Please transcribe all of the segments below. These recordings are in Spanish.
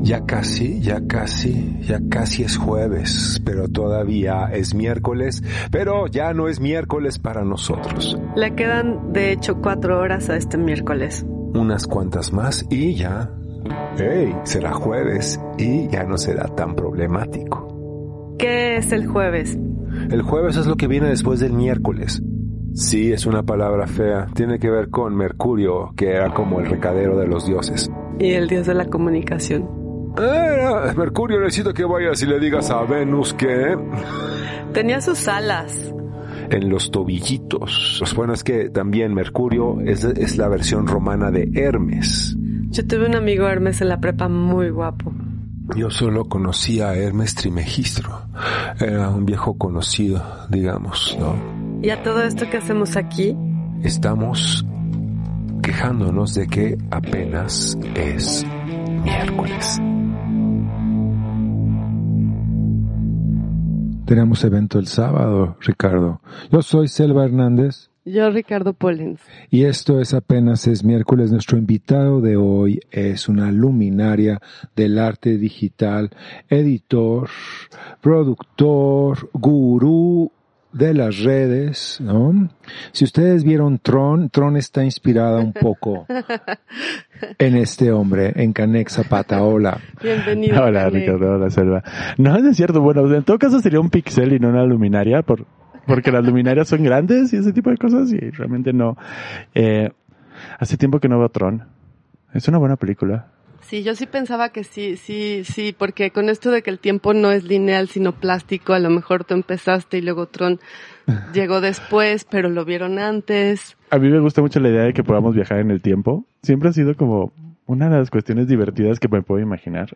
Ya casi, ya casi, ya casi es jueves, pero todavía es miércoles, pero ya no es miércoles para nosotros. Le quedan, de hecho, cuatro horas a este miércoles. Unas cuantas más y ya. ¡Hey! Será jueves y ya no será tan problemático. ¿Qué es el jueves? El jueves es lo que viene después del miércoles. Sí, es una palabra fea. Tiene que ver con Mercurio, que era como el recadero de los dioses. Y el dios de la comunicación. Ah, Mercurio, necesito que vayas y le digas a Venus que... Tenía sus alas. En los tobillitos. Bueno, es que también Mercurio es, es la versión romana de Hermes. Yo tuve un amigo Hermes en la prepa muy guapo. Yo solo conocía a Hermes Trimegistro. Era un viejo conocido, digamos, ¿no? ¿Y a todo esto que hacemos aquí? Estamos quejándonos de que apenas es miércoles. Tenemos evento el sábado, Ricardo. Yo soy Selva Hernández. Yo, Ricardo Pollens. Y esto es apenas es miércoles. Nuestro invitado de hoy es una luminaria del arte digital, editor, productor, gurú de las redes, ¿no? Si ustedes vieron Tron, Tron está inspirada un poco en este hombre, en Canek Zapata. Hola. Bienvenido. Hola, Canek. Ricardo, hola, Selva. No, no es cierto. Bueno, en todo caso sería un pixel y no una luminaria, por, porque las luminarias son grandes y ese tipo de cosas y realmente no. Eh, hace tiempo que no veo Tron. Es una buena película. Sí, yo sí pensaba que sí, sí, sí, porque con esto de que el tiempo no es lineal, sino plástico, a lo mejor tú empezaste y luego Tron llegó después, pero lo vieron antes. A mí me gusta mucho la idea de que podamos viajar en el tiempo. Siempre ha sido como una de las cuestiones divertidas que me puedo imaginar.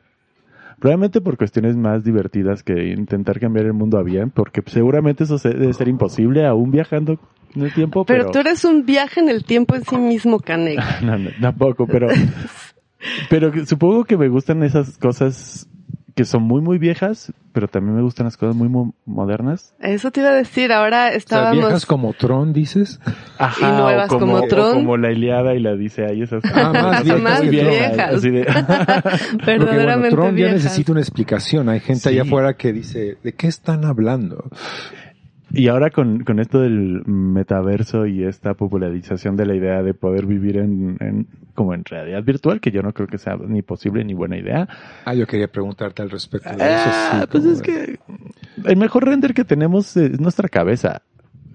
Probablemente por cuestiones más divertidas que intentar cambiar el mundo a bien, porque seguramente eso debe ser imposible aún viajando en el tiempo. Pero, Pero, tú eres un viaje en el tiempo en sí mismo, Canek. No, no, tampoco, pero, pero supongo que me gustan esas cosas que son muy, muy viejas, pero también me gustan las cosas muy mo- modernas. Eso te iba a decir, ahora O sea, estábamos... viejas como Tron, dices. Ajá, Y nuevas o como, como Tron. o como la Iliada y la Odisea y esas Ah, más cosas viejas Más viejas. así de- Porque verdaderamente bueno, Tron ya necesita una explicación. Hay gente Sí. allá afuera que dice, ¿de qué están hablando? Y ahora con, con esto del metaverso y esta popularización de la idea de poder vivir en, en- como en realidad virtual, que yo no creo que sea ni posible ni buena idea. Ah, yo quería preguntarte al respecto de eso. Ah, sí, pues es que el mejor render que tenemos es nuestra cabeza.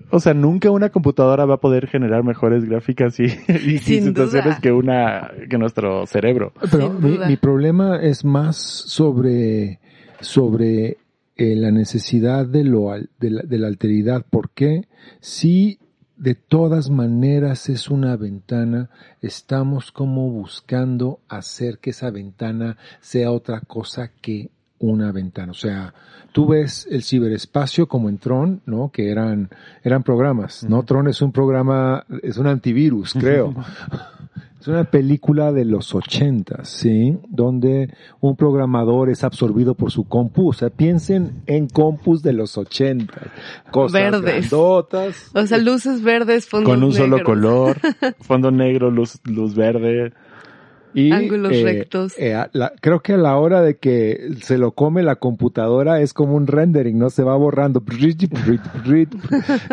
O sea, nunca una computadora va a poder generar mejores gráficas y, situaciones duda. que una, que nuestro cerebro. Pero mi, mi problema es más sobre, sobre eh, la necesidad de, lo, de, la, de la alteridad. Porque si de todas maneras es una ventana, estamos como buscando hacer que esa ventana sea otra cosa que una ventana. O sea, tú ves el ciberespacio como en Tron, ¿no? Que eran, eran programas, ¿no? Tron es un programa, es un antivirus, creo. Es una película de los ochentas, ¿sí? Donde un programador es absorbido por su compu. O sea, piensen en compus de los ochentas. Cosas Verdes. grandotas. O sea, luces verdes, fondos Con un solo color, fondo negro, luz, luz verde. Y, Ángulos eh, rectos. eh, la- creo que a la hora de que se lo come la computadora es como un rendering, ¿no? Se va borrando.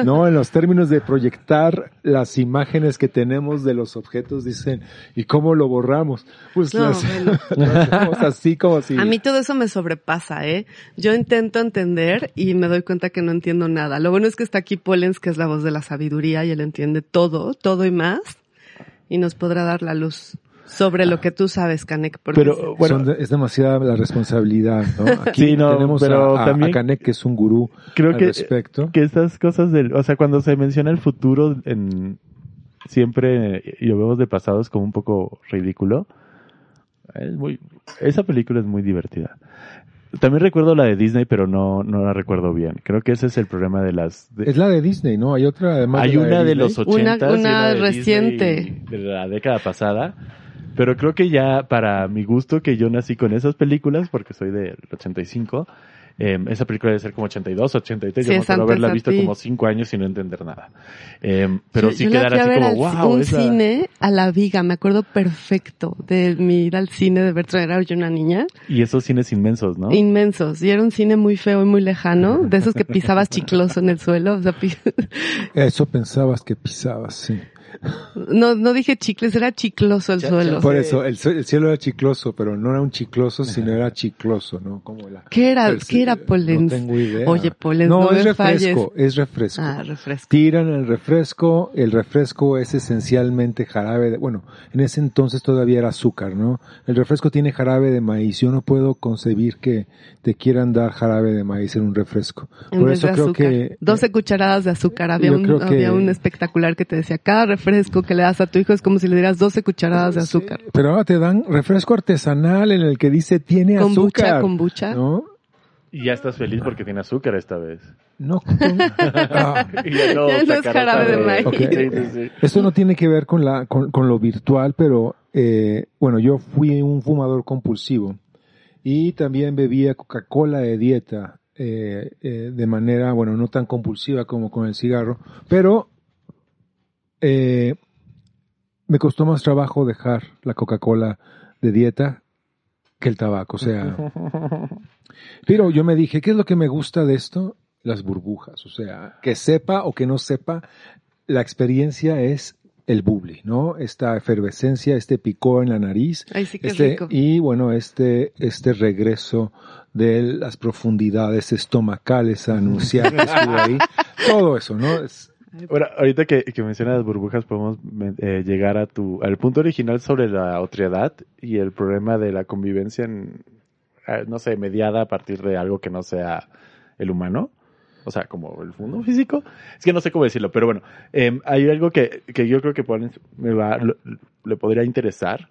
No, en los términos de proyectar las imágenes que tenemos de los objetos, dicen, ¿y cómo lo borramos? Pues No, las- así como si... A mí todo eso me sobrepasa, ¿eh? Yo intento entender y me doy cuenta que no entiendo nada. Lo bueno es que está aquí Pollens, que es la voz de la sabiduría y él entiende todo, todo y más, y nos podrá dar la luz sobre lo que tú sabes, Canek. Pero bueno, Son es demasiada la responsabilidad, ¿no? Aquí Sí, no, tenemos pero a, también a Canek, que es un gurú creo al que, respecto. que estas cosas del, o sea, cuando se menciona el futuro en, siempre y lo vemos de pasado es como un poco ridículo. Es muy, esa película es muy divertida. También recuerdo la de Disney, pero no, no la recuerdo bien. Creo que ese es el problema de las, de- Es la de Disney, ¿no? Hay otra además hay de la una de Disney. los Una- 80 una reciente. de la década pasada. Pero creo que ya para mi gusto, que yo nací con esas películas, porque soy del 85, Eh, esa película debe ser como 82, 83. Sí, yo me acuerdo haberla visto ti. como 5 años y no entender nada. Eh, pero Yo- sí yo la quedar así ver como, al- wow. Un esa... cine a la viga, me acuerdo perfecto de mi ir al cine de ver era yo una niña. Y esos cines inmensos, ¿no? Inmensos. Y era un cine muy feo y muy lejano, de esos que pisabas chicloso en el suelo. O sea, Eso pensabas que pisabas, sí. No, no dije chicles, era chicloso el Ya- suelo. Por eso, el, el cielo era chicloso, pero no era un chicloso, sino era chicloso, ¿no? Como la... ¿Qué era, el- qué era Polens? No tengo idea. Oye, Polens, no, no, es me refresco, falles. es refresco. Ah, refresco. Tiran el refresco, el refresco es esencialmente jarabe de, bueno, en ese entonces todavía era azúcar, ¿no? El refresco tiene jarabe de maíz, yo no puedo concebir que te quieran dar jarabe de maíz en un refresco. En Por eso de creo azúcar. que... 12 cucharadas de azúcar. Había un, había un espectacular que te decía, cada refresco que le das a tu hijo es como si le dieras 12 cucharadas de azúcar. Sí, pero ahora te dan refresco artesanal en el que dice tiene Kombucha, azúcar. kombucha. ¿No? Y ya estás feliz porque tiene azúcar esta vez. No. con- Ah. Y ya no, Ya no es jarabe de maíz. Ok. Sí, sí, sí. Esto no tiene que ver con la con, con lo virtual, pero eh, bueno, yo fui un fumador compulsivo y también bebía Coca-Cola de dieta eh, eh, de manera, bueno, no tan compulsiva como con el cigarro, pero eh, me costó más trabajo dejar la Coca-Cola de dieta que el tabaco, o sea, pero yo me dije, ¿qué es lo que me gusta de esto? Las burbujas, o sea, que sepa o que no sepa, la experiencia es el bubbly, ¿no? Esta efervescencia, este picor en la nariz, Ay, sí que este, rico. y bueno, este, este regreso de las profundidades estomacales a anunciar que estuvo ahí, todo eso, ¿no? Es- Ahora, ahorita que, que mencionas burbujas, podemos eh, llegar a tu, al punto original sobre la otredad y el problema de la convivencia en, eh, no sé, mediada a partir de algo que no sea el humano. O sea, como el mundo físico. Es que no sé cómo decirlo, pero bueno, eh, hay algo que, que yo creo que me va, lo- le podría interesar.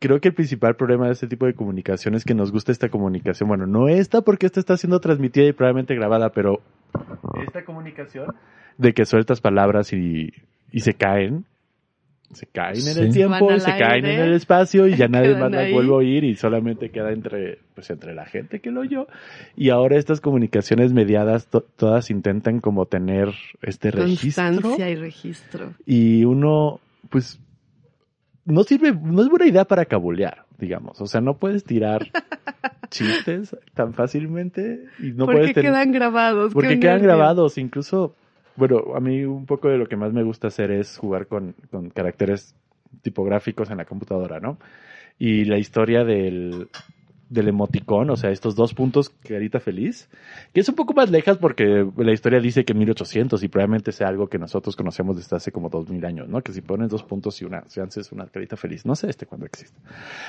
Creo que el principal problema de este tipo de comunicación es que nos gusta esta comunicación. Bueno, no esta porque esta está siendo transmitida y probablemente grabada, pero esta comunicación de que sueltas palabras y, y se caen. Se caen en Sí. el Van tiempo, se caen en el espacio y ya nadie más las vuelve a oír y solamente queda entre, pues entre la gente que lo oyó. Y ahora estas comunicaciones mediadas to- todas intentan como tener este registro. Constancia y registro. Y uno, pues, no sirve, no es buena idea para cabulear, digamos. O sea, no puedes tirar chistes tan fácilmente y no porque puedes tener... quedan grabados. Porque quedan nervio. grabados, incluso, bueno, a mí un poco de lo que más me gusta hacer es jugar con, con caracteres tipográficos en la computadora, ¿no? Y la historia del, del emoticón, o sea, estos dos puntos, carita feliz, que es un poco más lejas porque la historia dice que 1800 y probablemente sea algo que nosotros conocemos desde hace como 2000 años, ¿no? Que si pones dos puntos y una, si haces una carita feliz, no sé este cuándo existe.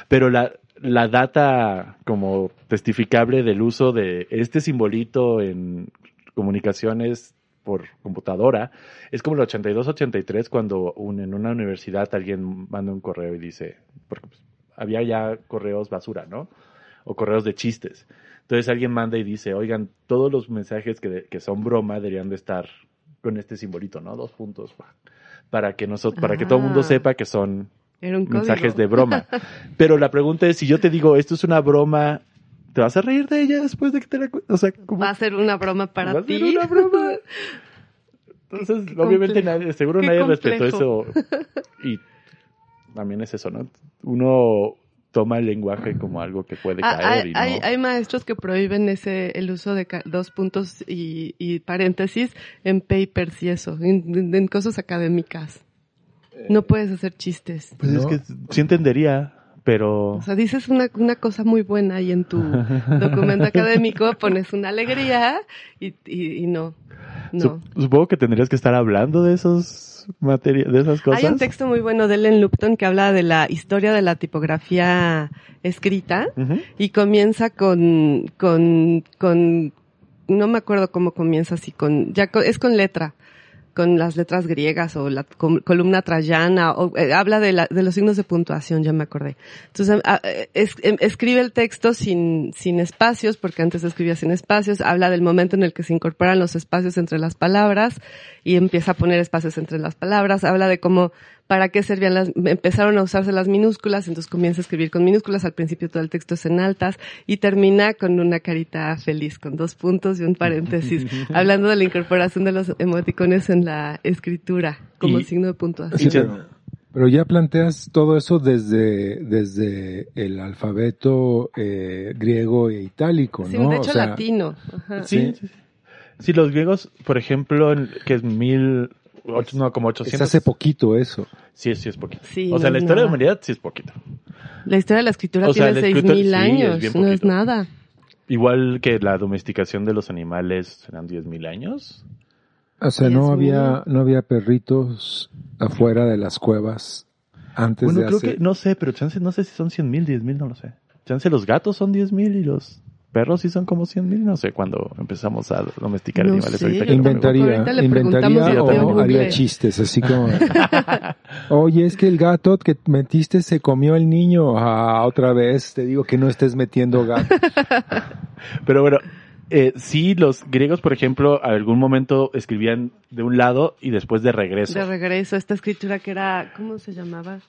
Pero la, la data como testificable del uso de este simbolito en comunicaciones por computadora es como el 82-83 cuando un- en una universidad alguien manda un correo y dice, porque pues, había ya correos basura, ¿no? O correos de chistes. Entonces alguien manda y dice, oigan, todos los mensajes que, de- que son broma deberían de estar con este simbolito, ¿no? Dos puntos. Para que nosotros, para que todo el mundo Ah. sepa que son mensajes de broma. Pero la pregunta es, si yo te digo, esto es una broma, ¿te vas a reír de ella después de que te la... O sea, ¿cómo? Va a ser una broma para ¿Va a ser ti. una broma? Entonces, Qué obviamente nadie, seguro nadie respetó eso. Y también es eso, ¿no? Uno toma el lenguaje como algo que puede Ah, caer hay, y no... hay, hay maestros que prohíben ese el uso de dos puntos y, y paréntesis en papers y eso, en, en- en cosas académicas. No puedes hacer chistes. Pues es que sí entendería, pero... O sea, dices una, una cosa muy buena y en tu documento académico pones una alegría y, y, y no. No. Supongo que tendrías que estar hablando de esos materias, de esas cosas. Hay un texto muy bueno de Ellen Lupton que habla de la historia de la tipografía escrita y comienza con, con, con, no me acuerdo cómo comienza así, con, ya co- es con letra, con las letras griegas o la columna trayana, o eh, habla de, la, de los signos de puntuación, ya me acordé. Entonces, ah, eh, em- escribe el texto sin, sin espacios, porque antes escribía sin espacios, habla del momento en el que se incorporan los espacios entre las palabras y empieza a poner espacios entre las palabras, habla de cómo para qué servían las, empezaron a usarse las minúsculas, entonces comienza a escribir con minúsculas, al principio todo el texto es en altas y termina con una carita feliz, con dos puntos y un paréntesis, hablando de la incorporación de los emoticones en la escritura como Y- signo de puntuación. Sí, pero, ya planteas todo eso desde, desde el alfabeto eh, griego e itálico, Sí, ¿no? de O hecho sea, latino. Ajá. Sí, sí, sí. Sí, los griegos, por ejemplo, en- que es mil, ocho- no, como Es 800. hace poquito eso. Sí, sí es poquito. Sí, o sea, no la es historia de la humanidad sí es poquito. La historia de la escritura O sea, tiene la seis escritura- mil sí, es años, bien no es nada. Igual que la domesticación de los animales serán 10.000 años. O sea, no mil. había, no había perritos afuera de las cuevas antes Bueno, de creo hacer. que, no sé, pero chance, no sé si son 100.000, 10.000, no lo sé. Chance los gatos son 10.000 y los perros sí son como 100.000, no sé, cuando empezamos a domesticar No animales sé, ahorita. que. Inventaría, Ahorita le preguntamos inventaría o haría chistes, así como, oye, es que el gato que metiste se comió el niño. Ah, otra vez te digo que no estés metiendo gato. Pero bueno, eh, sí, los griegos, por ejemplo, a algún momento escribían de un lado y después de regreso. De regreso, esta escritura que era, ¿cómo se llamaba?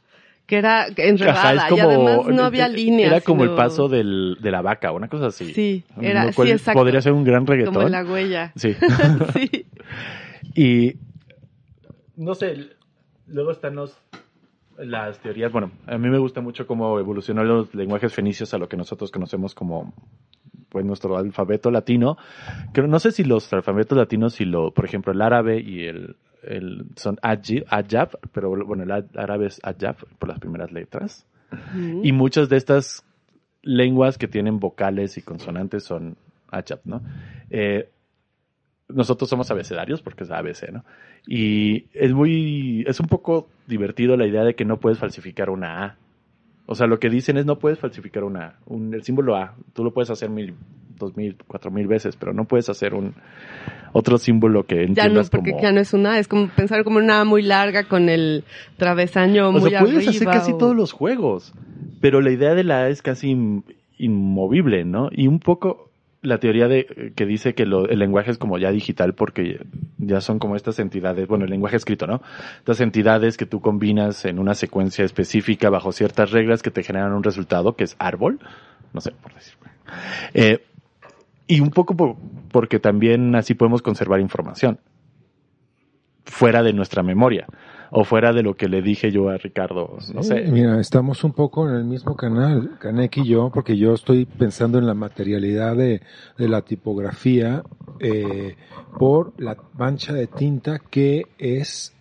Que era enredada Ajá, es como- y además no había líneas. Era como el paso del, de la vaca, una cosa así. Sí, era, sí, exacto. Podría ser un gran reggaetón. Como la huella. Sí. sí. Y no sé, luego están los, las teorías. Bueno, a mí me gusta mucho cómo evolucionó los lenguajes fenicios a lo que nosotros conocemos como pues nuestro alfabeto latino. Que no sé si los alfabetos latinos, si lo, por ejemplo, el árabe y el, el son ajab, pero bueno, el árabe es ajab por las primeras letras. Y muchas de estas lenguas que tienen vocales y consonantes son ajab, ¿no? Eh, nosotros somos abecedarios porque es ABC, ¿no? Y es muy, es un poco divertido la idea de que no puedes falsificar una A. O sea, lo que dicen es no puedes falsificar una A. Un- el símbolo A, tú lo puedes hacer mil, dos mil, cuatro mil veces, pero no puedes hacer un otro símbolo que Ya no, entiendas porque como... ya no es una, es como pensar como una muy larga con el travesaño O muy sea, puedes arriba. hacer casi o- todos los juegos, pero la idea de la A es casi in- inmovible, ¿no? Y un poco la teoría de que dice que lo- el lenguaje es como ya digital porque ya son como estas entidades, bueno, el lenguaje escrito, ¿no? Estas entidades que tú combinas en una secuencia específica bajo ciertas reglas que te generan un resultado que es árbol, no sé, por decir. Eh, y un poco por- porque también así podemos conservar información fuera de nuestra memoria o fuera de lo que le dije yo a Ricardo, no sé. Mira, estamos un poco en el mismo canal, Canek y yo, porque yo estoy pensando en la materialidad de, de la tipografía eh, por la mancha de tinta que es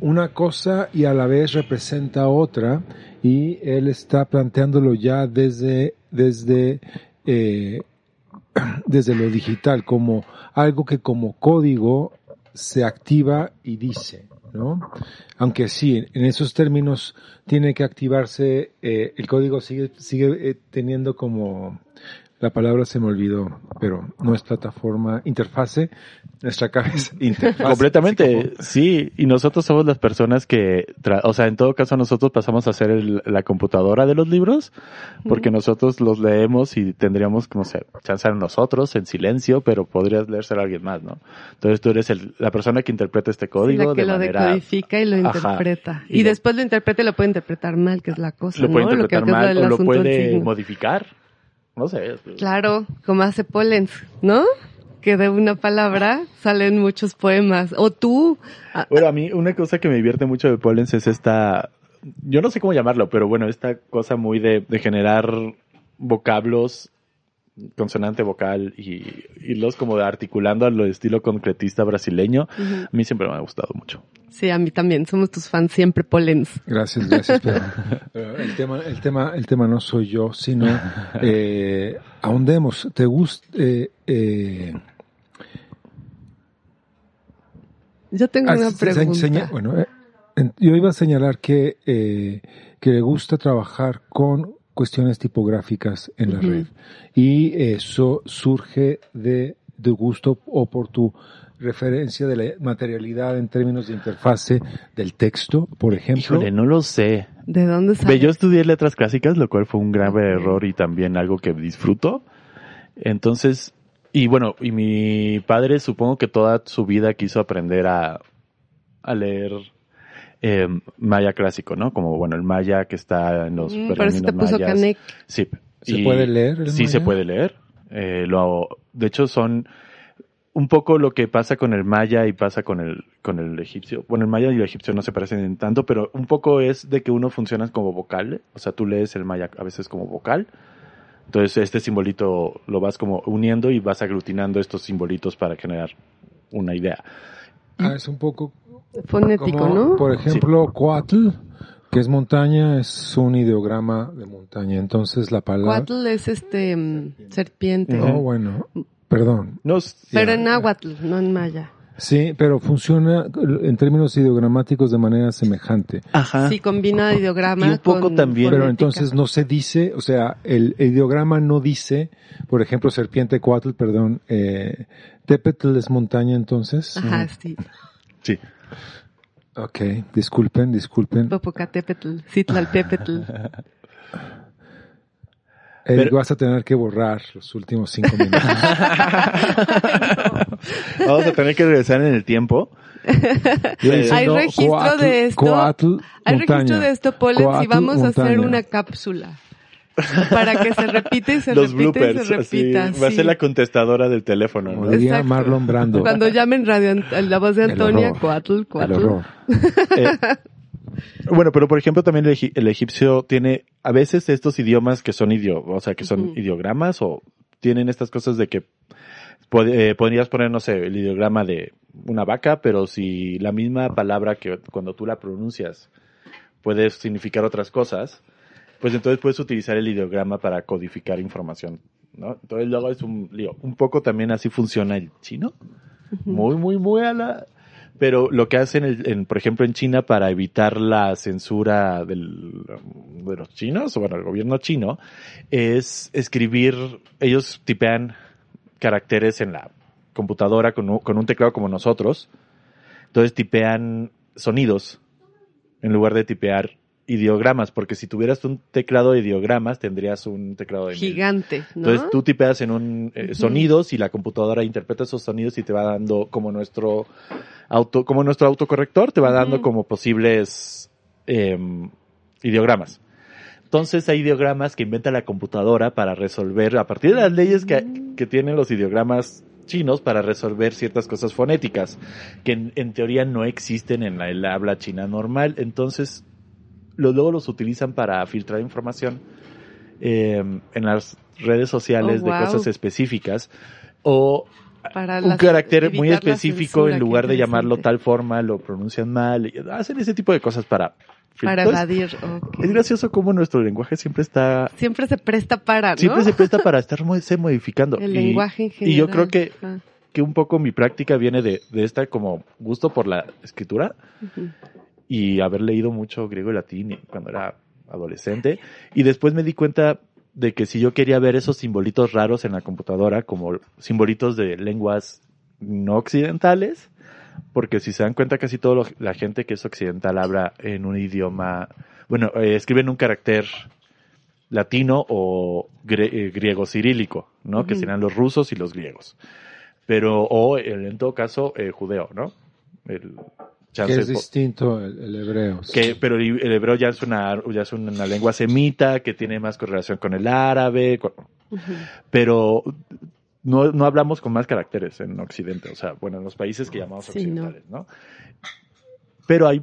una cosa y a la vez representa otra y él está planteándolo ya desde desde eh, desde lo digital como algo que como código se activa y dice, ¿no? Aunque sí, en esos términos tiene que activarse, eh, el código sigue, sigue eh, teniendo como, la palabra se me olvidó, pero no es plataforma, interfase, nuestra cabeza, interfase. Completamente, como- sí, y nosotros somos las personas que, tra- o sea, en todo caso nosotros pasamos a ser el- la computadora de los libros, porque nosotros los leemos y tendríamos, no sé, chance a nosotros en silencio, pero podrías leérselo a alguien más, ¿no? Entonces tú eres el- la persona que interpreta este Sí, código la que de lo manera... decodifica y lo Ajá. interpreta. Y después lo interpreta y lo puede interpretar mal, que es la cosa, Lo puede ¿no? Lo que- interpretar mal o lo puede modificar, no sé. Claro, como hace Pollens, ¿no? Que de una palabra salen muchos poemas. O tú, ah, Bueno, a mí una cosa que me divierte mucho de Pollens es esta, yo no sé cómo llamarlo, pero bueno, esta cosa muy de, de generar vocablos, consonante vocal y irlos como de articulando a lo estilo concretista brasileño. Ujú. A mí siempre me ha gustado mucho. sí, a mí también, somos tus fans siempre Pollens. Gracias, gracias. Pero, pero el tema, el tema, el tema no soy yo, sino eh, ahondemos. ¿Te gusta? Eh, eh, Yo tengo ah, una se- se- pregunta. seña- bueno, eh, en- yo iba a señalar que eh, que le gusta trabajar con cuestiones tipográficas en la red y eso surge de de gusto o por tu referencia de la materialidad en términos de interfase del texto, por ejemplo. Híjole, no lo sé. ¿De dónde sale? Ve, yo estudié letras clásicas, lo cual fue un grave error y también algo que disfruto. Entonces, y bueno, y mi padre supongo que toda su vida quiso aprender a, a leer eh, maya clásico, ¿no? Como, bueno, el maya que está en los Mm, te puso mayas. Canek. Sí. ¿Se puede leer el Sí, se maya? puede leer. Eh, lo, de hecho, son un poco lo que pasa con el maya y pasa con el, con el egipcio. Bueno, el maya y el egipcio no se parecen en tanto, pero un poco es de que uno funciona como vocal. O sea, tú lees el maya a veces como vocal. Entonces, este simbolito lo vas como uniendo y vas aglutinando estos simbolitos para generar una idea. Ah, es un poco Fonético, como, ¿no? por ejemplo, Coatl, que es montaña, es un ideograma de montaña. Entonces la palabra... Cuatl es este mm, serpiente. No, bueno, perdón. No, Pero en náhuatl, no en maya. Sí, pero funciona en términos ideogramáticos de manera semejante. Ajá. Sí, combina ideograma Y un poco con también- Pero fonética. entonces no se dice, o sea, el, el ideograma no dice, por ejemplo, serpiente coatl, perdón, eh, Tepetl es montaña entonces. Ajá, sí. Sí. Ok, disculpen, disculpen. Popocatépetl, Citlaltépetl. Eric, Pero- vas a tener que borrar los últimos cinco minutos. Vamos a tener que regresar en el tiempo. Yo Hay registro Coatl, de esto. Coatl, Hay montaña. registro de esto, Polen, si vamos a hacer montaña. una cápsula. Para que se repita y se Los repita y bloopers. se así, repita. Va a ser la contestadora del teléfono. ¿no? Como diría. Marlon Brando. Cuando llamen radio, la voz de Antonia. Coatl, El Coatl. horror. Eh, bueno, pero por ejemplo también el, egi- el egipcio tiene a veces estos idiomas que son idio, o sea, que son ideogramas o tienen estas cosas de que pod- eh, podrías poner, no sé, el ideograma de una vaca, pero si la misma palabra que cuando tú la pronuncias puede significar otras cosas, pues entonces puedes utilizar el ideograma para codificar información, ¿no? Entonces luego es un lío. Un poco también así funciona el chino. Muy, muy, muy a la... Pero lo que hacen, en, por ejemplo, en China para evitar la censura del, de los chinos, o bueno, el gobierno chino, es escribir, ellos tipean caracteres en la computadora con un, con un teclado como nosotros. Entonces tipean sonidos en lugar de tipear ideogramas, porque si tuvieras un teclado de ideogramas tendrías un teclado de mil. Gigante, ¿no? Entonces tú tipeas en un eh, sonidos y la computadora interpreta esos sonidos y te va dando como nuestro auto, como nuestro autocorrector te va dando como posibles em, ideogramas. Entonces hay ideogramas que inventa la computadora para resolver, a partir de las leyes que, que tienen los ideogramas chinos para resolver ciertas cosas fonéticas que en, en teoría no existen en la, el habla china normal. Entonces los, luego los utilizan para filtrar información eh, en las redes sociales Oh, de cosas específicas o Para un las- carácter muy específico en lugar de llamarlo tal forma lo pronuncian mal y hacen ese tipo de cosas para Para Entonces, evadir. es gracioso cómo nuestro lenguaje siempre está Siempre se presta para, ¿no? siempre se presta para estar mo- se modificando El y, lenguaje en general. y yo creo que que un poco mi práctica viene de, de esta como gusto por la escritura. Y haber leído mucho griego y latín cuando era adolescente. Y después me di cuenta de que si yo quería ver esos simbolitos raros en la computadora, como simbolitos de lenguas no occidentales, porque si se dan cuenta casi toda la gente que es occidental habla en un idioma, bueno, eh, escribe en un carácter latino o gre- eh, griego cirílico, ¿no? Que serán los rusos y los griegos. Pero, o en todo caso, eh, judeo, ¿no? El, Que es distinto el, el hebreo. sí. pero el el hebreo ya es una, ya es una lengua semita que tiene más correlación con el árabe, con- pero no, no hablamos con más caracteres en Occidente, o sea, bueno, en los países que llamamos Sí, occidentales, ¿no? Pero hay,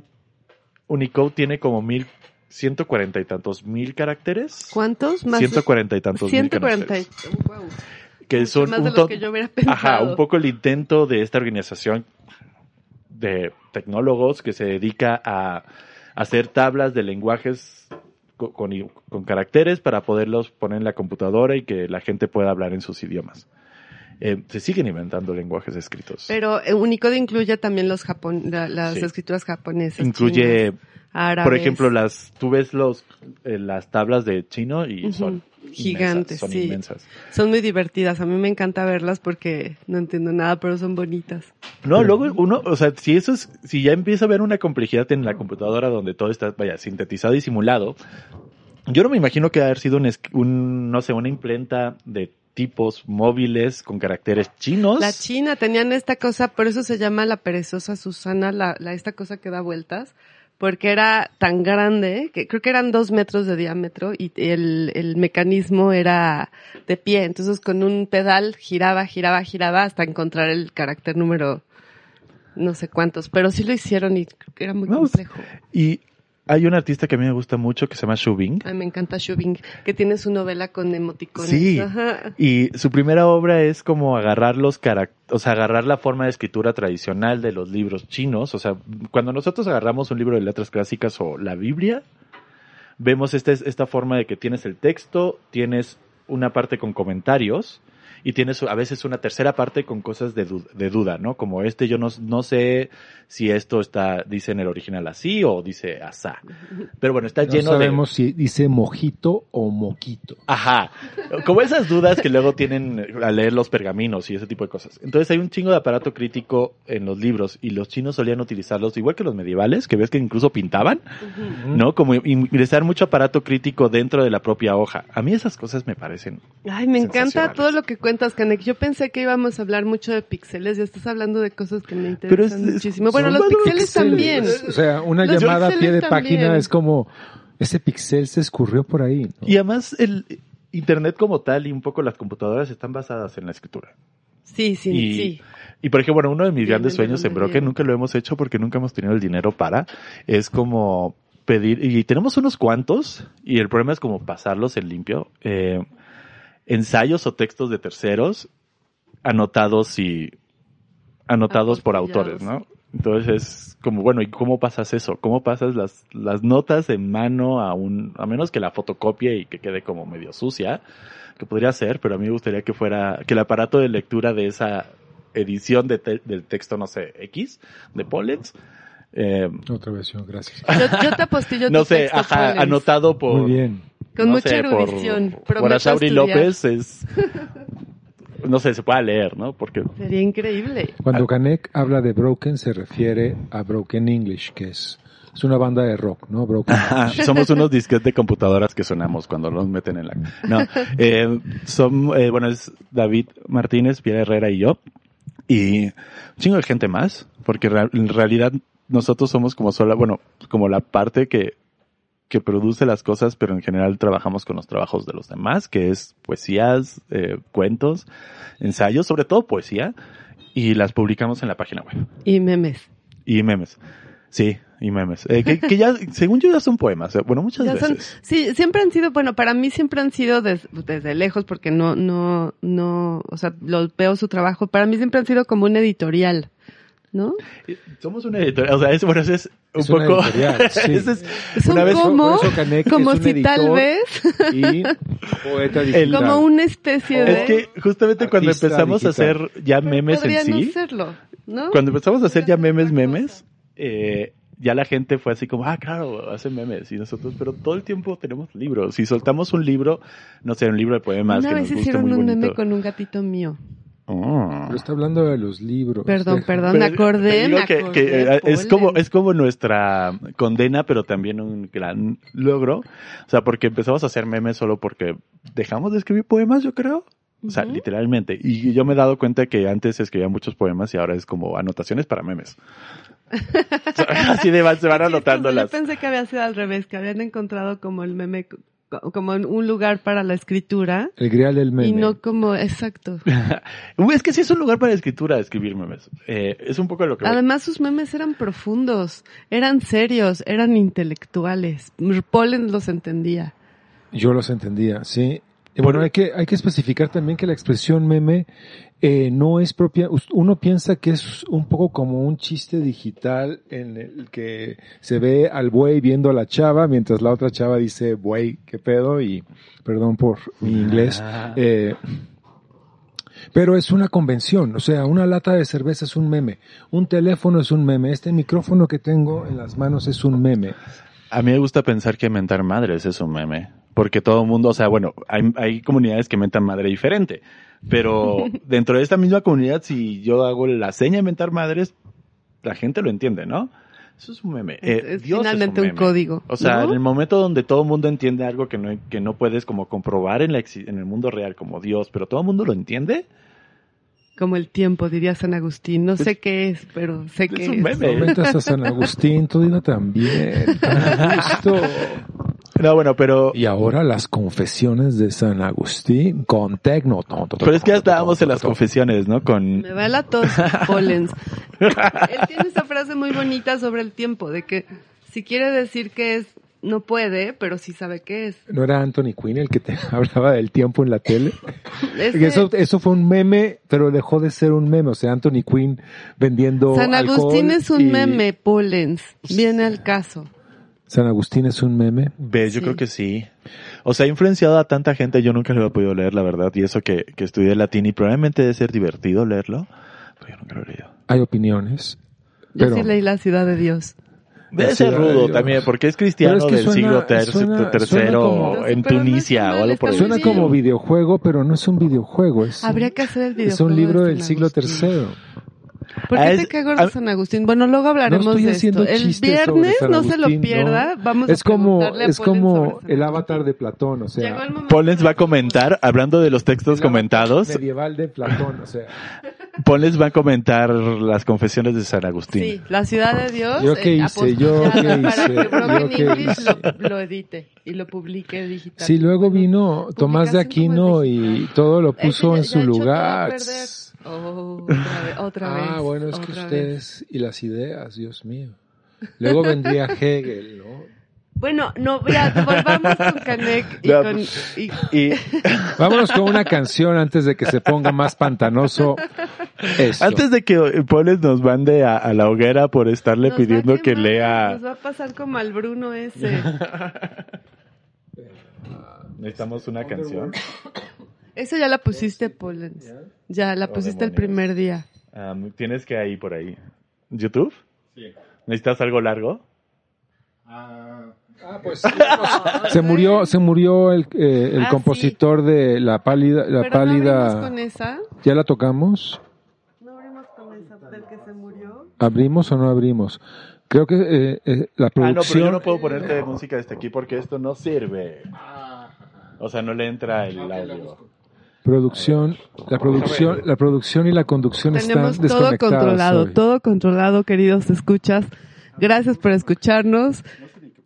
Unicode tiene como mil, ciento cuarenta y tantos mil caracteres. ¿Cuántos? Más Ciento cuarenta y tantos mil 140 caracteres. wow. Que son más de un los ton- que yo hubiera pensado. Ajá, un poco el intento de esta organización de tecnólogos que se dedica a hacer tablas de lenguajes co- con, con caracteres para poderlos poner en la computadora y que la gente pueda hablar en sus idiomas. Eh, se siguen inventando lenguajes escritos. Pero eh, Unicode incluye también los japon la- las Sí. escrituras japonesas. Incluye, chinas, por ejemplo, las, tú ves los, eh, las tablas de chino y Ujú. son Gigantes, inmensas, son sí. inmensas. Son muy divertidas. A mí me encanta verlas porque no entiendo nada, pero son bonitas. No, luego uno, o sea, si eso es, si ya empieza a ver una complejidad en la computadora donde todo está, vaya, sintetizado y simulado, yo no me imagino que haber sido un, un, no sé, una imprenta de tipos móviles con caracteres chinos. La China tenían esta cosa, por eso se llama la perezosa Susana, la, la esta cosa que da vueltas, porque era tan grande, que creo que eran dos metros de diámetro y el, el mecanismo era de pie. Entonces con un pedal giraba, giraba, giraba hasta encontrar el carácter número no sé cuántos, pero sí lo hicieron y creo que era muy Vamos. complejo. Y hay un artista que a mí me gusta mucho que se llama Shubing. Ay, me encanta Shubing, que tiene su novela con emoticones. Sí. Ajá. Y su primera obra es como agarrar los carac- o sea, agarrar la forma de escritura tradicional de los libros chinos. O sea, cuando nosotros agarramos un libro de letras clásicas o la Biblia, vemos esta, esta forma de que tienes el texto, tienes una parte con comentarios y tienes a veces una tercera parte con cosas de, du- de duda, ¿no? Como este, yo no, no sé si esto está, dice en el original así o dice asá. Pero bueno, está No lleno de... sabemos si dice mojito o moquito. Ajá. Como esas dudas que luego tienen al leer los pergaminos y ese tipo de cosas. Entonces hay un chingo de aparato crítico en los libros y los chinos solían utilizarlos igual que los medievales, que ves que incluso pintaban, ¿no? Como ingresar mucho aparato crítico dentro de la propia hoja. A mí esas cosas me parecen. Ay, me encanta todo lo que cuentas, Canek. Yo pensé que íbamos a hablar mucho de píxeles, ya estás hablando de cosas que me Pero interesan es- muchísimo. Bueno, los píxeles también. O sea, una Los llamada a pie de página es como, ese pixel se escurrió por ahí. ¿no? Y además el Internet como tal y un poco las computadoras están basadas en la escritura. Sí, sí, y, sí. y por ejemplo, bueno, uno de mis grandes de sueños en Broken, nunca lo hemos hecho porque nunca hemos tenido el dinero para, es como pedir, y tenemos unos cuantos, y el problema es como pasarlos en limpio, eh, ensayos o textos de terceros anotados y anotados por autores, ¿no? Entonces es como, bueno, ¿y cómo pasas eso? ¿Cómo pasas las, las notas en mano a un, a menos que la fotocopie y que quede como medio sucia, que podría ser, pero a mí me gustaría que fuera, que el aparato de lectura de esa edición de te- del texto, no sé, X, de Pollens, eh, Otra versión, gracias. Yo, yo te apostillo no tu sé, texto, ajá, Pollens. anotado por, Muy bien. Con no mucha sé, por- erudición. Por, Prometo Asauri. López es, no sé, se pueda leer, ¿no? Porque Sería increíble. Cuando Canek habla de Broken se refiere a Broken English, que es, es una banda de rock, ¿no? Broken somos unos disquetes de computadoras que sonamos cuando nos meten en la... No, eh, son, eh, bueno, es David Martínez, Pierre Herrera y yo. Y un chingo de gente más, porque en realidad nosotros somos como sola, bueno, como la parte que, que produce las cosas, pero en general trabajamos con los trabajos de los demás, que es poesías, eh, cuentos, ensayos, sobre todo poesía, y las publicamos en la página web. Y memes. Y memes. Sí, y memes. Eh, que, que ya, según yo, ya son poemas. eh, Bueno, muchas Ya son- veces. sí, siempre han sido, bueno, para mí siempre han sido des- desde lejos, porque no, no, no, o sea, lo veo su trabajo, para mí siempre han sido como un editorial, ¿no? Somos una editorial, o sea, es, bueno, eso es un Es una poco... editorial, sí. Eso es- Son una vez como, por eso Canek como es un si tal vez, Y poeta digital. como una especie de... es que justamente cuando empezamos digital. a hacer ya memes en no sí, serlo, ¿no? cuando empezamos a hacer ya memes, memes, eh, ya la gente fue así como, ah, claro, hacen memes. Y nosotros, pero todo el tiempo tenemos libros. Si soltamos un libro, no sé, un libro de poemas Una que vez nos hicieron muy un bonito. meme con un gatito mío. Oh. Pero está hablando de los libros. Perdón, Deja- perdón, me acordé, me que, eh, es como es como nuestra condena pero también un gran logro. O sea porque empezamos a hacer memes solo porque dejamos de escribir poemas yo creo. O sea literalmente. Y yo me he dado cuenta que antes escribía muchos poemas y ahora es como anotaciones para memes. Así de van- se van anotando Yo las pensé que había sido al revés, que habían encontrado como el meme, como un lugar para la escritura El grial del meme. y no como, exacto. Es que sí es un lugar para escritura escribir memes Eh, es un poco lo que voy. Además sus memes eran profundos, eran serios, eran intelectuales. Polen los entendía. Yo los entendía, sí. Bueno, hay que, hay que especificar también que la expresión meme eh, no es propia. Uno piensa que es un poco como un chiste digital en el que se ve al buey viendo a la chava mientras la otra chava dice, buey, qué pedo, y perdón por mi inglés. Ah. Eh, pero es una convención, o sea, una lata de cerveza es un meme, un teléfono es un meme, este micrófono que tengo en las manos es un meme. A mí me gusta pensar que mentar madres es un meme. Porque todo el mundo, o sea, bueno, hay, hay comunidades que mentan madre diferente. Pero dentro de esta misma comunidad, si yo hago la seña de mentar madres, la gente lo entiende, ¿no? Eso es un meme. Eh, es Dios finalmente es un, meme. código. O sea, ¿no? en el momento donde todo el mundo entiende algo que no, que no puedes como comprobar en, la, en el mundo real como Dios, pero todo el mundo lo entiende, como el tiempo, diría San Agustín. No sé qué es, pero sé que es un es. meme. No metas a San Agustín, tú dilo también. Justo. No, bueno, pero... Y ahora las confesiones de San Agustín con tecno. Pero es que ya estábamos en las confesiones, ¿no? Con... Me va la tos, Pollens. Él tiene esa frase muy bonita sobre el tiempo, de que si quiere decir que es, no puede, pero sí sabe qué es. ¿No era Anthony Quinn el que te hablaba del tiempo en la tele? Ese- Eso, eso fue un meme, pero dejó de ser un meme. O sea, Anthony Quinn vendiendo San Agustín alcohol es un y- meme, Pollens. Viene al caso. San Agustín es un meme. ¿Ves? Yo Sí. creo que sí. O sea, ha influenciado a tanta gente, yo nunca lo he podido leer, la verdad, y eso que, que estudié latín, y probablemente debe ser divertido leerlo, pero yo nunca lo he leído. Hay opiniones. Yo Pero- sí leí La Ciudad de Dios. Debe ser de rudo Dios. también, porque es cristiano es que del suena- siglo suena- tercero suena como- en Tunisia o algo por Suena como videojuego, pero no es un videojuego. Es, Habría que hacer el videojuego. es un libro de del siglo tercero. ¿Por qué es- te cago de ah, San Agustín? Bueno, luego hablaremos No estoy de esto. El viernes San no se lo pierda. no. Vamos es a como es como el avatar de Platón, o sea. Pollens va a comentar, hablando de los textos el comentados, medieval de Platón, o sea, Pollens va a comentar las confesiones de San Agustín. Sí, la ciudad de Dios. ¿Yo qué eh, hice? ¿Yo qué Para hice? que ¿Yo Broken qué English hice? lo, lo edite y lo publique digital. sí, luego vino Tomás de Aquino y todo lo puso ya- en su lugar. Oh, otra vez, otra vez. Ah, bueno, es que vez. ustedes y las ideas, Dios mío. Luego vendría Hegel, ¿no? Bueno, no, ya, volvamos con Canek y con... y- Y Vámonos con una canción antes de que se ponga más pantanoso esto. antes de que Pollens nos mande a, a la hoguera por estarle nos pidiendo que lea... Nos va a pasar como al Bruno ese. Necesitamos una canción. Eso ya la pusiste, Pollens. Ya, la pusiste el primer día. Am, Tienes que ahí por ahí. ¿YouTube? Sí. ¿Necesitas algo largo? Ah, pues se murió, se murió el, eh, el Ah, compositor de la pálida, la Pero no abrimos pálida. con esa. ¿Ya la tocamos? No abrimos con esa del que se murió. ¿Abrimos o no abrimos? Creo que eh, eh, la Ah, no, pero producción. yo no puedo ponerte música desde aquí porque esto no sirve. O sea, no le entra el audio. Producción, la producción, la producción y la conducción Tenemos están todo controlado, hoy. todo controlado, queridos escuchas. Gracias por escucharnos.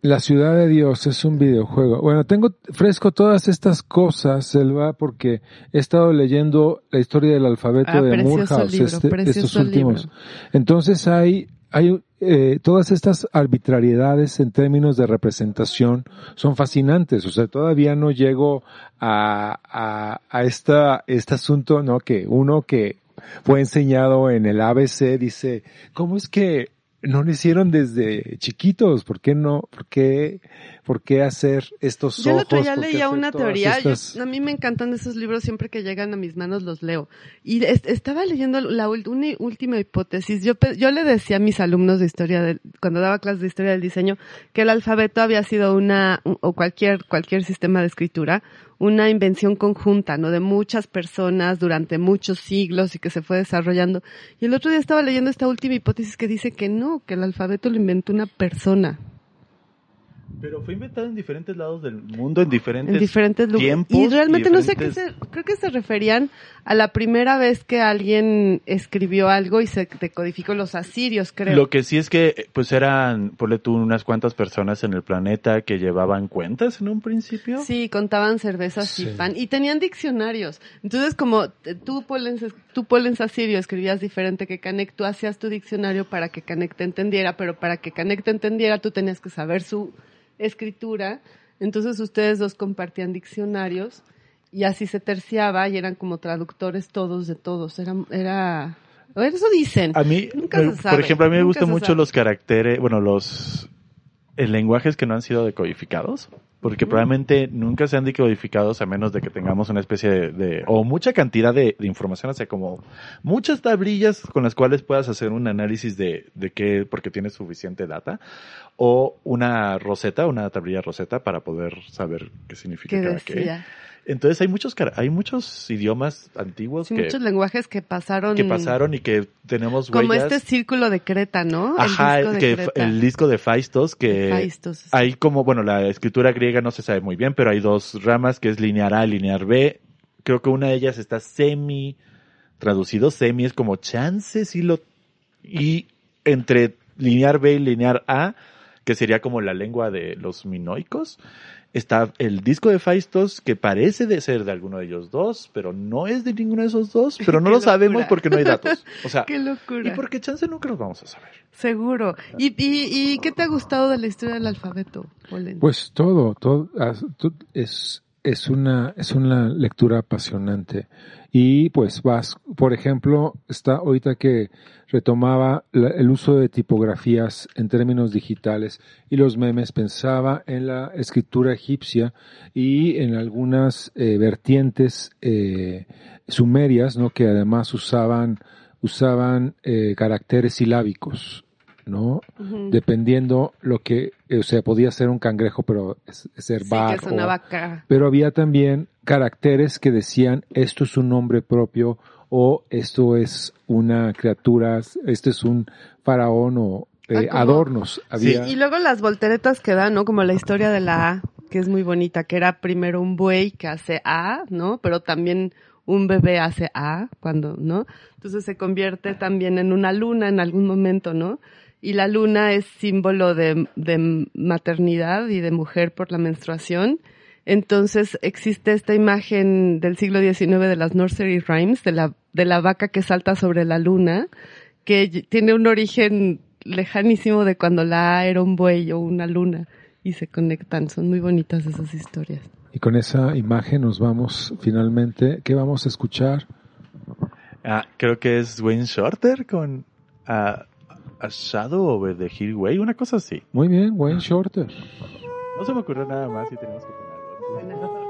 La ciudad de Dios es un videojuego. Bueno, tengo fresco todas estas cosas, Selva, porque he estado leyendo la historia del alfabeto Ah, de Moorhouse libro, este- estos últimos. libro. Entonces hay, hay eh, todas estas arbitrariedades en términos de representación son fascinantes. O sea, todavía no llego a, a, a esta, este asunto, ¿no? Que uno que fue enseñado en el ABC dice, ¿cómo es que no lo hicieron desde chiquitos? ¿Por qué no? ¿Por qué, por qué hacer estos Yo el otro día ¿Por qué leía una teoría. yo- a mí me encantan esos libros, siempre que llegan a mis manos los leo. Y es- estaba leyendo la una última hipótesis. Yo, yo le decía a mis alumnos de historia, del- cuando daba clases de historia del diseño, que el alfabeto había sido una, o cualquier, cualquier sistema de escritura, una invención conjunta, ¿no? De muchas personas durante muchos siglos y que se fue desarrollando. Y el otro día estaba leyendo esta última hipótesis que dice que no, que el alfabeto lo inventó una persona. Pero fue inventado en diferentes lados del mundo, en diferentes, en diferentes lugares. tiempos. Y realmente no sé qué se, creo que se referían a la primera vez que alguien escribió algo y se decodificó los asirios, creo. Lo que sí es que, pues eran, ponle tú, unas cuantas personas en el planeta que llevaban cuentas en un principio. Sí, contaban cervezas Sí. y pan y tenían diccionarios. Entonces, como eh, tú Polens, tú Polens Asirio escribías diferente que Canek, tú hacías tu diccionario para que Canek te entendiera, pero para que Canek te entendiera tú tenías que saber su escritura. Entonces ustedes dos compartían diccionarios y así se terciaba y eran como traductores todos de todos. Era, era, eso dicen. A mí, Nunca se eh, sabe, por ejemplo, a mí me gustan se mucho sabe. los caracteres, bueno, los eh, lenguajes que no han sido decodificados, porque probablemente nunca sean decodificados a menos de que tengamos una especie de, de- o mucha cantidad de, de información, o sea, como muchas tablillas con las cuales puedas hacer un análisis de, de qué, porque tienes suficiente data, o una roseta, una tablilla roseta para poder saber qué significa que cada qué. decía. Entonces hay muchos, hay muchos idiomas antiguos Sí, que, muchos lenguajes que pasaron. que pasaron y que tenemos Como huellas. este círculo de Creta, ¿no? Ajá, el disco de que Creta. el disco de Faistos, que Faistos. hay como, bueno, la escritura griega no se sabe muy bien, pero hay dos ramas que es linear A y linear B. Creo que una de ellas está semi traducido semi es como chance si lo y entre linear B y linear A, que sería como la lengua de los minoicos, está el disco de Faistos que parece de ser de alguno de ellos dos, pero no es de ninguno de esos dos, pero no lo sabemos porque no hay datos. O sea, Qué locura. y porque chance nunca los vamos a saber. Seguro. ¿Y, y, y qué te ha gustado de la historia del alfabeto, Polen? Pues todo, todo to- es, es una, es una lectura apasionante. Y pues vas, por ejemplo, está ahorita que retomaba el uso de tipografías en términos digitales y los memes, pensaba en la escritura egipcia y en algunas eh, vertientes eh, sumerias, ¿no? Que además usaban, usaban eh, caracteres silábicos, ¿no? Dependiendo lo que, eh, o sea, podía ser un cangrejo, pero es, es ser sí, sonaba o- acá. pero había también caracteres que decían esto es un nombre propio o esto es una criatura, este es un faraón o eh, Ah, adornos. Había, Y luego las volteretas que dan, ¿no? Como la historia de la A, que es muy bonita, que era primero un buey que hace A, ¿no? Pero también un bebé hace A, cuando, ¿no? Entonces se convierte también en una luna en algún momento, ¿no? Y la luna es símbolo de, de maternidad y de mujer por la menstruación. Entonces existe esta imagen del siglo XIX de las nursery rhymes, de la, de la vaca que salta sobre la luna, que tiene un origen lejanísimo de cuando la A era un buey o una luna y se conectan. Son muy bonitas esas historias. y con esa imagen nos vamos finalmente. ¿Qué vamos a escuchar? Ah, creo que es Wayne Shorter con ah, A Shadow Over the Hillway, una cosa así. Muy bien, Wayne Shorter. No se me ocurrió nada más y tenemos que ponerlo.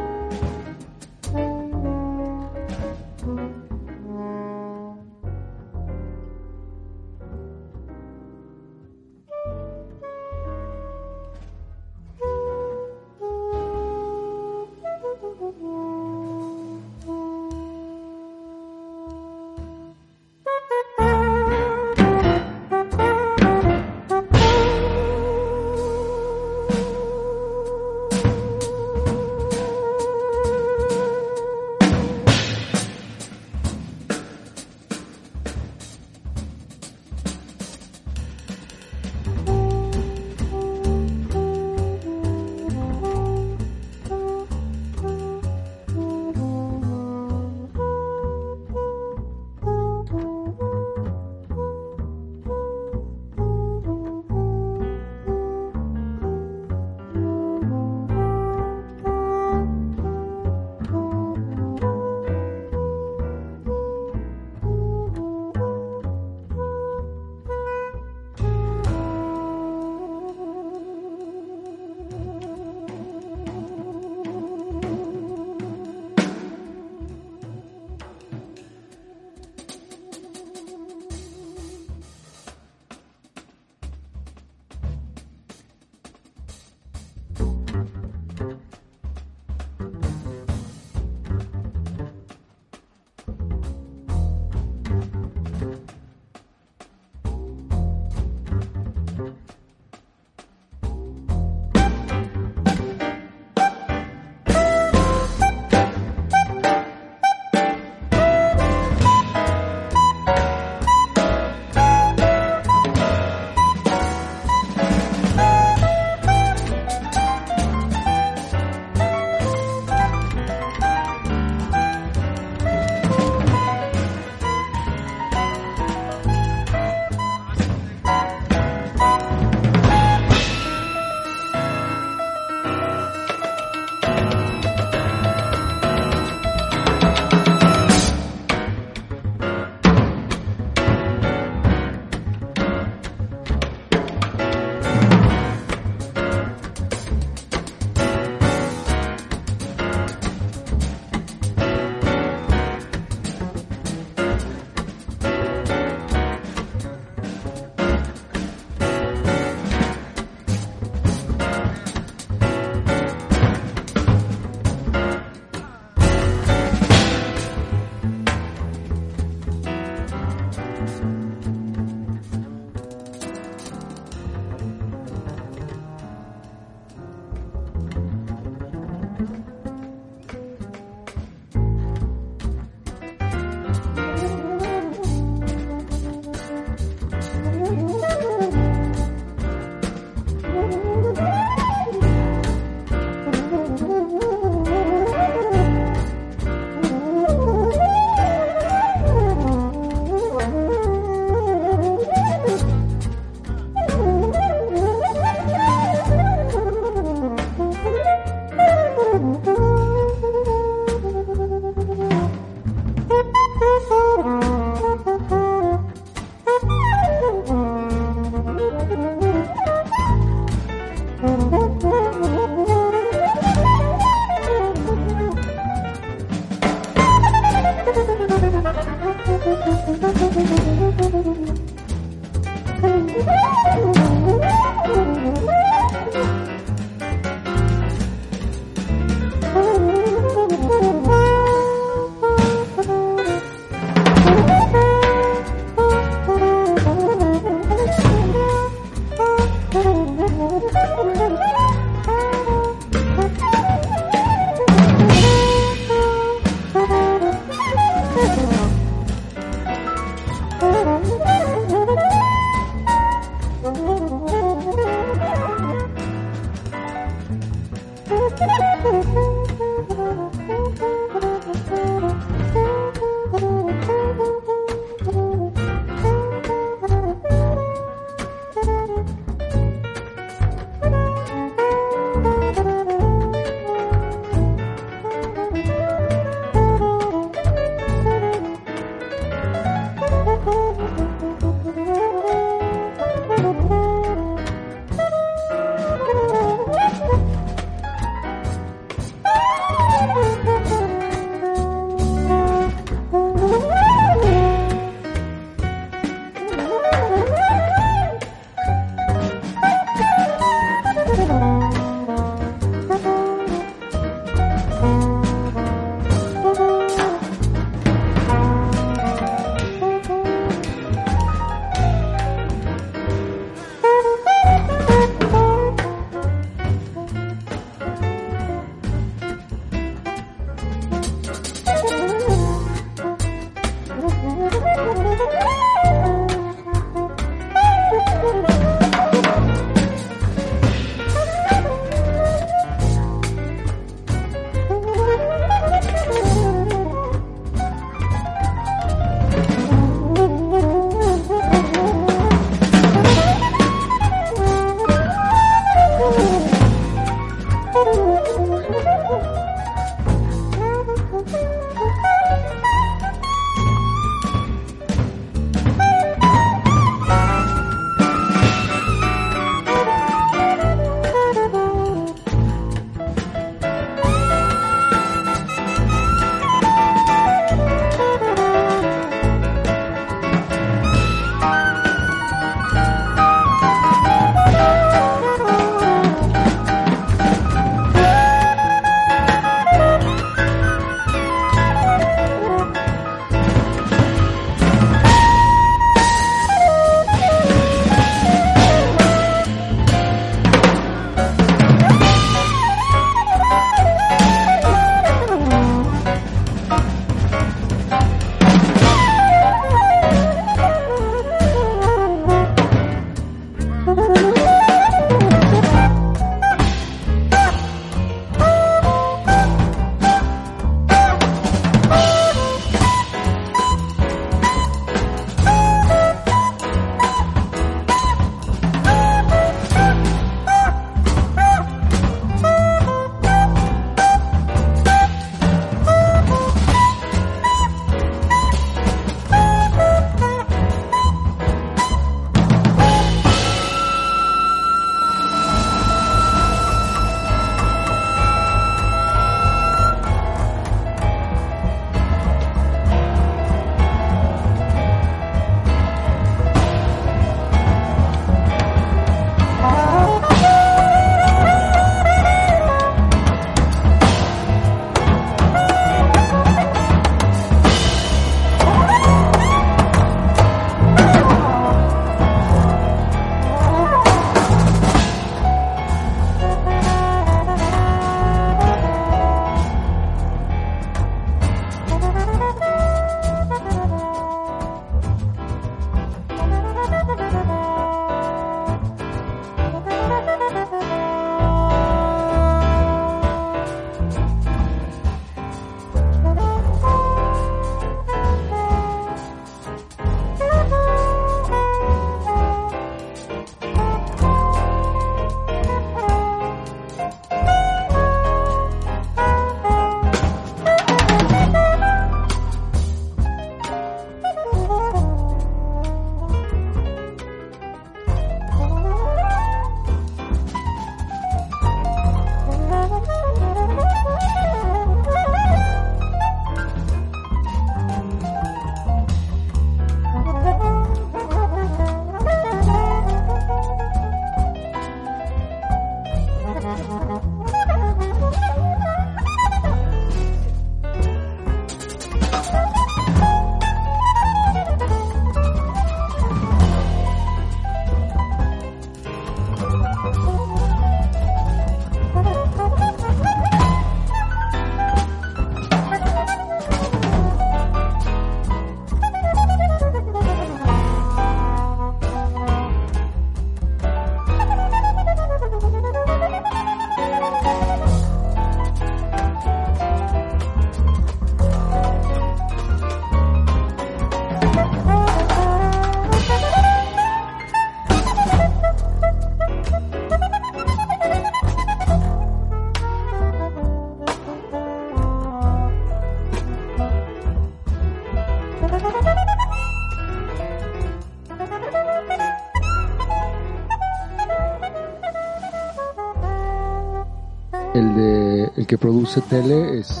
Que produce tele es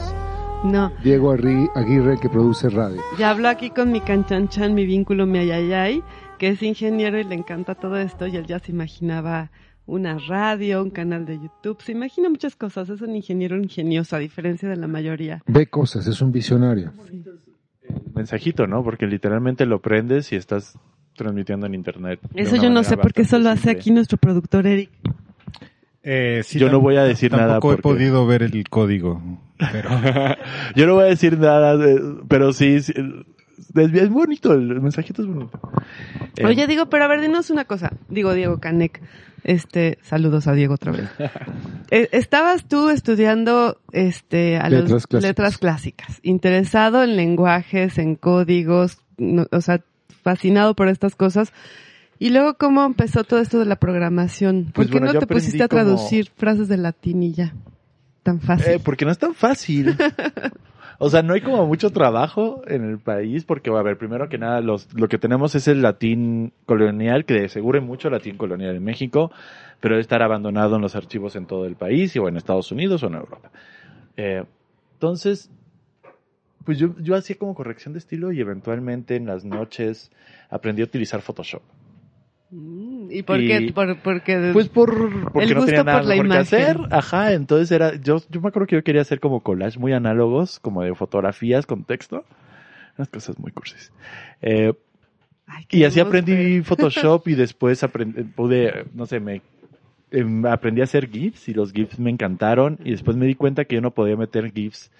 No, Diego Aguirre, el que produce radio. ya hablo aquí con mi canchanchan, mi vínculo, mi ayayay, que es ingeniero y le encanta todo esto y él ya se imaginaba una radio, un canal de YouTube, se imagina muchas cosas, es un ingeniero ingenioso a diferencia de la mayoría. Ve cosas, es un visionario. Mensajito, ¿no? Porque literalmente lo prendes y estás transmitiendo en internet. Eso yo no sé por qué eso lo hace aquí nuestro productor Eric. Eh, sí, Yo no voy a decir nada Tampoco he porque- podido ver el código. Pero Yo no voy a decir nada, de- pero sí, sí, es, bonito, el mensajito es bonito. Eh, Oye, digo, pero a ver, dinos una cosa. Digo, Diego Canek. Este, saludos a Diego otra vez. Eh, Estabas tú estudiando este a los- Letras clásicas. letras clásicas, interesado en lenguajes, en códigos, no- o sea, fascinado por estas cosas. Y luego, ¿cómo empezó todo esto de la programación? ¿Por Pues qué bueno, no te pusiste a como- traducir frases de latín y ya? Tan fácil. Eh, porque no es tan fácil. O sea, no hay como mucho trabajo en el país porque, a ver, primero que nada, los, lo que tenemos es el latín colonial, que de seguro hay mucho latín colonial en México, pero debe estar abandonado en los archivos en todo el país, y o en Estados Unidos o en Europa. Eh, entonces, pues yo, yo hacía como corrección de estilo y eventualmente en las noches aprendí a utilizar Photoshop. Mm, ¿Y por qué? Por, porque Pues por, porque El no gusto tenía nada por la mejor que imagen. hacer. Ajá, entonces era, yo, yo me acuerdo que yo quería hacer como collage muy análogos, como de fotografías con texto. Unas cosas muy cursis. Eh, Ay, y así aprendí. Photoshop y después aprendí, pude, no sé, me em, aprendí a hacer GIFs y los GIFs me encantaron y después me di cuenta que yo no podía meter GIFs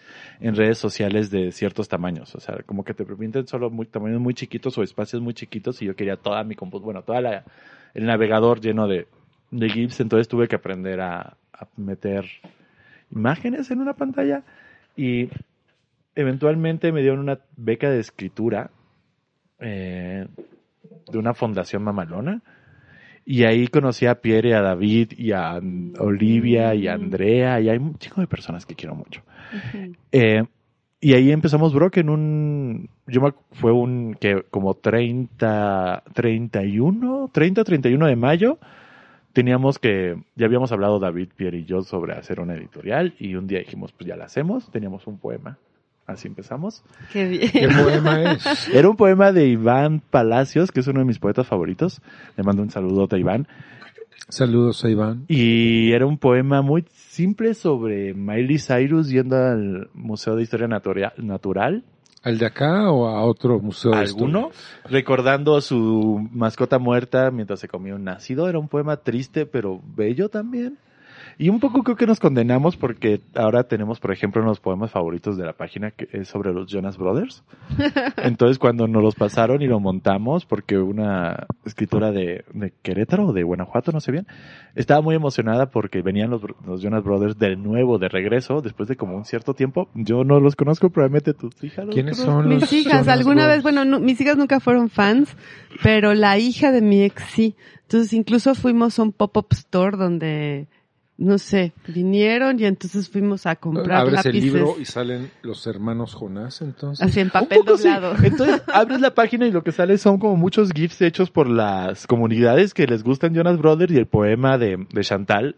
en redes sociales de ciertos tamaños, o sea, como que te permiten solo tamaños muy chiquitos o espacios muy chiquitos y yo quería toda mi comput, bueno, toda la, el navegador lleno de, de GIFs, entonces tuve que aprender a, a meter imágenes en una pantalla y eventualmente me dieron una beca de escritura eh, de una fundación mamalona. Y ahí conocí a Pierre, y a David, y a mm, Olivia, y a Andrea, y hay un chico de personas que quiero mucho. Eh, y ahí empezamos Brock en un, yo me, fue un, que como 30, 31, 30, 31 de mayo, teníamos que, ya habíamos hablado David, Pierre y yo sobre hacer una editorial, y un día dijimos, pues ya la hacemos, teníamos un poema, así empezamos. Qué bien. ¿Qué poema es? Era un poema de Iván Palacios, que es uno de mis poetas favoritos. Le mando un saludote a Iván. Saludos a Iván. Y era un poema muy simple sobre Miley Cyrus yendo al Museo de Historia Natura- Natural, ¿Al de acá o a otro museo? de alguno, historia? recordando a su mascota muerta mientras se comía un nacido. Era un poema triste, pero bello también. Y un poco creo que nos condenamos porque ahora tenemos, por ejemplo, uno de los poemas favoritos de la página que es sobre los Jonas Brothers. Entonces, cuando nos los pasaron y lo montamos, porque una escritora de, de Querétaro o de Guanajuato, no sé bien, estaba muy emocionada porque venían los, los Jonas Brothers de nuevo, de regreso, después de como un cierto tiempo. Yo no los conozco, probablemente tus hijas los ¿Quiénes son los Mis hijas, Jonas alguna Brothers? vez, bueno, no, mis hijas nunca fueron fans, pero la hija de mi ex sí. Entonces incluso fuimos a un pop-up store donde, no sé, vinieron y entonces fuimos a comprar Abres el libro y salen los hermanos Jonás, entonces. Así en Un papel poco sí. doblado. Entonces abres la página y lo que sale son como muchos GIFs hechos por las comunidades que les gustan Jonas Brothers y el poema de, de Chantal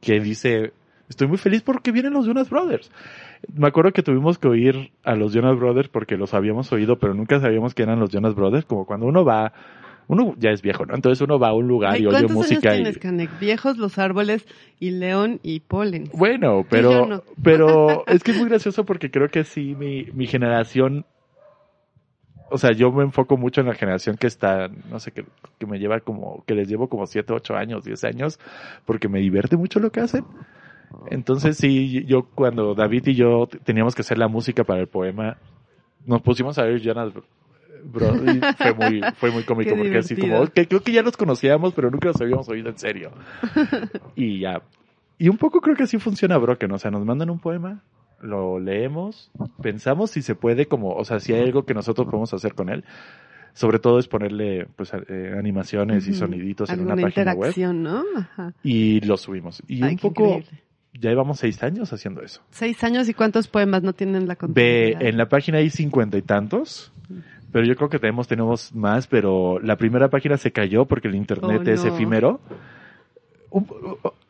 que dice, estoy muy feliz porque vienen los Jonas Brothers. Me acuerdo que tuvimos que oír a los Jonas Brothers porque los habíamos oído, pero nunca sabíamos que eran los Jonas Brothers, como cuando uno va, uno ya es viejo, ¿no? Entonces uno va a un lugar Ay, y oye ¿Cuántos música años y... tienes, Canek? Viejos, los árboles y león y polen. Bueno, pero, no. pero es que es muy gracioso porque creo que sí, mi, mi generación, o sea, yo me enfoco mucho en la generación que está, no sé, que, que me lleva como, que les llevo como 7, 8 años, 10 años, porque me divierte mucho lo que hacen. Entonces sí, yo cuando David y yo teníamos que hacer la música para el poema, nos pusimos a ver Jonas Bro, y fue muy, fue muy cómico Qué porque así como, que creo que ya los conocíamos, pero nunca los habíamos oído en serio. Y ya. Y un poco creo que así funciona Broken, o sea, nos mandan un poema, lo leemos, pensamos si se puede como, o sea, si hay algo que nosotros podemos hacer con él. Sobre todo es ponerle pues eh, animaciones y Ujú. soniditos en una página web ¿no? Ajá. y lo subimos. Y Ay, un qué poco, increíble. ya llevamos seis años haciendo eso. Seis años y cuántos poemas no tienen la Ve, continuidad. en la página hay cincuenta y tantos, pero yo creo que tenemos, tenemos más, pero la primera página se cayó porque el internet Oh, es efímero. Un-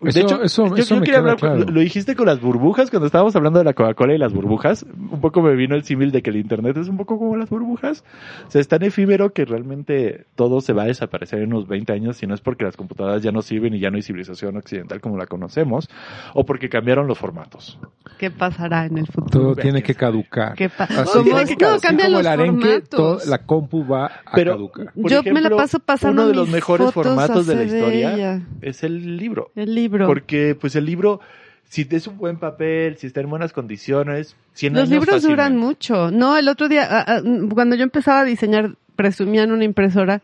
Eso, de hecho, eso, yo, eso yo me quería hablar, claro. lo, lo dijiste con las burbujas, cuando estábamos hablando de la Coca-Cola y las burbujas, un poco me vino el símil de que el Internet es un poco como las burbujas. O sea, es tan efímero que realmente todo se va a desaparecer en unos 20 años, si no es porque las computadoras ya no sirven y ya no hay civilización occidental como la conocemos, o porque cambiaron los formatos. ¿Qué pasará en el futuro? Todo tiene que caducar. ¿Qué Así Como- como- no, cambian los el arenque, formatos. todo- la compu va a Pero- caducar. Yo me la paso pasando uno de los mis mejores fotos formatos de la a historia ella. es el libro. El libro. Porque pues el libro, si es un buen papel, si está en buenas condiciones, 100 Los años libros duran mucho. No, el otro día, ah, ah, cuando yo empezaba a diseñar, presumían una impresora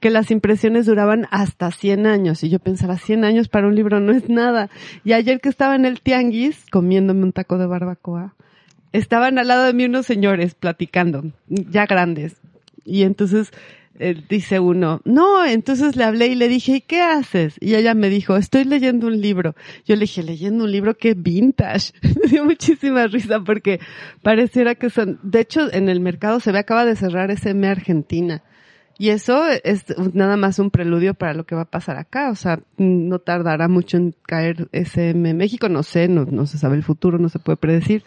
que las impresiones duraban hasta 100 años. Y yo pensaba, 100 años para un libro no es nada. Y ayer que estaba en el tianguis, comiéndome un taco de barbacoa, estaban al lado de mí unos señores platicando, ya grandes. Y entonces eh, dice uno, no, entonces le hablé y le dije, ¿y qué haces? Y ella me dijo, estoy leyendo un libro. Yo le dije, leyendo un libro que vintage. me dio muchísima risa porque pareciera que son, de hecho en el mercado se ve, acaba de cerrar SM Argentina. Y eso es nada más un preludio para lo que va a pasar acá. O sea, no tardará mucho en caer SM México. No sé, no, no se sabe el futuro, no se puede predecir.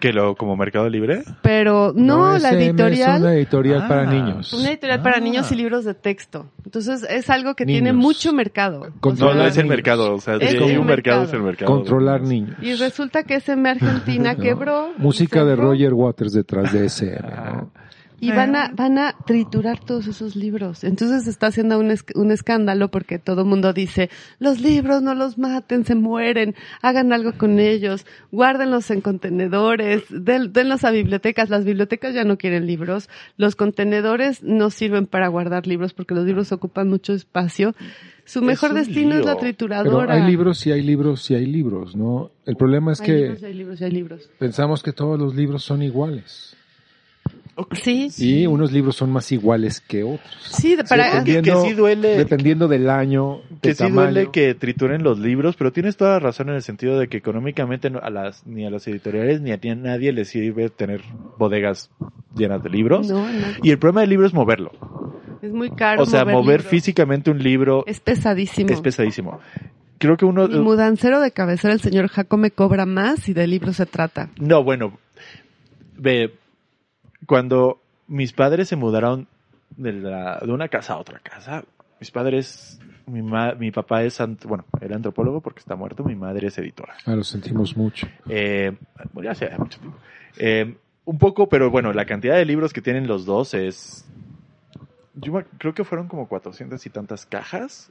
Que lo, como Mercado Libre. Pero no, la SM editorial. Es una editorial Ah. para niños. Una editorial para Ah. niños y libros de texto. Entonces es algo que Niños. tiene mucho mercado. No, no es el niños. mercado, o sea, Es si como hay un mercado, mercado. es el mercado. Controlar niños. Y resulta que SM Argentina ¿no? quebró. Música de Roger Waters detrás de ese. Y van a, van a triturar todos esos libros. Entonces se está haciendo un, es- un escándalo porque todo el mundo dice, los libros no los maten, se mueren, hagan algo con ellos, guárdenlos en contenedores, den- denlos a bibliotecas. Las bibliotecas ya no quieren libros. Los contenedores no sirven para guardar libros porque los libros ocupan mucho espacio. Su mejor destino es la. Pero trituradora. hay libros y hay libros y hay libros, ¿no? El problema es Hay que libros, hay libros, hay libros. pensamos que todos los libros son iguales. Sí, Y unos libros son más iguales que otros. sí, de- para, dependiendo, que sí duele- dependiendo del año, Que del sí tamaño. duele que trituren los libros, pero tienes toda la razón en el sentido de que económicamente no- a las, ni a las editoriales ni a ti- a nadie les sirve tener bodegas llenas de libros. no, no, Y el problema del libro es moverlo. es muy caro. o sea, mover, físicamente un libro Es pesadísimo. es pesadísimo. Creo que uno... Mi mudancero de cabecera, el señor Jaco, me cobra más si de libros se trata. No, bueno, ve, cuando mis padres se mudaron de, la- de una casa a otra casa, mis padres, mi, ma- mi papá es, bueno, era antropólogo porque está muerto, mi madre es editora. Ah, lo sentimos mucho. Eh, murió hace mucho tiempo. Eh, un poco, pero bueno, la cantidad de libros que tienen los dos es, yo creo que fueron como 400 y tantas cajas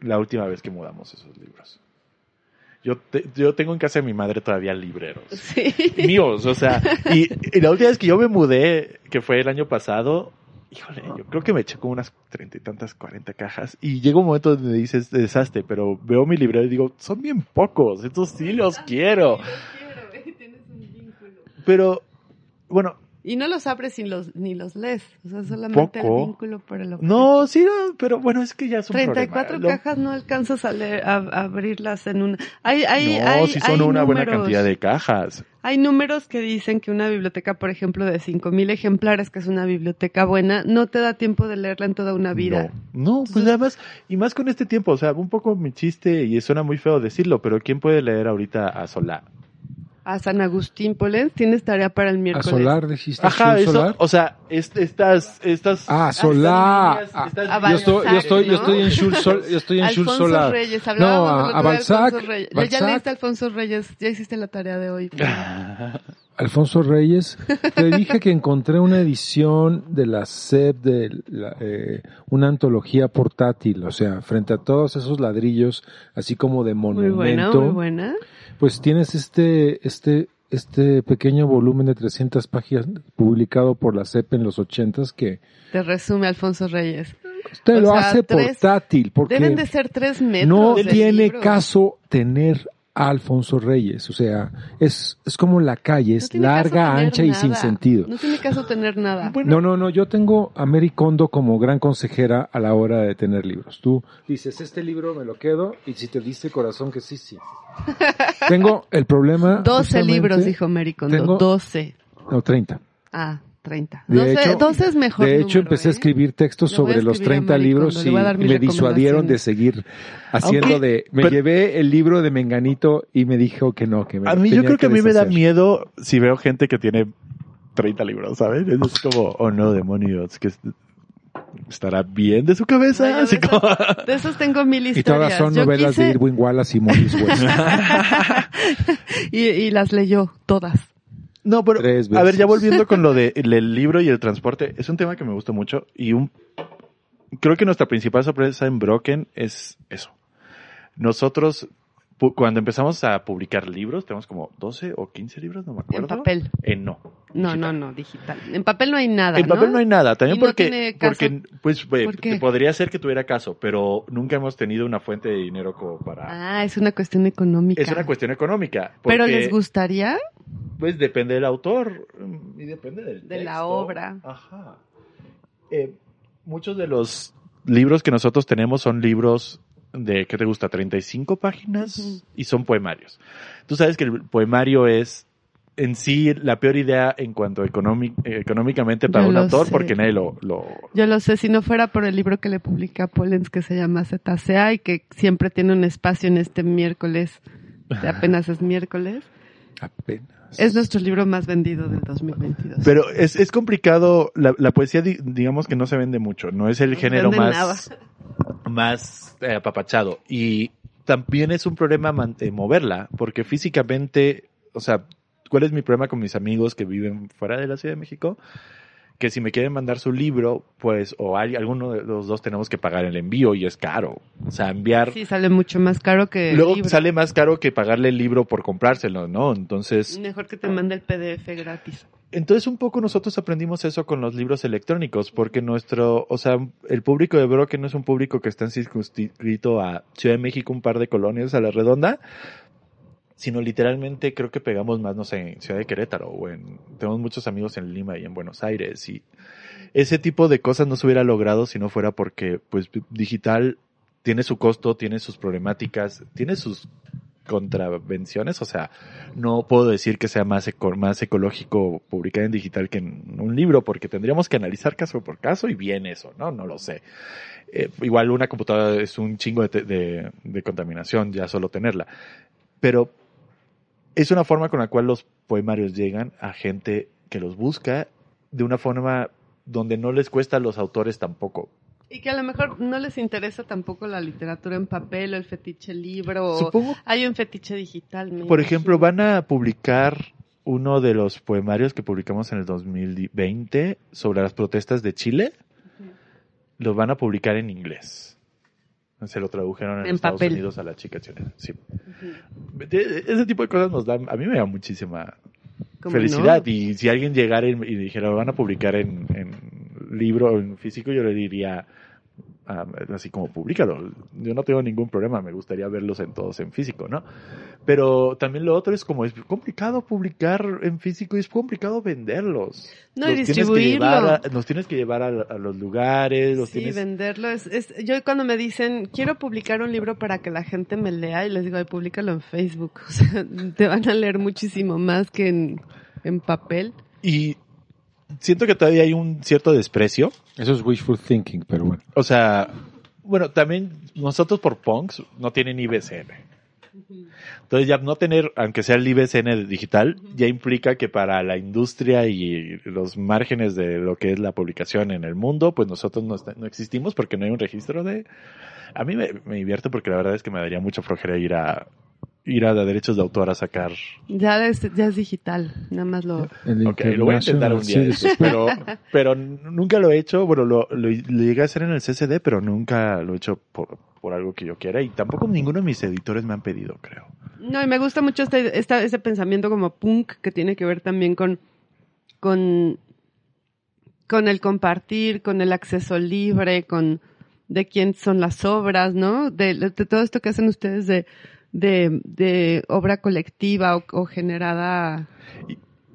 la última vez que mudamos esos libros. Yo, te- yo tengo en casa de mi madre todavía libreros. Sí. míos, o sea, y, y la última vez que yo me mudé, que fue el año pasado, híjole, yo creo que me eché como unas treinta y tantas, cuarenta cajas, y llega un momento donde dices, desastre, pero veo mi librero y digo, son bien pocos, estos sí los quiero, pero, bueno, Y no los abres sin los, ni los lees. O sea, solamente Poco. el vínculo por el objeto. no, sí, no, pero bueno, es que ya es un 34 problema. Lo- cajas no alcanzas a, leer, a, a abrirlas en una. Hay, hay, no, hay, sí son hay una buena números. cantidad de cajas. Hay números que dicen que una biblioteca, por ejemplo, de 5000 ejemplares, que es una biblioteca buena, no te da tiempo de leerla en toda una vida. No, no, pues además, y más con este tiempo, o sea, un poco mi chiste, y suena muy feo decirlo, pero ¿quién puede leer ahorita a Solá? A San Agustín Polens tienes tarea para el ¿A miércoles. Solar dijiste? Ajá, eso, Solar? o sea, est- estas, estas. Ah, Solar. estas Ah, líneas, estas- Ah, yo estoy, yo estoy, yo ¿no? estoy en Shul Sol, yo estoy en Shul Alfonso Solar. Reyes, No, a, a Balzac, Alfonso Reyes. Ya- Balzac, Ya leíste Alfonso Reyes, ya hiciste la tarea de hoy. Alfonso Reyes, te dije que encontré una edición de la SEP de la, eh, una antología portátil, o sea, frente a todos esos ladrillos, así como de Muy monumento, buena, muy buena. Pues tienes este, este, este pequeño volumen de 300 páginas publicado por la SEP en los ochentas que Te resume Alfonso Reyes. te O lo sea, hace tres- portátil, porque Deben de ser tres metros. no tiene libros. caso tener a Alfonso Reyes, o sea, es, es como la calle, es larga, ancha y sin sentido. No tiene caso tener nada. No, no, no, yo tengo a Mary Kondo como gran consejera a la hora de tener libros. Tú dices, este libro me lo quedo y si te diste corazón que sí, sí. tengo el problema... 12 justamente- libros, dijo Mary Kondo. tengo- 12. No, 30. Ah, 30. De 12, hecho- 12 es mejor. De hecho, número, empecé a ¿eh? escribir textos a sobre los escribir a 30 Maricondo, libros y, a y me disuadieron de seguir haciendo Aunque- de... Me pero- llevé el libro de Menganito y me dijo que no, que me A mí yo creo que a mí me da miedo si veo gente que tiene 30 libros, ¿sabes? Es como, oh no, demonios, que es- estará bien de su cabeza. No, así de, como... esas, de esas tengo mil Y historias. todas son Yo novelas quise- de Irwin Wallace y Morris West. y, y las leyó todas. No, pero Tres a ver, ya volviendo con lo de el, el libro y el transporte, es un tema que me gusta mucho y un creo que nuestra principal sorpresa en Broken es eso. Nosotros cuando empezamos a publicar libros, tenemos como 12 o 15 libros, no me acuerdo. En papel. Eh, no. No, digital. no, no, digital. En papel no hay nada. En papel no, hay nada, también no porque, tiene caso. porque pues eh, ¿Por qué? podría ser que tuviera caso, pero nunca hemos tenido una fuente de dinero como para... Ah, es una cuestión económica. es una cuestión económica. Pero les gustaría. Pues depende del autor mm, y depende del De la obra. Ajá. Eh, muchos de los libros que nosotros tenemos son libros de, ¿qué te gusta? 35 páginas Ujú. y son poemarios. Tú sabes que el poemario es en sí la peor idea en cuanto económicamente para Yo un autor sé. porque nadie lo, lo... Yo lo sé, si no fuera por el libro que le publica Pollens que se llama ZCA y que siempre tiene un espacio en este miércoles, que apenas es miércoles, Apenas. es nuestro libro más vendido del 2022. Pero es, es complicado, la, la poesía di- digamos que no se vende mucho, no es el No género más, más eh, apapachado. Y también es un problema moverla, porque físicamente, o sea, ¿cuál es mi problema con mis amigos que viven fuera de la Ciudad de México? Que si me quieren mandar su libro, pues, o hay, alguno de los dos tenemos que pagar el envío y es caro. O sea, enviar... Sí, sale mucho más caro que el Luego libro. sale más caro que pagarle el libro por comprárselo, ¿no? Entonces... Mejor que te mande el PDF gratis. Entonces un poco nosotros aprendimos eso con los libros electrónicos, porque nuestro, o sea, el público de Broken no es un público que está circunscrito a Ciudad de México, un par de colonias a la redonda, sino literalmente creo que pegamos más, no sé, en Ciudad de Querétaro o en, tenemos muchos amigos en Lima y en Buenos Aires y ese tipo de cosas no se hubiera logrado si no fuera porque, pues, digital tiene su costo, tiene sus problemáticas, tiene sus contravenciones, o sea, no puedo decir que sea más, eco- más ecológico publicar en digital que en un libro, porque tendríamos que analizar caso por caso y bien eso, ¿no? No lo sé. Eh, igual una computadora es un chingo de, de, de contaminación, ya solo tenerla. Pero es una forma con la cual los poemarios llegan a gente que los busca de una forma donde no les cuesta a los autores tampoco. Y que a lo mejor no les interesa tampoco la literatura en papel o el fetiche libro. o Supongo Hay un fetiche digital. Por ejemplo, van a publicar uno de los poemarios que publicamos en el 2020 sobre las protestas de Chile. Los van a publicar en inglés. Se lo tradujeron en, En Estados papel. Unidos a la chica chilena. Sí. Ese tipo de cosas nos dan, a mí me da muchísima ¿Cómo felicidad. no? Y si alguien llegara y, y dijera, lo van a publicar en, en libro en físico, yo le diría, ah, así como, públicalo. Yo no tengo ningún problema, me gustaría verlos en todos en físico, ¿no? Pero también lo otro es como, es complicado publicar en físico y es complicado venderlos. No, y Los tienes que distribuirlo. llevar a- los tienes que llevar a, a los lugares, los Sí, tienes... venderlo. Es, es, yo cuando me dicen, quiero publicar un libro para que la gente me lea, y les digo, ay, públicalo en Facebook. O sea, te van a leer muchísimo más que en, en papel. Y siento que todavía hay un cierto desprecio Eso es wishful thinking, pero bueno. O sea, bueno, también nosotros por punks no tienen IBCN. Entonces ya no tener, aunque sea el IBCN digital, ya implica que para la industria y los márgenes de lo que es la publicación en el mundo, pues nosotros no, está- no existimos porque no hay un registro de... A mí me, me divierte porque la verdad es que me daría mucha flojera ir a ir a derechos de autor a sacar. Ya es, ya es digital, nada más lo... El Ok, lo voy a intentar un día, de International estos, pero, pero nunca lo he hecho. Bueno, lo, lo, lo llegué a hacer en el CCD, pero nunca lo he hecho por, por algo que yo quiera. Y tampoco ninguno de mis editores me han pedido, creo. No, y me gusta mucho este, esta- ese pensamiento como punk que tiene que ver también con, con, con el compartir, con el acceso libre, con de quién son las obras, ¿no? De, de todo esto que hacen ustedes de, de, de obra colectiva o, generada.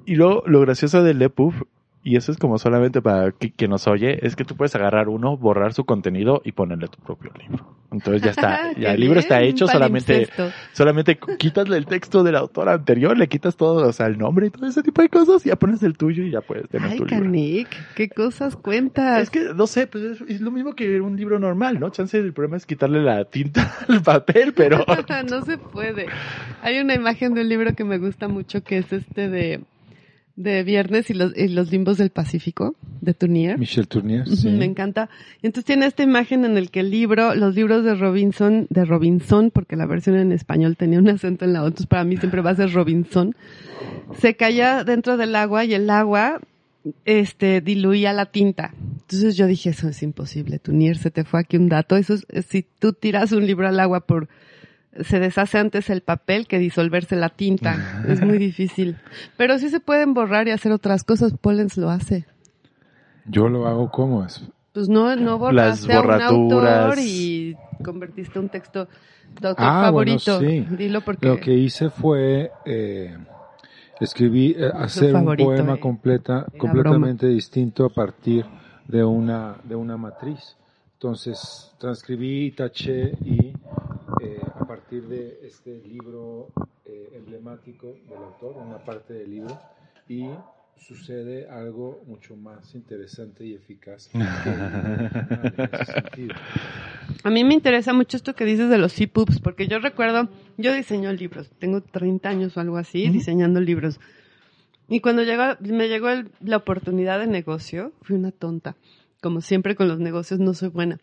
Y luego, lo gracioso del EPUB, y eso es como solamente para que, que nos oye, es que tú puedes agarrar uno, borrar su contenido y ponerle tu propio libro. Entonces ya está, ya el libro está hecho, solamente, solamente quitasle el texto del autor anterior, le quitas todo, o sea, el nombre y todo ese tipo de cosas, y ya pones el tuyo y ya puedes tener Ay, tu libro. Canic, qué cosas cuentas. Es que, no sé, pues es, es lo mismo que un libro normal, ¿no? Chance, el problema es quitarle la tinta al papel, pero... no se puede. Hay una imagen de un libro que me gusta mucho que es este de, de Viernes y los, y los limbos del Pacífico, de Tunier. Michel Tournier, sí. Me encanta. Y entonces tiene esta imagen en el que el libro, los libros de Robinson, de Robinson, porque la versión en español tenía un acento en la O, entonces para mí siempre va a ser Robinson, se caía dentro del agua y el agua este diluía la tinta. Entonces yo dije, eso es imposible, Tunier, se te fue aquí un dato. Eso es, si tú tiras un libro al agua por se deshace antes el papel que disolverse la tinta. es muy difícil. Pero sí se pueden borrar y hacer otras cosas. Pollens lo hace. Yo lo hago como es. Pues no, no borraste Las a un autor borraturas. y convertiste un texto de autor Ah, bueno, favorito. sí. Dilo porque Lo que hice fue eh, escribí, eh, hacer un favorito, poema eh. completa, completamente distinto a partir de una, de una matriz. Entonces transcribí, taché y partir de este libro eh, emblemático del autor, una parte del libro, y sucede algo mucho más interesante y eficaz que en a mí me interesa mucho esto que dices de los EPUBs, porque yo recuerdo, yo diseño libros, tengo 30 años o algo así Ujú. diseñando libros. Y cuando llegó, me llegó el- la oportunidad de negocio, fui una tonta. Como siempre con los negocios no soy buena.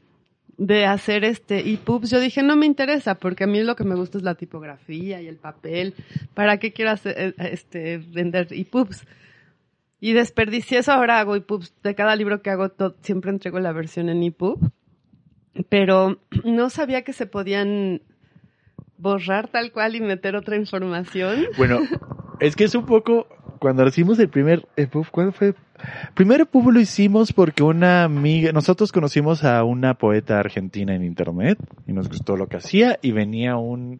De hacer este EPUBs, yo dije, no me interesa, porque a mí lo que me gusta es la tipografía y el papel. ¿Para qué quiero hacer, eh, este, vender EPUBs? Y desperdicié eso, ahora hago EPUBs. De cada libro que hago, siempre entrego la versión en EPUB. Pero no sabía que se podían borrar tal cual y meter otra información. Bueno, es que es un poco, cuando hicimos el primer EPUB, ¿cuál fue? Primer EPUB lo hicimos porque una amiga, nosotros conocimos a una poeta argentina en internet y nos gustó lo que hacía y venía un,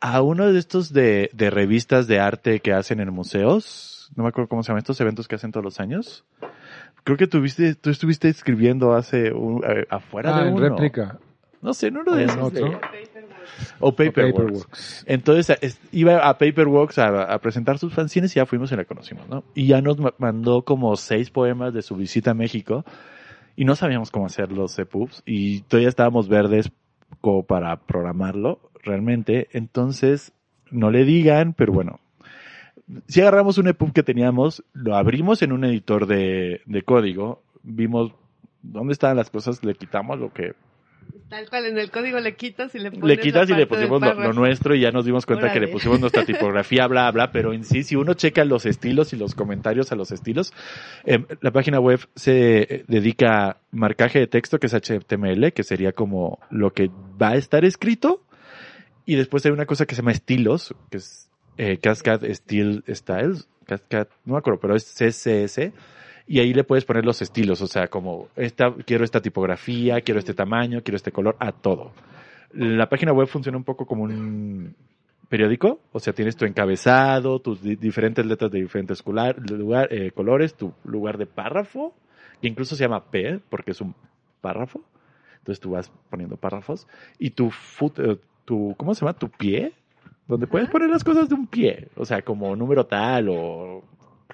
a uno de estos de, de revistas de arte que hacen en museos, no me acuerdo cómo se llaman estos eventos que hacen todos los años. Creo que tuviste, tú estuviste escribiendo hace, un- eh, afuera Ah, de en uno. réplica. No sé, en uno ¿O de esos. otro? o Paperworks. Paperworks. Entonces es- iba a Paperworks a, a presentar sus fanzines y ya fuimos y la conocimos, ¿no? Y ya nos ma- mandó como seis poemas de su visita a México y no sabíamos cómo hacer los EPUBs y todavía estábamos verdes como para programarlo realmente. Entonces, no le digan, pero bueno. Si agarramos un EPUB que teníamos, lo abrimos en un editor de, de código, vimos dónde estaban las cosas, le quitamos lo que Tal cual, en el código le quitas y le pones le quitas y le pusimos lo, nuestro y ya nos dimos cuenta que le pusimos nuestra tipografía, bla, bla, pero en sí, si uno checa los estilos y los comentarios a los estilos, eh, la página web se eh, dedica a marcaje de texto, que es HTML, que sería como lo que va a estar escrito, y después hay una cosa que se llama estilos, que es eh, Cascade Style Styles, Cascade, no me acuerdo, pero es CSS, y ahí le puedes poner los estilos, o sea, como esta, quiero esta tipografía, quiero este tamaño, quiero este color, a todo. La página web funciona un poco como un periódico, o sea, tienes tu encabezado, tus di- diferentes letras de diferentes cular- lugar, eh, colores, tu lugar de párrafo, que incluso se llama P, porque es un párrafo. Entonces tú vas poniendo párrafos y tu foot, eh, tu, ¿cómo se llama? Tu pie, donde puedes poner las cosas de un pie, o sea, como número tal o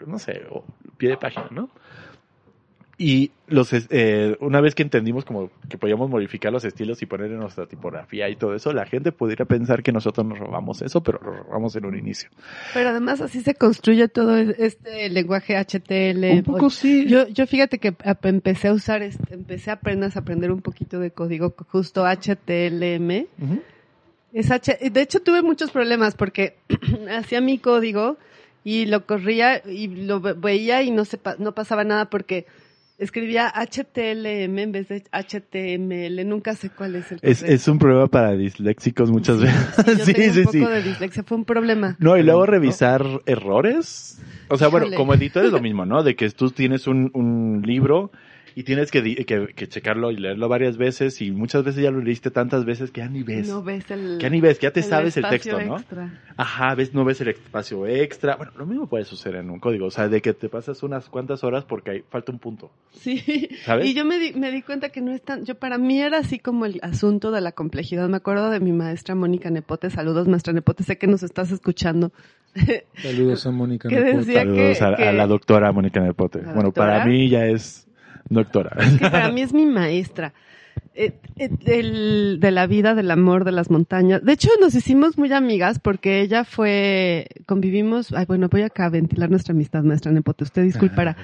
no sé, o pie de página, ¿no? Y los, es- eh, una vez que entendimos como que podíamos modificar los estilos y poner en nuestra tipografía y todo eso, la gente pudiera pensar que nosotros nos robamos eso, pero lo robamos en un inicio. Pero además así se construye todo este lenguaje HTML. un poco sí. Yo, yo fíjate que empecé a usar, este- empecé apenas a aprender un poquito de código, justo HTML. Ujú. Es H, de hecho tuve muchos problemas porque hacía mi código y lo corría y lo ve- veía y no se pa- no pasaba nada porque escribía HTLM en vez de HTML, nunca sé cuál es el Es, es un problema para disléxicos muchas veces. Sí, yo Sí, tengo sí, un sí. poco de dislexia, fue un problema. No, y luego revisar errores. O sea, bueno, Híjole. como editor es lo mismo, ¿no? De que tú tienes un, un libro y tienes que, di- que, que checarlo y leerlo varias veces y muchas veces ya lo leíste tantas veces que ya ni ves. No ves el. que ya ni ves, que ya te el sabes el espacio texto, ¿no? extra. Ajá, ves, no ves el espacio extra. Bueno, lo mismo puede suceder en un código, o sea, de que te pasas unas cuantas horas porque hay, falta un punto. Sí. ¿Sabes? Y yo me di, me di cuenta que no es tan. Yo, para mí era así como el asunto de la complejidad. Me acuerdo de mi maestra Mónica Nepote. Saludos, maestra Nepote. Sé que nos estás escuchando. Saludos a Mónica. ¿Qué Nepote. decía? Saludos que- a, a que- la doctora Mónica Nepote. ¿La Bueno, doctora? para mí ya es doctora. que para mí es mi maestra. Eh, eh, del- de la vida, del amor, de las montañas. De hecho, nos hicimos muy amigas porque ella fue, convivimos, ay, bueno, voy acá a ventilar nuestra amistad, maestra Nepote, usted disculpará.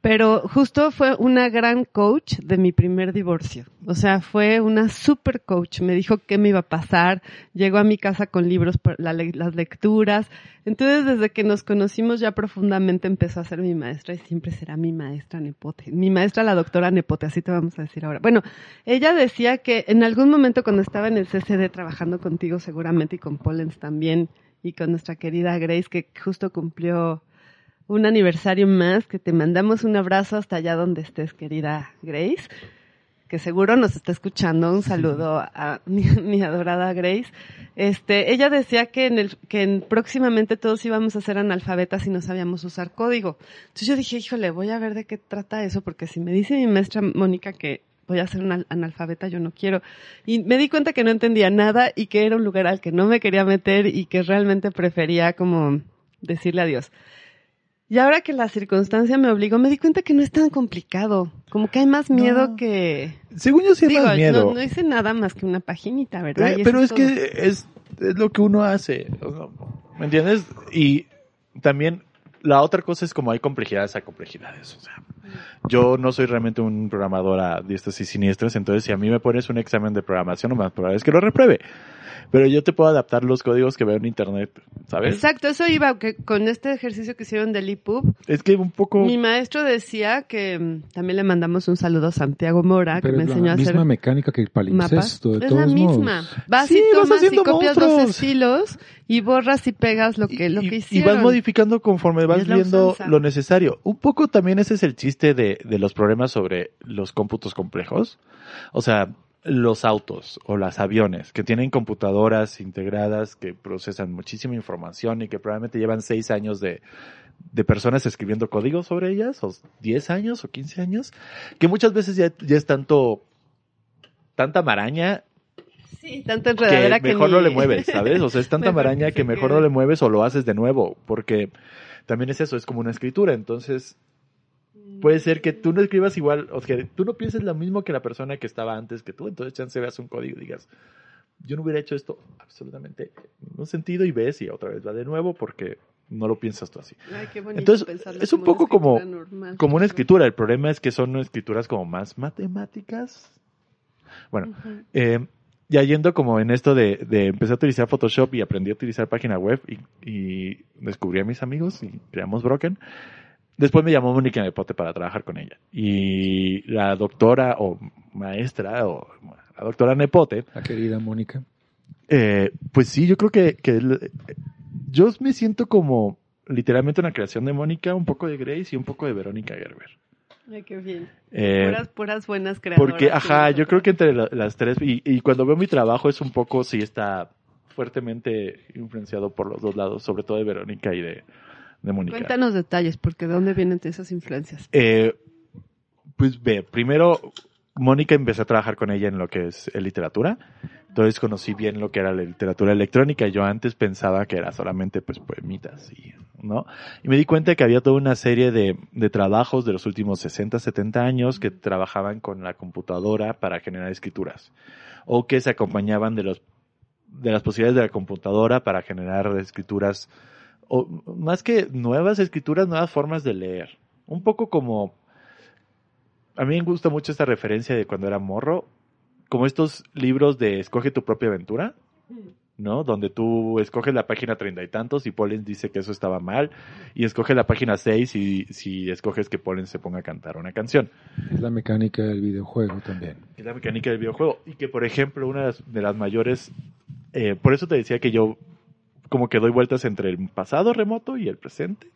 Pero justo fue una gran coach de mi primer divorcio. O sea, fue una super coach. Me dijo qué me iba a pasar. Llegó a mi casa con libros, las lecturas. Entonces, desde que nos conocimos ya profundamente empezó a ser mi maestra y siempre será mi maestra Nepote. Mi maestra, la doctora Nepote, así te vamos a decir ahora. Bueno, ella decía que en algún momento cuando estaba en el CCD trabajando contigo seguramente y con Pollens también y con nuestra querida Grace que justo cumplió un aniversario más, que te mandamos un abrazo hasta allá donde estés, querida Grace, que seguro nos está escuchando. Un saludo a mi, mi adorada Grace. Este, ella decía que en el, que en- próximamente todos íbamos a ser analfabetas y no sabíamos usar código. Entonces yo dije, híjole, voy a ver de qué trata eso, porque si me dice mi maestra Mónica que voy a ser una analfabeta, yo no quiero. Y me di cuenta que no entendía nada y que era un lugar al que no me quería meter y que realmente prefería como decirle adiós. Y ahora que la circunstancia me obligó, me di cuenta que no es tan complicado. Como que hay más miedo No. que... Según yo sí hay Digo, más miedo. No, no hice nada más que una paginita, ¿verdad? Eh, pero es que es, es lo que uno hace. ¿Me entiendes? Y también la otra cosa es como hay complejidades a complejidades. O sea, yo no soy realmente un programador a diestros y siniestros, entonces si a mí me pones un examen de programación, lo más probable es que lo repruebe. Pero yo te puedo adaptar los códigos que veo en internet, ¿sabes? Exacto, eso iba, que con este ejercicio que hicieron del EPUB, Es que un poco... mi maestro decía que mm, también le mandamos un saludo a Santiago Mora, que me es enseñó la a misma hacer mecánica que el mapas. palimpsesto, de Es todos la misma. modos. Vas Sí, y vas tomas y haciendo copias los monstruos. estilos y borras y pegas lo que, lo y, que y hicieron. vas modificando conforme vas viendo usanza. lo necesario. Un poco también ese es el chiste de, de los problemas sobre los cómputos complejos. O sea, los autos o las aviones que tienen computadoras integradas que procesan muchísima información y que probablemente llevan seis años de, de personas escribiendo código sobre ellas, o 10 años o 15 años, que muchas veces ya, ya es tanto, tanta maraña Sí, tanta enredadera que que, mejor ni- no le mueves, ¿sabes? O sea, es tanta maraña que mejor no le mueves o lo haces de nuevo, porque también es eso, es como una escritura, entonces puede ser que tú no escribas igual, o que tú no pienses lo mismo que la persona que estaba antes que tú, entonces chance veas un código y digas, yo no hubiera hecho esto absolutamente en ningún sentido y ves y otra vez va de nuevo porque no lo piensas tú así. Ay, qué bonito Entonces, es un poco como- normal. Como una escritura, el problema es que son escrituras como más matemáticas. Bueno, eh, ya yendo como en esto de, de empecé a utilizar Photoshop y aprendí a utilizar página web y, y descubrí a mis amigos y creamos Broken. Después me llamó Mónica Nepote para trabajar con ella. Y la doctora o maestra o la doctora Nepote, La querida Mónica. eh, pues sí, yo creo que, que yo me siento como literalmente una creación de Mónica, un poco de Grace y un poco de Verónica Gerber. Ay, qué bien. Eh, puras, puras buenas creadoras. porque, ajá, yo creo que entre la- las tres, y, y cuando veo mi trabajo es un poco, sí está fuertemente influenciado por los dos lados, sobre todo de Verónica y de, de Mónica. Cuéntanos detalles, porque ¿de dónde vienen esas influencias? Eh, pues ve, primero Mónica empecé a trabajar con ella en lo que es literatura, entonces conocí bien lo que era la literatura electrónica. Yo antes pensaba que era solamente pues poemitas y, ¿no? Y me di cuenta que había toda una serie de, de trabajos de los últimos 60, 70 años que trabajaban con la computadora para generar escrituras o que se acompañaban de los de las posibilidades de la computadora para generar escrituras o más que nuevas escrituras, nuevas formas de leer. Un poco como a mí me gusta mucho esta referencia de cuando era morro, como estos libros de escoge tu propia aventura, ¿no? Donde tú escoges la página treinta y tantos y Pollens dice que eso estaba mal y escoge la página seis y si escoges que Pollens se ponga a cantar una canción. Es la mecánica del videojuego también. Es la mecánica del videojuego y que por ejemplo una de las, mayores, eh, por eso te decía que yo como que doy vueltas entre el pasado remoto y el presente.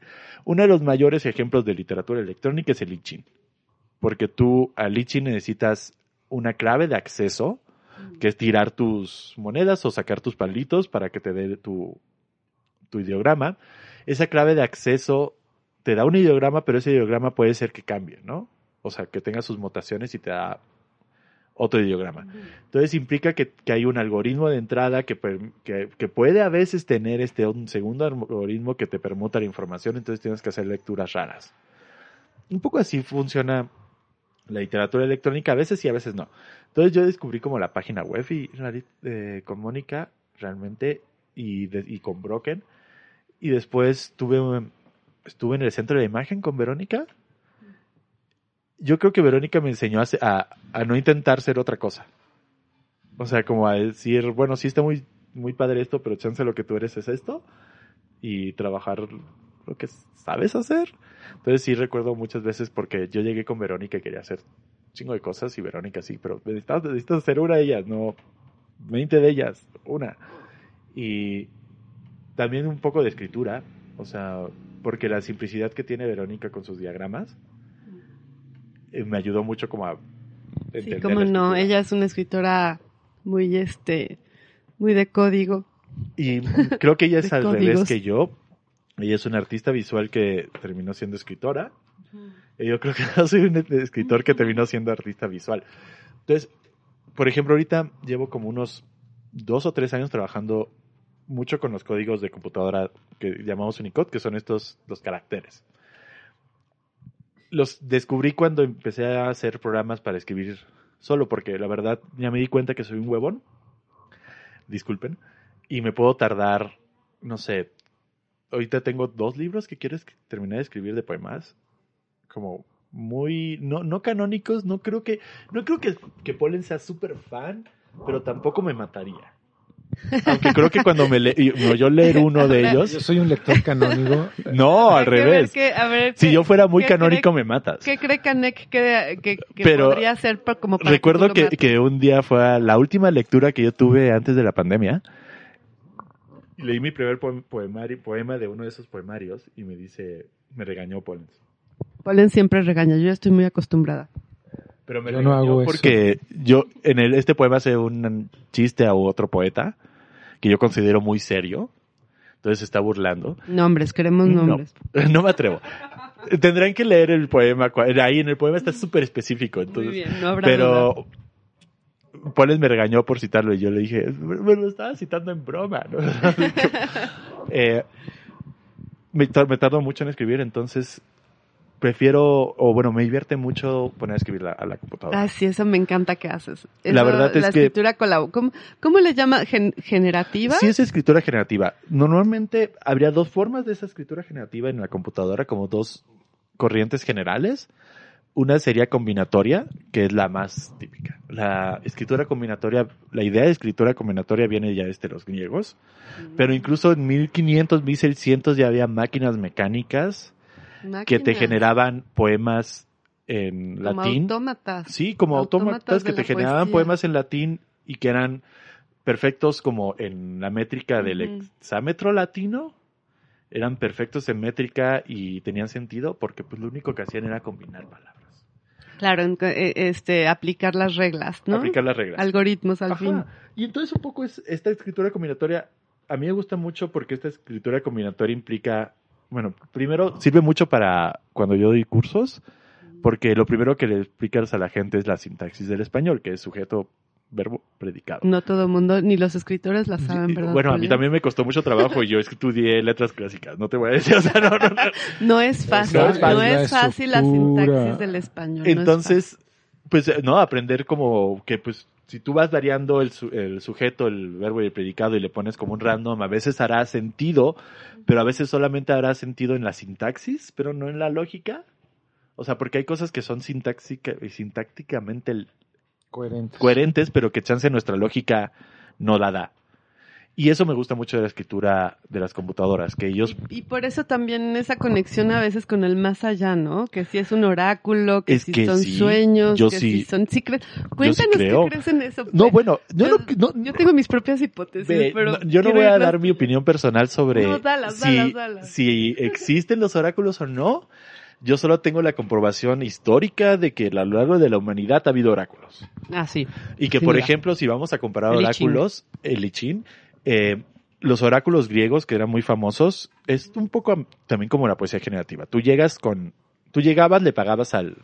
Uno de los mayores ejemplos de literatura electrónica es el I Ching. porque tú a Litchi necesitas una clave de acceso, que es tirar tus monedas o sacar tus palitos para que te dé tu, tu ideograma. Esa clave de acceso te da un ideograma, pero ese ideograma puede ser que cambie, ¿no? O sea, que tenga sus mutaciones y te da otro ideograma. Entonces implica que, que hay un algoritmo de entrada que, que, que puede a veces tener este un segundo algoritmo que te permuta la información, entonces tienes que hacer lecturas raras. Un poco así funciona la literatura electrónica, a veces sí, a veces no. Entonces yo descubrí como la página web y eh, con Mónica realmente y, de- y con Broken. Y después tuve estuve en el centro de imagen con Verónica. Yo creo que Verónica me enseñó a, a, a no intentar ser otra cosa. O sea, como a decir, bueno, sí está muy, muy padre esto, pero chance lo que tú eres es esto. Y trabajar lo que sabes hacer. Entonces sí recuerdo muchas veces porque yo llegué con Verónica y quería hacer un chingo de cosas y Verónica sí, pero necesitas, necesitas hacer una de ellas, no 20 de ellas, una. Y también un poco de escritura, o sea, porque la simplicidad que tiene Verónica con sus diagramas me ayudó mucho como a Sí, entender cómo la no, ella es una escritora muy, este, muy de código. Y creo que ella es al revés que yo. Ella es una artista visual que terminó siendo escritora. Y yo creo que yo soy un escritor que terminó siendo artista visual. Entonces, por ejemplo, ahorita llevo como unos dos o tres años trabajando mucho con los códigos de computadora que llamamos Unicode, que son estos los caracteres. Los descubrí cuando empecé a hacer programas para escribir solo, porque la verdad ya me di cuenta que soy un huevón. Disculpen. Y me puedo tardar, no sé, ahorita tengo dos libros que quiero terminar de escribir de poemas. Como muy, no, no canónicos, no creo que, no creo que, que Polen sea súper fan, pero tampoco me mataría. Aunque creo que cuando me, le, me oyó leer uno de Yo ellos, soy un lector canónico. no, al Hay que ver revés. qué- a ver, Si yo fuera muy canónico, cree- me matas. ¿Qué cree Canek que, que, que Pero podría ser como para Recuerdo que, que un día fue la última lectura que yo tuve antes de la pandemia. Y leí mi primer poemario, poema de uno de esos poemarios y me dice, me regañó Pollens. Polen siempre regaña, yo ya estoy muy acostumbrada. Pero me Yo no hago eso. porque yo en el, este poema hace un chiste a otro poeta que yo considero muy serio. Entonces se está burlando. Nombres, queremos No. nombres. No me atrevo. Tendrán que leer el poema. Ahí en el poema está súper específico. Muy Entonces, bien, no habrá duda. pero Poles me regañó por citarlo y yo le dije, me lo estaba citando en broma. ¿no? Eh, me, tar- me tardo mucho en escribir, entonces prefiero, o bueno, me divierte mucho poner a escribir la- a la computadora. Ah, sí, eso me encanta que haces. La verdad es la que- escritura colab- ¿Cómo, ¿Cómo le llama? Gen- ¿Generativa? Sí es escritura generativa. Normalmente habría dos formas de esa escritura generativa en la computadora, como dos corrientes generales. Una sería combinatoria, que es la más típica. La escritura combinatoria, la idea de escritura combinatoria viene ya desde los griegos, pero incluso en 1500, 1600 ya había máquinas mecánicas que te generaban poemas en como latín. autómatas. Sí, como Autómatas que te generaban poesía. poemas en latín y que eran perfectos como en la métrica del Ujú. hexámetro latino. Eran perfectos en métrica y tenían sentido porque pues lo único que hacían era combinar palabras. Claro, eh, este, aplicar las reglas, ¿no? Aplicar las reglas. Algoritmos al Ajá. fin. Y entonces un poco es esta escritura combinatoria. A mí me gusta mucho porque esta escritura combinatoria implica, bueno, primero sirve mucho para cuando yo doy cursos, porque lo primero que le explicas a la gente es la sintaxis del español, que es sujeto, verbo, predicado. No todo el mundo, ni los escritores la saben, ¿verdad? bueno, a mí también me costó mucho trabajo y yo estudié letras clásicas, no te voy a decir, o sea, no, no, no. No es fácil, No no es es fácil. fácil, La la estructura. sintaxis del español. no es Entonces, pues, eh, no, aprender como que, pues, si tú vas variando el, su- el sujeto, el verbo y el predicado y le pones como un random, a veces hará sentido, pero a veces solamente hará sentido en la sintaxis, pero no en la lógica. O sea, porque hay cosas que son sintáxica, sintácticamente Coherente. coherentes, pero que chance nuestra lógica no la da. Y eso me gusta mucho de la escritura de las computadoras, que ellos Y, y por eso también esa conexión a veces con el más allá, ¿no? Que si es un oráculo, que Es si que son sí, sueños, yo que sí- si son... Sí cre- Cuéntanos creo. qué crees en eso. No, pues. bueno, yo no, yo, no- yo tengo mis propias hipótesis, Ve, pero... no, yo no voy a dar mi opinión personal sobre dalas, si, dalas, dalas. si existen los oráculos o no. Yo solo tengo la comprobación histórica de que a lo largo de la humanidad ha habido oráculos. Ah, sí. Y que, por duda. ejemplo, si vamos a comparar El oráculos, el I Ching, eh, los oráculos griegos que eran muy famosos, es un poco am- también como la poesía generativa. Tú llegas con, tú llegabas, le pagabas al,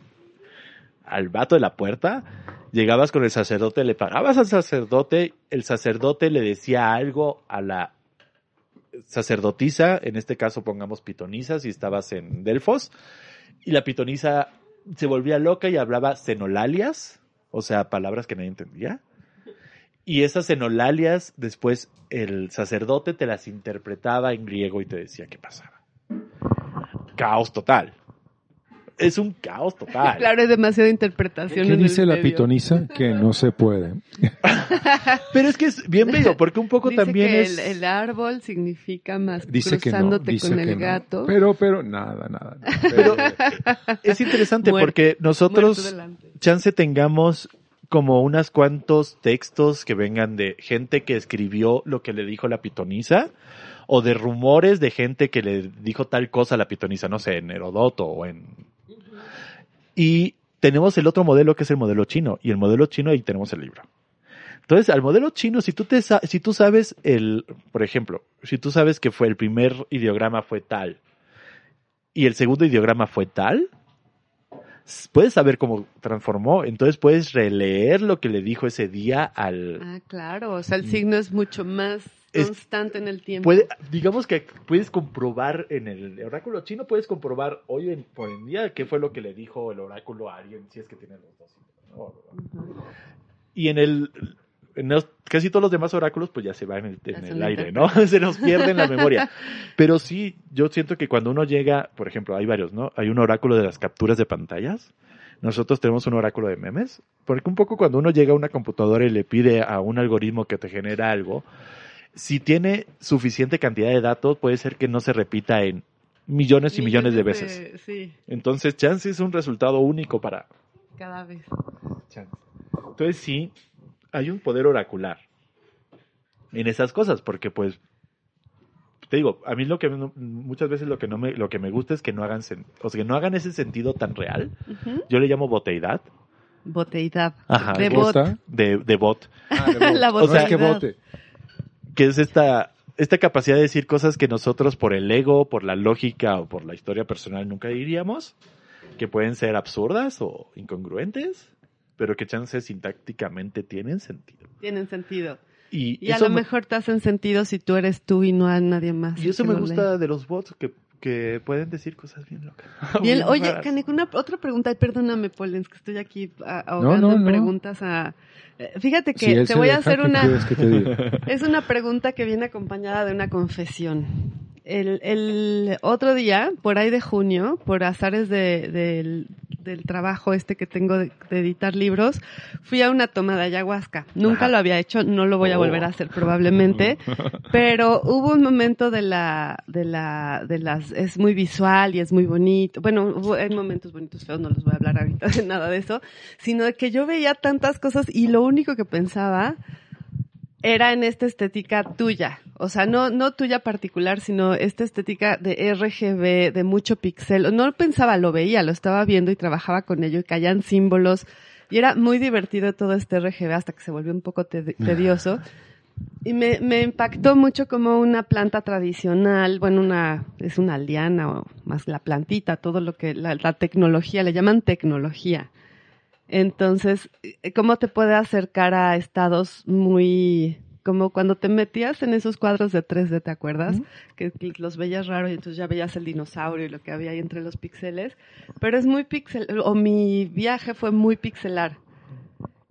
al vato de la puerta, llegabas con el sacerdote, le pagabas al sacerdote, el sacerdote le decía algo a la sacerdotisa, en este caso pongamos pitonisa, si estabas en Delfos, y la pitonisa se volvía loca y hablaba xenolalias, o sea, palabras que nadie entendía. Y esas xenolalias, después el sacerdote te las interpretaba en griego y te decía qué pasaba. Caos total. Es un caos total. Claro, hay demasiada interpretación. ¿Qué en el dice la medio. pitonisa? Que no se puede. Pero es que es bien bello, porque un poco Dice también que es... el, el árbol significa más Dice que no. cruzándote Dice con que el no. gato. Pero, pero, nada, nada. nada. Pero es interesante Muerto. porque nosotros chance tengamos como unas cuantos textos que vengan de gente que escribió lo que le dijo la pitonisa o de rumores de gente que le dijo tal cosa a la pitonisa, no sé, en Herodoto o en... Y tenemos el otro modelo que es el modelo chino y el modelo chino ahí tenemos el libro. Entonces, al modelo chino, si tú te si tú sabes el, por ejemplo, si tú sabes que fue el primer ideograma fue tal y el segundo ideograma fue tal, puedes saber cómo transformó, entonces puedes releer lo que le dijo ese día al Ah, claro. O sea, el signo es mucho más Es- constante en el tiempo. puede, digamos que puedes comprobar en el oráculo chino puedes comprobar hoy en, por en día qué fue lo que le dijo el oráculo a alguien si es que tiene los dos. ¿no? Y en el los- casi todos los demás oráculos pues ya se van en, el- en aire, ¿no? se nos pierde en la memoria. Pero sí, yo siento que cuando uno llega, por ejemplo, hay varios, ¿no? Hay un oráculo de las capturas de pantallas. Nosotros tenemos un oráculo de memes, porque un poco cuando uno llega a una computadora y le pide a un algoritmo que te genera algo, si tiene suficiente cantidad de datos, puede ser que no se repita en millones y millones de veces. Sí, Entonces, chance es un resultado único para cada vez. chance. Entonces sí, hay un poder oracular en esas cosas, porque pues te digo, a mí lo que muchas veces lo que no me lo que me gusta es que no hagan sen- o sea, que no hagan ese sentido tan real. Yo le llamo boteidad Boteidad. Ajá, de ¿te bot. de, de bot, Ah, de bote. La No es que vote. que es esta esta capacidad de decir cosas que nosotros por el ego, por la lógica o por la historia personal nunca diríamos, que pueden ser absurdas o incongruentes, pero que chances sintácticamente tienen sentido. Tienen sentido. Y, Y a lo me- mejor te hacen sentido si tú eres tú y no a nadie más. Y eso me gusta de los bots, que, que pueden decir cosas bien locas. Bien, oye. Caneco, una otra pregunta, perdóname, Polens, que estoy aquí ah, No, ahogando no, en no. preguntas a... eh, Fíjate que Si te voy a hacer ¿qué una... que? Es una pregunta que viene acompañada de una confesión. El, el otro día, por ahí de junio, por azares de- del, del trabajo este que tengo de, de editar libros, fui a una toma de ayahuasca. Nunca Ajá. lo había hecho, no lo voy a Oh. volver a hacer probablemente, pero hubo un momento de la, de la, de las, es muy visual y es muy bonito. Bueno, hubo, hay momentos bonitos feos, no les voy a hablar ahorita de nada de eso, sino de que yo veía tantas cosas y lo único que pensaba era en esta estética tuya. O sea, no, no tuya particular, sino esta estética de RGB, de mucho pixel. No pensaba, lo veía, lo estaba viendo y trabajaba con ello y caían símbolos. Y era muy divertido todo este RGB hasta que se volvió un poco te- tedioso. Y me, me impactó mucho como una planta tradicional, bueno, una, es una liana o más la plantita, todo lo que, la, la tecnología, le llaman tecnología. Entonces, eh, ¿cómo te puede acercar a estados muy, como cuando te metías en esos cuadros de 3D, ¿te acuerdas? que, que los veías raro y entonces ya veías el dinosaurio y lo que había ahí entre los píxeles. Pero es muy pixel, o mi viaje fue muy pixelar.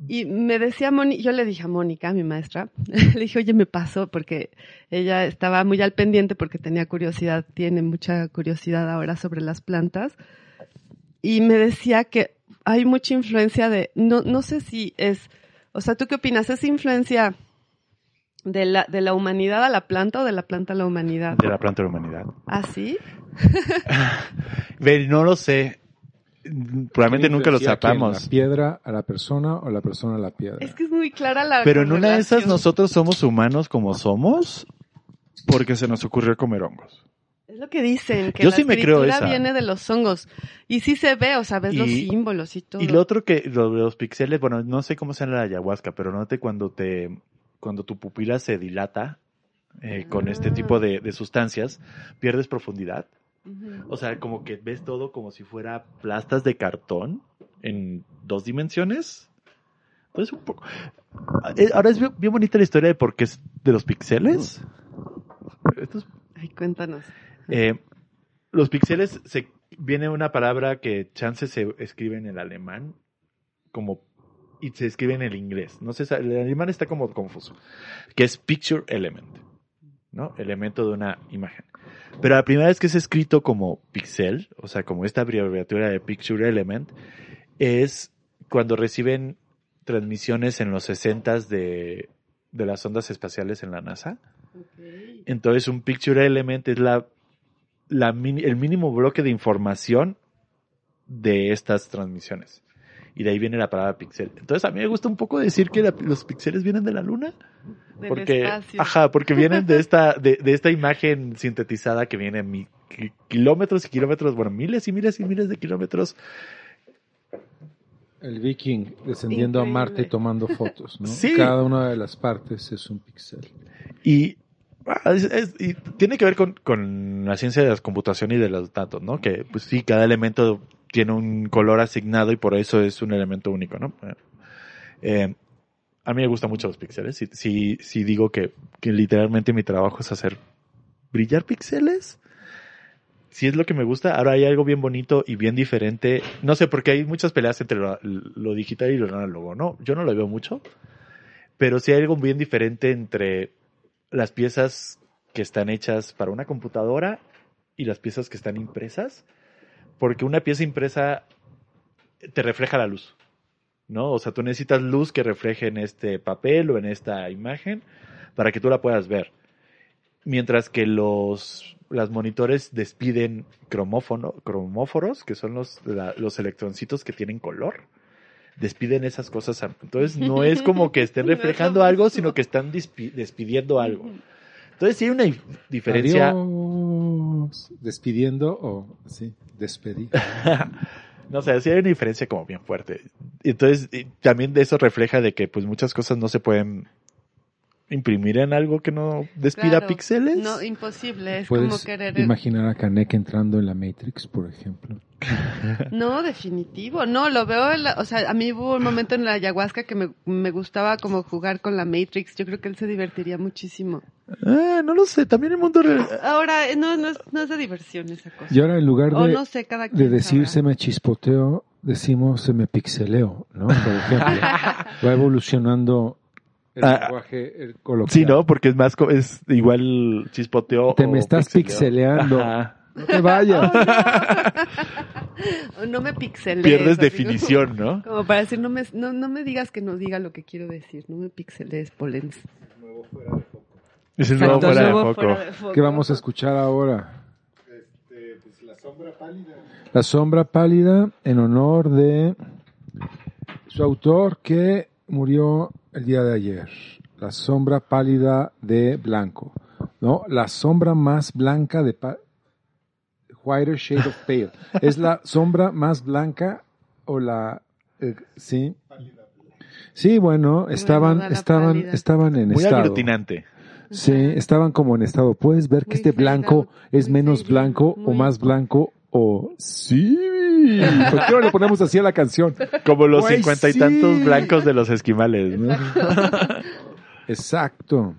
Y me decía Moni, yo le dije a Mónica, mi maestra, le dije, oye, me pasó, porque ella estaba muy al pendiente porque tenía curiosidad, tiene mucha curiosidad ahora sobre las plantas. Y me decía que hay mucha influencia de, no, no sé si es, o sea, ¿tú qué opinas? ¿Es influencia de la, de la humanidad a la planta o de la planta a la humanidad? De la planta de la humanidad. ¿Ah, sí? No lo sé. Probablemente nunca lo ¿Influencia a sepamos. ¿La piedra a la persona o la persona a la piedra? Es que es muy clara la Pero en una de esas nosotros somos humanos como somos porque se nos ocurrió comer hongos. Es lo que dicen, que Yo la sí me creo esa. viene de los hongos. Y sí se ve, o sea, ves los símbolos y todo. Y lo otro que lo los pixeles, bueno, no sé cómo sea la ayahuasca, pero note cuando te cuando tu pupila se dilata eh, con este tipo de, de sustancias, pierdes profundidad. O sea, como que ves todo como si fuera plastas de cartón en dos dimensiones. Entonces, un poco. Eh, Ahora es bien, bien bonita la historia de por qué es de los pixeles. Esto es Ay, cuéntanos. Eh, los píxeles se viene una palabra que chance se escribe en el alemán como y se escribe en el inglés. No sé, el alemán está como confuso. Que es picture element, ¿no? Elemento de una imagen. Pero la primera vez que es escrito como pixel, o sea, como esta abreviatura de picture element, es cuando reciben transmisiones en los 60 de, de las ondas espaciales en la NASA. Entonces un picture element es la, la el mínimo bloque de información de estas transmisiones. Y de ahí viene la palabra pixel. Entonces a mí me gusta un poco decir que la- los píxeles vienen de la luna. Del Porque, espacio. ajá, porque vienen de esta, de, de esta imagen sintetizada que viene en mi- ki- kilómetros y kilómetros, bueno, miles y miles y miles de kilómetros. El viking descendiendo Increíble. a Marte y tomando fotos, ¿no? Sí. Cada una de las partes es un píxel. Y, es- y tiene que ver con, con la ciencia de la computación y de los datos, ¿no? Que, pues sí, cada elemento tiene un color asignado y por eso es un elemento único, ¿no? Eh, a mí me gustan mucho los píxeles. Si, si, si digo que, que literalmente mi trabajo es hacer brillar píxeles, si es lo que me gusta. Ahora hay algo bien bonito y bien diferente. No sé, porque hay muchas peleas entre lo, lo digital y lo análogo, ¿no? Yo no lo veo mucho, pero sí hay algo bien diferente entre las piezas que están hechas para una computadora y las piezas que están impresas, porque una pieza impresa te refleja la luz, ¿no? O sea, tú necesitas luz que refleje en este papel o en esta imagen para que tú la puedas ver. Mientras que los las monitores despiden cromófono, cromóforos, que son los, los electroncitos que tienen color. Despiden esas cosas. Entonces no es como que estén reflejando algo, sino que están despidiendo algo. Entonces sí hay una dif- diferencia. Adiós. Despidiendo o sí, despedir. no sé, sí hay una diferencia como bien fuerte. Y Entonces, y también de eso refleja de que pues muchas cosas no se pueden imprimir en algo que no despida Claro. píxeles. No, imposible. Es como Puedes querer. imaginar a Kanek entrando en la Matrix, por ejemplo. No, definitivo. No, lo veo. en la- o sea, a mí hubo un momento en la ayahuasca que me, me gustaba como jugar con la Matrix. Yo creo que él se divertiría muchísimo. Ah, no lo sé, también el mundo real. Ahora, eh, no, no, es, no es de diversión esa cosa. Y ahora en lugar o de, no sé, cada de quien decir sabrá. se me chispoteo, decimos se me pixeleo, ¿no? Por ejemplo, va evolucionando el Ah, lenguaje el coloquial. Sí, ¿no? Porque es más, es igual chispoteo. Te o me estás pixeleo. pixeleando. Ajá. No te vayas. No me pixelees. Pierdes definición, ¿no? Como, para decir, no me, no, no me digas que no diga lo que quiero decir. No me pixelees, Polens. Es el nuevo fuera de Nuevo foco. fuera de foco. ¿Qué vamos a escuchar ahora? La sombra pálida en honor de su autor que murió el día de ayer. La sombra pálida de blanco. ¿No? La sombra más blanca de Whiter Shade of Pale. ¿Es la sombra más blanca o la eh, sí? Sí, bueno, estaban, estaban, pálida. estaban en Muy estado. aglutinante. Sí, estaban como en estado. Puedes ver que Muy este blanco es muy menos blanco o más blanco o sí. ¿Por qué no le ponemos así a la canción? Como los cincuenta y sí. tantos blancos de los esquimales, ¿no? Exacto.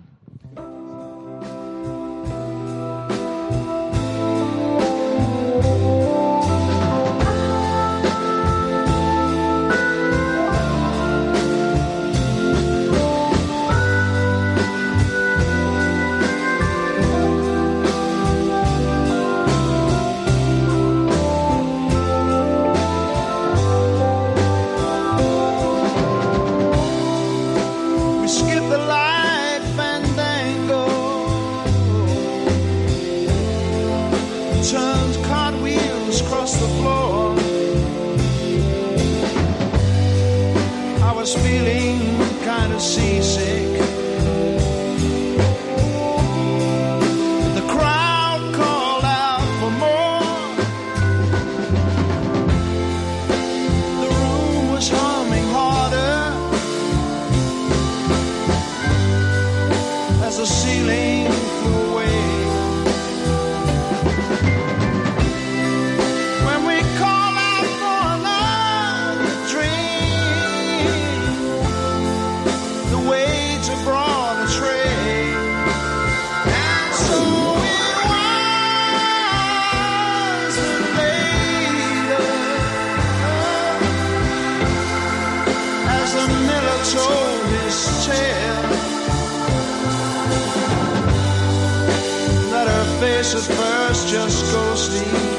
Just go sleep.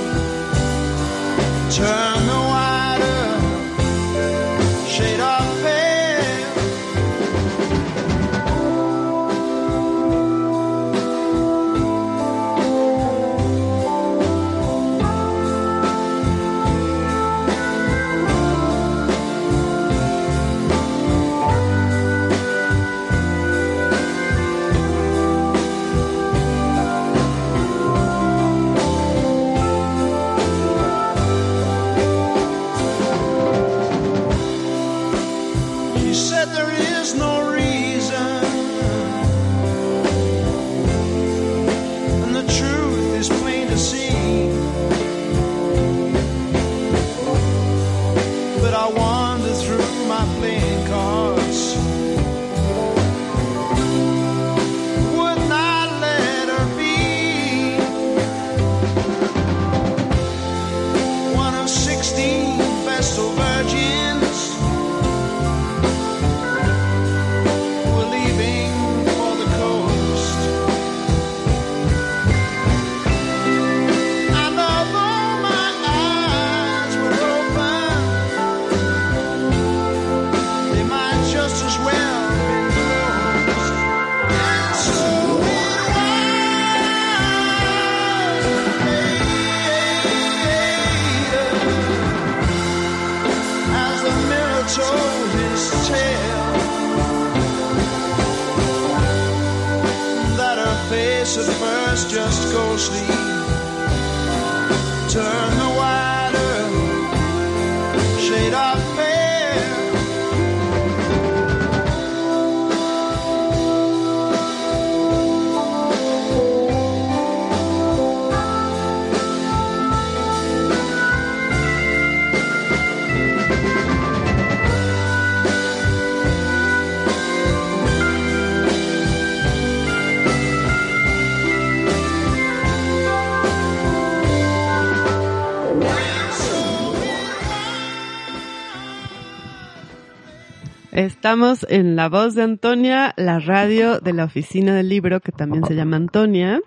Estamos en La Voz de Antonia, la radio de la oficina del libro, que también se llama Antonia.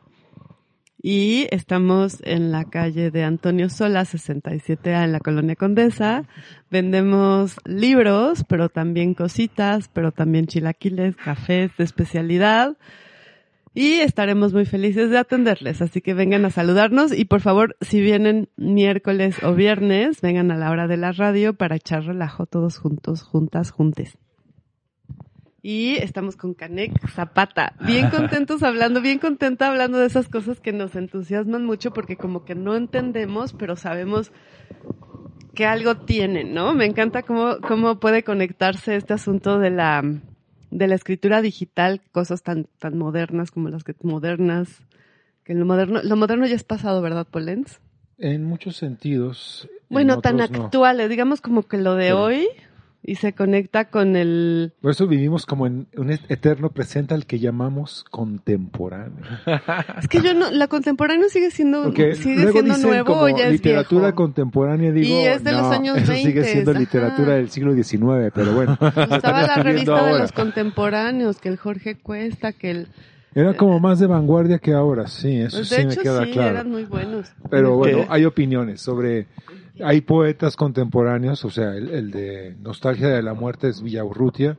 Y estamos en la calle de Antonio Sola, 67A, en la Colonia Condesa. Vendemos libros, pero también cositas, pero también chilaquiles, cafés de especialidad. Y estaremos muy felices de atenderles, así que vengan a saludarnos y por favor, si vienen miércoles o viernes, vengan a la hora de la radio para echar relajo todos juntos, juntas, juntes. Y estamos con Canek Zapata, bien contentos hablando, bien contenta hablando de esas cosas que nos entusiasman mucho porque como que no entendemos, pero sabemos que algo tienen, ¿no? Me encanta cómo, cómo puede conectarse este asunto de la, de la escritura digital, cosas tan, tan modernas como las que modernas, que lo moderno, lo moderno ya es pasado, ¿verdad, Polens? En muchos sentidos. en Bueno, tan no. actuales, digamos como que lo de Sí. hoy y se conecta con el... Por eso vivimos como en un eterno presente al que llamamos contemporáneo. Es que yo no, la contemporánea sigue siendo, Porque sigue luego siendo dicen nuevo como o ya es literatura viejo. contemporánea, digo, Y es de los no, años eso sigue 20, siendo ajá. literatura del siglo XIX, pero bueno. Estaba la revista de ahora. los contemporáneos, que el Jorge Cuesta, que el... Era como más de vanguardia que ahora, sí, eso Pues sí me queda sí, claro. eran muy buenos. Pero bueno, hay opiniones sobre... Hay poetas contemporáneos, o sea, el, el de Nostalgia de la Muerte es Villaurrutia,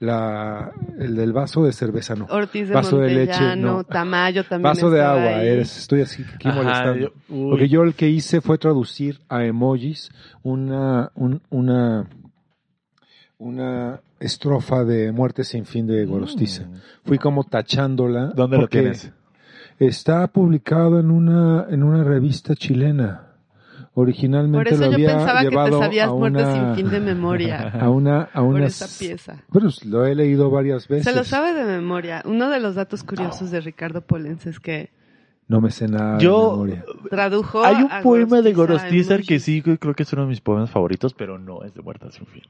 la, el del vaso de cerveza no. Ortiz de vaso de leche, no. Tamayo también Vaso de agua, ahí. eres, estoy así aquí Ajá, molestando. yo-. Porque yo el que hice fue traducir a emojis una, un- una, una estrofa de Muerte sin fin de Gorostiza. Fui como tachándola. Mm. ¿Dónde lo tienes? Está publicado en una, en una revista chilena. Por Originalmente eso lo yo había pensaba que te llevado sabías a Muerte una, sin fin de memoria. a una, a por unas- esa pieza. Bueno, lo he leído varias veces. Se lo sabe de memoria. Uno de los datos curiosos de Ricardo Polens es que No me sé nada Yo, tradujo hay un a poema de Gorostiza en Gorostiza que sí creo que es uno de mis poemas favoritos, pero no es de Muerta sin fin.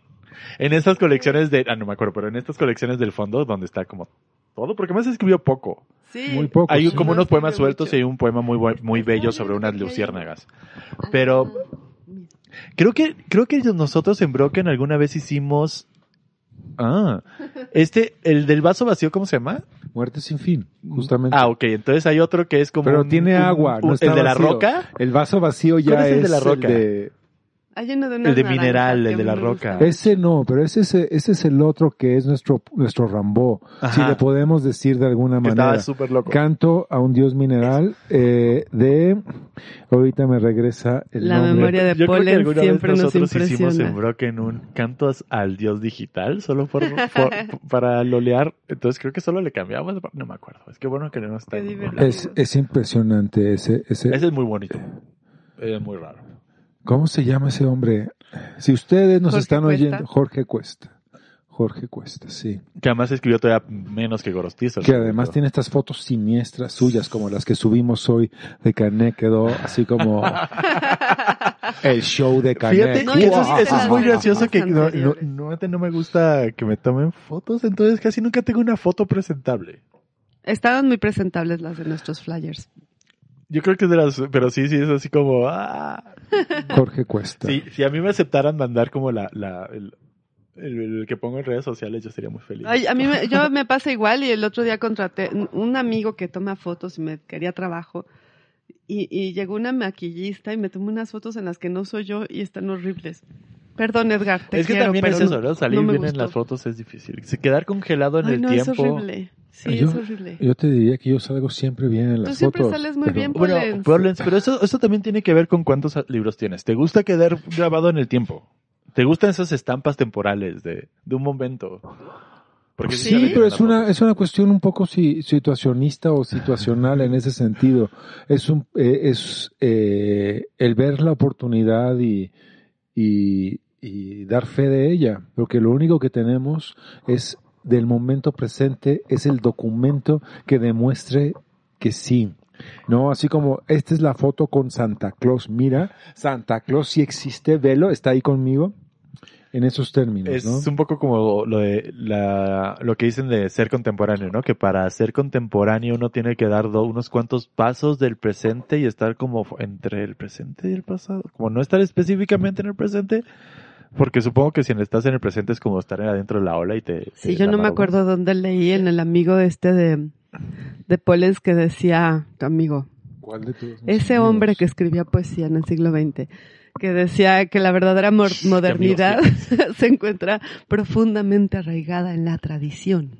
En estas colecciones de, ah, no me acuerdo, pero en estas colecciones del fondo donde está como todo, porque más escribió poco. Sí. Muy poco. Hay sí. como No unos poemas sueltos mucho. y hay un poema muy muy bello sobre unas luciérnagas. Pero creo que creo que nosotros en Broken alguna vez hicimos ah, este el del vaso vacío ¿cómo se llama? Muerte sin fin, justamente. Ah, ok. Entonces hay otro que es como Pero un- tiene un- agua, no está ¿El de la roca? El vaso vacío ya ¿Cuál es es el de la roca? de- Hay uno de El de naranjas mineral, que el a de la me roca. Ese no, pero ese, es- ese es el otro que es nuestro, nuestro Rambó, Ajá. si le podemos decir de alguna Que estaba manera. súper loco. Canto a un dios mineral eh, de... Ahorita me regresa el La nombre. memoria de Yo creo que Polen alguna siempre vez nos nosotros hicimos impresiona. en Broken un cantos al dios digital, solo por, por- para lolear. Entonces creo que solo le cambiamos, no me acuerdo. Es que bueno que no está. Qué en- divertido. Es, es impresionante ese, ese, Ese es muy bonito. Es muy raro. ¿Cómo se llama ese hombre? Si ustedes nos Jorge están Cuesta. oyendo, Jorge Cuesta. Jorge Cuesta, sí. Que además escribió todavía menos que Gorostiza. Que además tiene estas fotos siniestras suyas, como las que subimos hoy de Canek, quedó así como el show de. Fíjate No, eso, es, eso muy gracioso que no, no, Anteriores. no, no me gusta que me tomen fotos, entonces casi nunca tengo una foto presentable. Estaban muy presentables las de nuestros flyers. Yo creo que es de las, pero sí, sí, es así como, ah. Jorge Cuesta. Sí, si a mí me aceptaran mandar como la, la, el, el- el que pongo en redes sociales, yo sería muy feliz. Ay, a mí me, yo me pasa igual y el otro día contraté un amigo que toma fotos y me quería trabajo y, y llegó una maquillista y me tomó unas fotos en las que no soy yo y están horribles. Perdón, Edgar, te es que quiero, también es pero eso, ¿no? Salir no bien en las fotos es difícil. Se quedar congelado en Ay, el no, tiempo. es horrible. Sí, Yo- es horrible. Yo te diría que yo salgo siempre bien en Tú las siempre fotos. sales muy pero- bien, Bueno, Polens. Polens, pero eso, eso también tiene que ver con cuántos libros tienes. ¿Te gusta quedar grabado en el tiempo? ¿Te gustan esas estampas temporales de, de un momento? Porque Sí, Sí, pero es una, es una cuestión un poco si- situacionista o situacional en ese sentido. Es un, eh, es eh, el ver la oportunidad y, y, y dar fe de ella, porque lo único que tenemos es del momento presente, es el documento que demuestre que sí. No, así como esta es la foto con Santa Claus. Mira, Santa Claus sí existe, velo, está ahí conmigo. En esos términos, Es ¿no? un poco como lo de la, lo que dicen de ser contemporáneo, ¿no? Que para ser contemporáneo uno tiene que dar do- unos cuantos pasos del presente y estar como entre el presente y el pasado. Como no estar específicamente en el presente, porque supongo que si estás en el presente es como estar adentro de la ola y te... Sí, te yo no me acuerdo dónde leí en el amigo este de, de Polens que decía, tu amigo, ¿Cuál de mis ese amigos? hombre que escribía poesía en el siglo XX, que decía que la verdadera modernidad se encuentra profundamente arraigada en la tradición.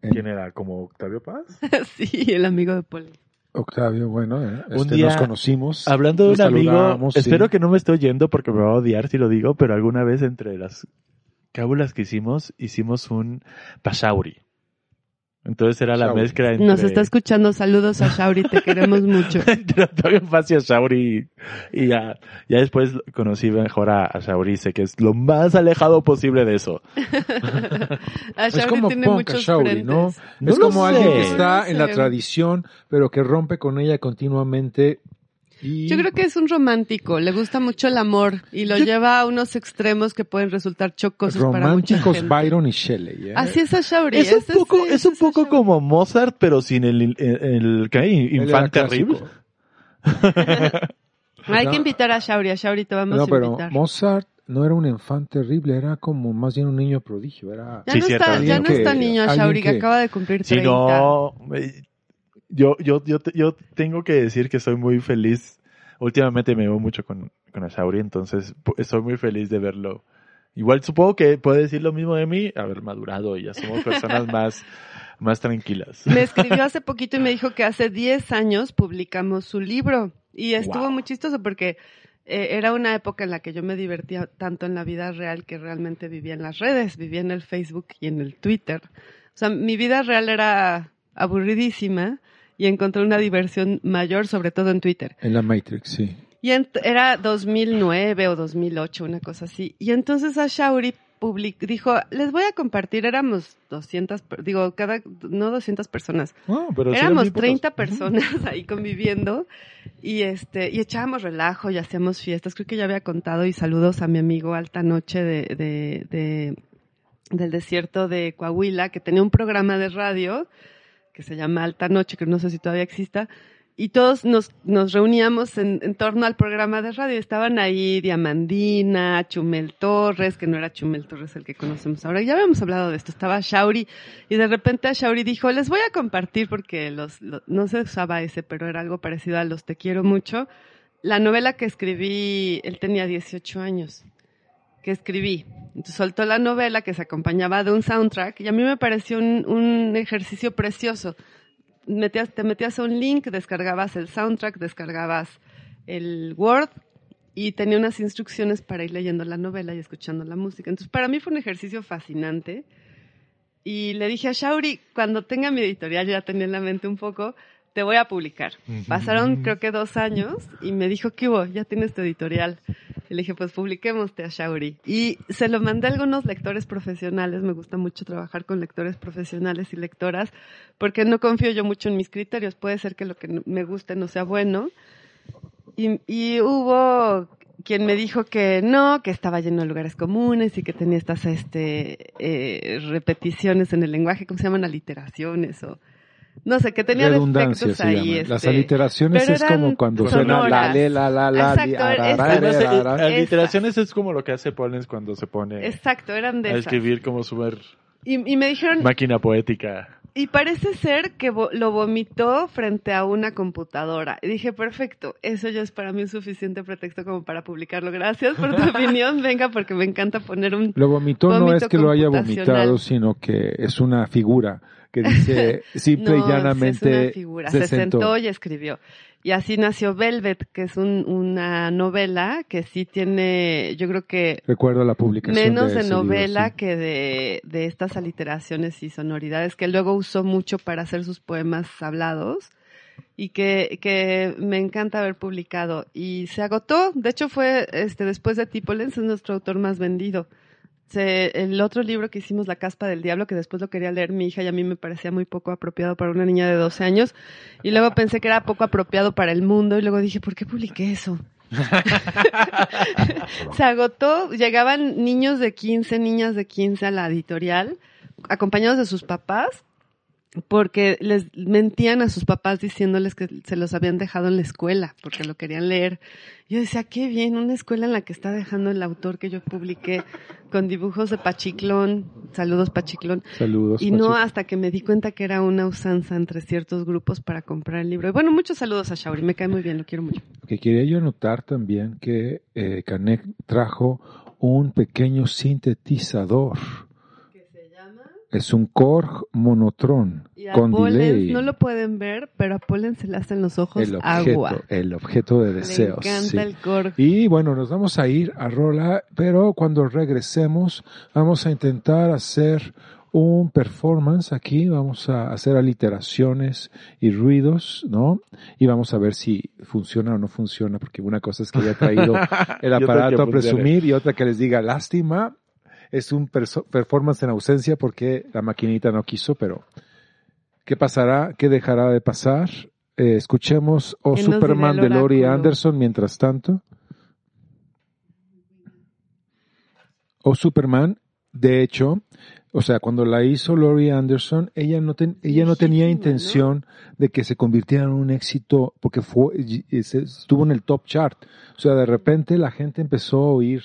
¿Quién era? ¿Como Octavio Paz? sí, el amigo de Polens. Octavio, bueno, eh, Un este, día, nos conocimos. Hablando de un amigo, sí. espero que no me esté oyendo porque me va a odiar si lo digo, pero alguna vez entre las cábulas que hicimos, hicimos un pashauri. Entonces era la Shauri. mezcla entre... Nos está escuchando, saludos a Shauri, te queremos mucho. Octavio Paz y a Shauri. Y ya, ya después conocí mejor a, a Shauri, sé que es lo más alejado posible de eso. A Es Shauri como tiene punk, muchos Shauri, frentes. ¿no? No es como sé. alguien que está No en la tradición, pero que rompe con ella continuamente. Y Yo creo que es un romántico, le gusta mucho el amor y lo Yo- lleva a unos extremos que pueden resultar chocosos para mucha románticos gente. Byron y Shelley. ¿eh? Así es a Shauri. Es un ese poco, ese es un poco como Mozart, pero sin el, el, el- era infante terrible. Hay No. que invitar a Shauri, a Shauri te vamos No, a pero invitar. Mozart no era un infante terrible, era como más bien un niño prodigio. Era... Ya Sí, no está, ya no está niño Shauri, que que- acaba de cumplir Sí, 30. no. Yo, yo, yo, yo tengo que decir que soy muy feliz. Últimamente me veo mucho con, con Ashauri, entonces soy muy feliz de verlo. Igual supongo que puede decir lo mismo de mí, haber madurado y ya somos personas más, más tranquilas. Me escribió hace poquito y me dijo que hace 10 años publicamos su libro. Y estuvo Wow. muy chistoso porque eh, era una época en la que yo me divertía tanto en la vida real que realmente vivía en las redes, vivía en el Facebook y en el Twitter. O sea, mi vida real era aburridísima y encontré una diversión mayor, sobre todo en Twitter. En la Matrix, sí. Y era 2009 o 2008, una cosa así. Y entonces a Shauri public dijo, les voy a compartir, éramos 200, per- digo, cada, no 200 personas, pero sí muy éramos pocos. 30 personas ahí conviviendo y este, y echábamos relajo y hacíamos fiestas, creo que ya había contado y saludos a mi amigo Alta Noche de, de, de- del desierto de Coahuila, que tenía un programa de radio que se llama Alta Noche, que no sé si todavía exista, y todos nos, nos reuníamos en, en torno al programa de radio. Estaban ahí Diamandina, Chumel Torres, que no era Chumel Torres el que conocemos ahora. Ya habíamos hablado de esto. Estaba Shauri y de repente Shauri dijo, les voy a compartir porque los, lo- no se usaba ese, pero era algo parecido a los Te quiero mucho. La novela que escribí, él tenía 18 años, que escribí. Entonces soltó la novela que se acompañaba de un soundtrack y a mí me pareció un, ejercicio precioso te metías a un link, descargabas el soundtrack, descargabas el Word y tenía unas instrucciones para ir leyendo la novela y escuchando la música. Entonces, para mí fue un ejercicio fascinante. Y le dije a Shauri, cuando tenga mi editorial, ya tenía en la mente un poco, te voy a publicar. Pasaron creo que dos años y me dijo, ¿qué hubo? Ya tienes tu editorial. Y le dije, pues publiquémoste a Shauri. Y se lo mandé a algunos lectores profesionales. Me gusta mucho trabajar con lectores profesionales y lectoras porque no confío yo mucho en mis criterios. Puede ser que lo que me guste no sea bueno. Y, y hubo quien me dijo que no, que estaba lleno de lugares comunes y que tenía estas este, eh, repeticiones en el lenguaje, ¿cómo se llaman? Aliteraciones o... No sé, que tenía Redundancia defectos se ahí. llama. Las este, aliteraciones es como cuando suena la, sonoras. le, la, la, la, li, Exacto, ara, es- eh, ra. aliteraciones es como lo que hace Pollens cuando se pone Exacto, eran de a esas. escribir como súper Y, y me dijeron, máquina poética. Y parece ser que vo- lo vomitó frente a una computadora. Y dije, perfecto, eso ya es para mí un suficiente pretexto como para publicarlo. Gracias por tu opinión, venga, porque me encanta poner un... Lo vomitó no es que lo haya vomitado, sino que es una figura que dice simple No, y llanamente es una figura. Se, sentó y escribió. Y así nació Velvet, que es un- una novela que sí tiene, yo creo que Recuerdo la publicación menos de, de, ese libro, novela sí. que de, de estas aliteraciones y sonoridades que luego usó mucho para hacer sus poemas hablados y que, que me encanta haber publicado. Y se agotó, de hecho fue este después de Tipolens, es nuestro autor más vendido. Se- el otro libro que hicimos, La caspa del diablo, que después lo quería leer mi hija y a mí me parecía muy poco apropiado para una niña de 12 años. Y luego pensé que era poco apropiado para el mundo y luego dije, ¿por qué publiqué eso? se agotó, llegaban niños de 15, niñas de 15 a la editorial, acompañados de sus papás, porque les mentían a sus papás diciéndoles que se los habían dejado en la escuela, porque lo querían leer. Yo decía, qué bien, una escuela en la que está dejando el autor que yo publiqué con dibujos de Pachiclón, saludos Pachiclón, Saludos. y no hasta que me di cuenta que era una usanza entre ciertos grupos para comprar el libro. Y bueno, muchos saludos a Shauri, me cae muy bien, lo quiero mucho. Que quería yo anotar también que eh, Canek trajo un pequeño sintetizador. Es un Korg monotron Y a con delay. no lo pueden ver, pero a Pollens se le hacen los ojos el objeto, agua. el objeto de deseos. encanta sí. el. Y bueno, nos vamos a ir a Rola, pero cuando regresemos vamos a intentar hacer un performance aquí, vamos a hacer aliteraciones y ruidos, ¿no? Y vamos a ver si funciona o no funciona, porque una cosa es que haya traído el aparato a presumir y otra que les diga lástima. Es un performance en ausencia porque la maquinita no quiso, pero ¿qué pasará? ¿Qué dejará de pasar? Eh, escuchemos O ¿Qué nos Superman de oráculo? Anderson mientras tanto. O Superman, de hecho, o sea, cuando la hizo Laurie Anderson, ella no, ten- ella no tenía intención de que se convirtiera en un éxito, porque fue, estuvo en el top chart. O sea, de repente la gente empezó a oír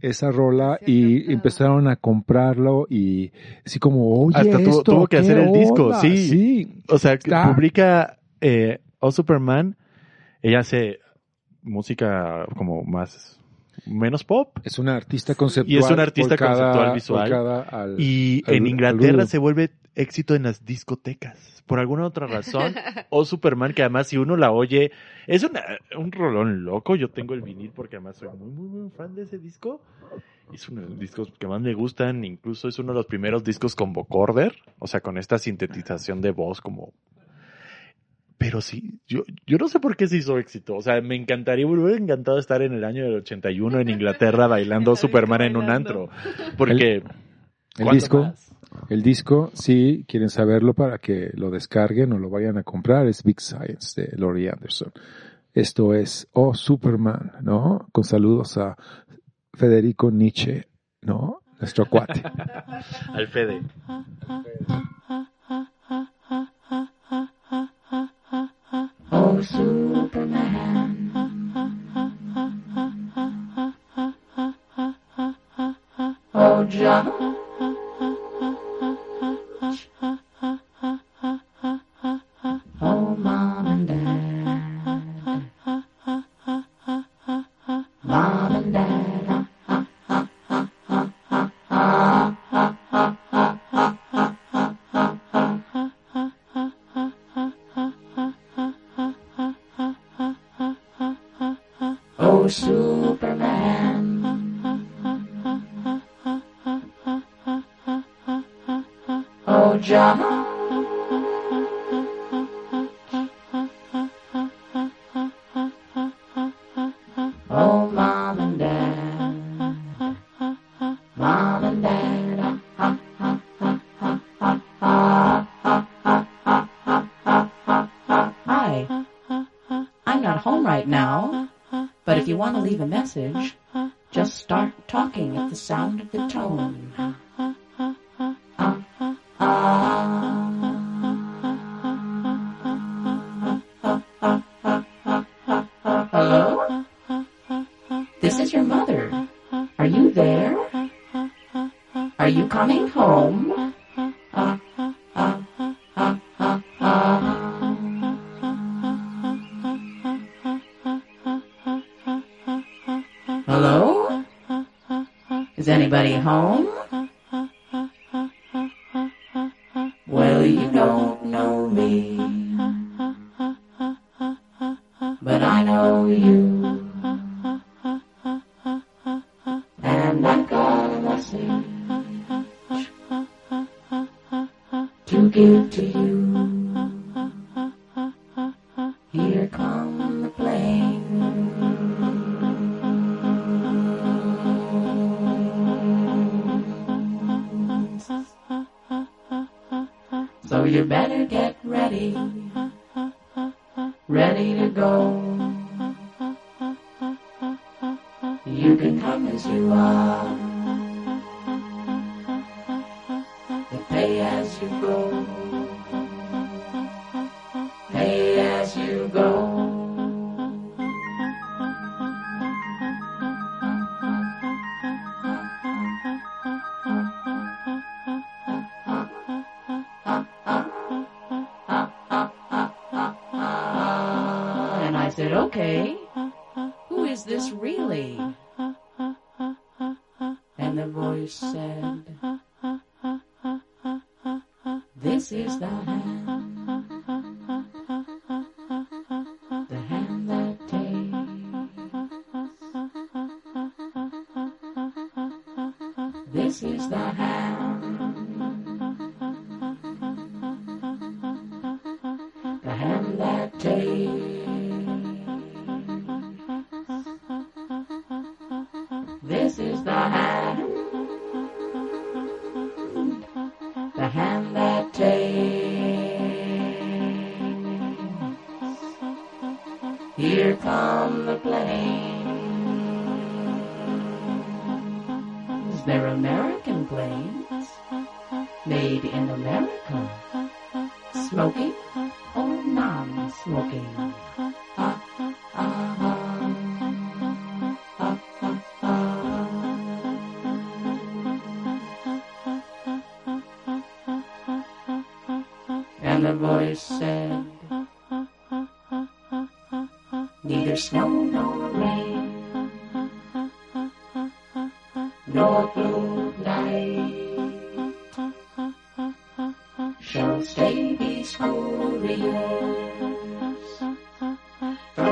esa rola y empezaron a comprarlo y así como, oye, Hasta tuvo- esto, tuvo que ¿qué hacer el disco, onda?". sí. sí. O sea, Está- publica eh, O Superman, ella hace música como más, menos pop. Es una artista conceptual. Y es una artista volcada- conceptual visual. al- Y al- en al Inglaterra se vuelve éxito en las discotecas. Por alguna otra razón. O Superman, que además si uno la oye, es una, un rolón loco. Yo tengo el vinil porque además soy muy, muy, muy fan de ese disco. Es uno de los discos que más me gustan. Incluso es uno de los primeros discos con vocoder. O sea, con esta sintetización de voz como... Pero sí, yo, yo no sé por qué se hizo éxito. O sea, me encantaría, me hubiera encantado estar en el año del 81 en Inglaterra bailando Superman en un antro. Porque... El ¿cuándo disco, más? el disco, si quieren saberlo para que lo descarguen o lo vayan a comprar, es Big Science de Laurie Anderson. Esto es Oh Superman, ¿no? Con saludos a Federico Nietzsche, ¿no? Nuestro cuate. Al Fede. Superman. Oh, John. message. Huh?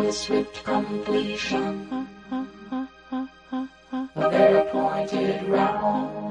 The swift completion of their appointed round.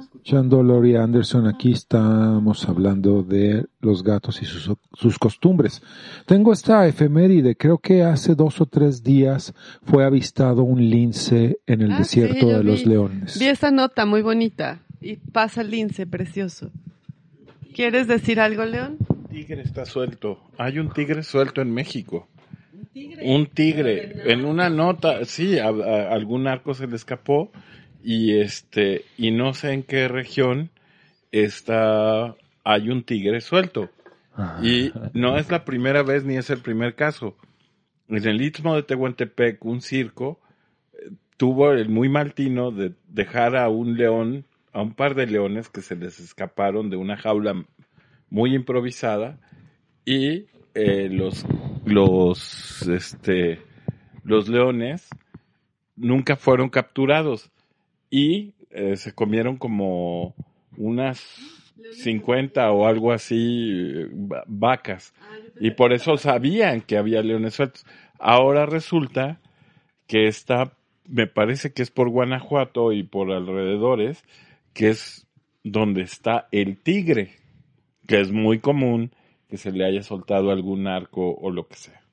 Escuchando a Laurie Anderson, aquí estamos hablando de los gatos y sus, sus costumbres. Tengo esta efeméride, creo que hace dos o tres días fue avistado un lince en el Ah, desierto sí, de los leones. Vi esa nota muy bonita y pasa el lince precioso. ¿Quieres decir algo, León? tigre está suelto. Hay un tigre suelto en México. Un tigre. En una nota, sí, a, a- algún arco se le escapó y este y no sé en qué región está hay un tigre suelto. Y no es la primera vez ni es el primer caso. En el Istmo de Tehuantepec, un circo eh, tuvo el muy mal tino de dejar a un león, a un par de leones que se les escaparon de una jaula muy improvisada y eh, los los este los leones nunca fueron capturados y eh, se comieron como unas 50 o algo así eh, va- vacas y por eso sabían que había leones sueltos. Ahora resulta que está, me parece que es por Guanajuato y por alrededores, que es donde está el tigre, que es muy común que se le haya soltado algún arco o lo que sea.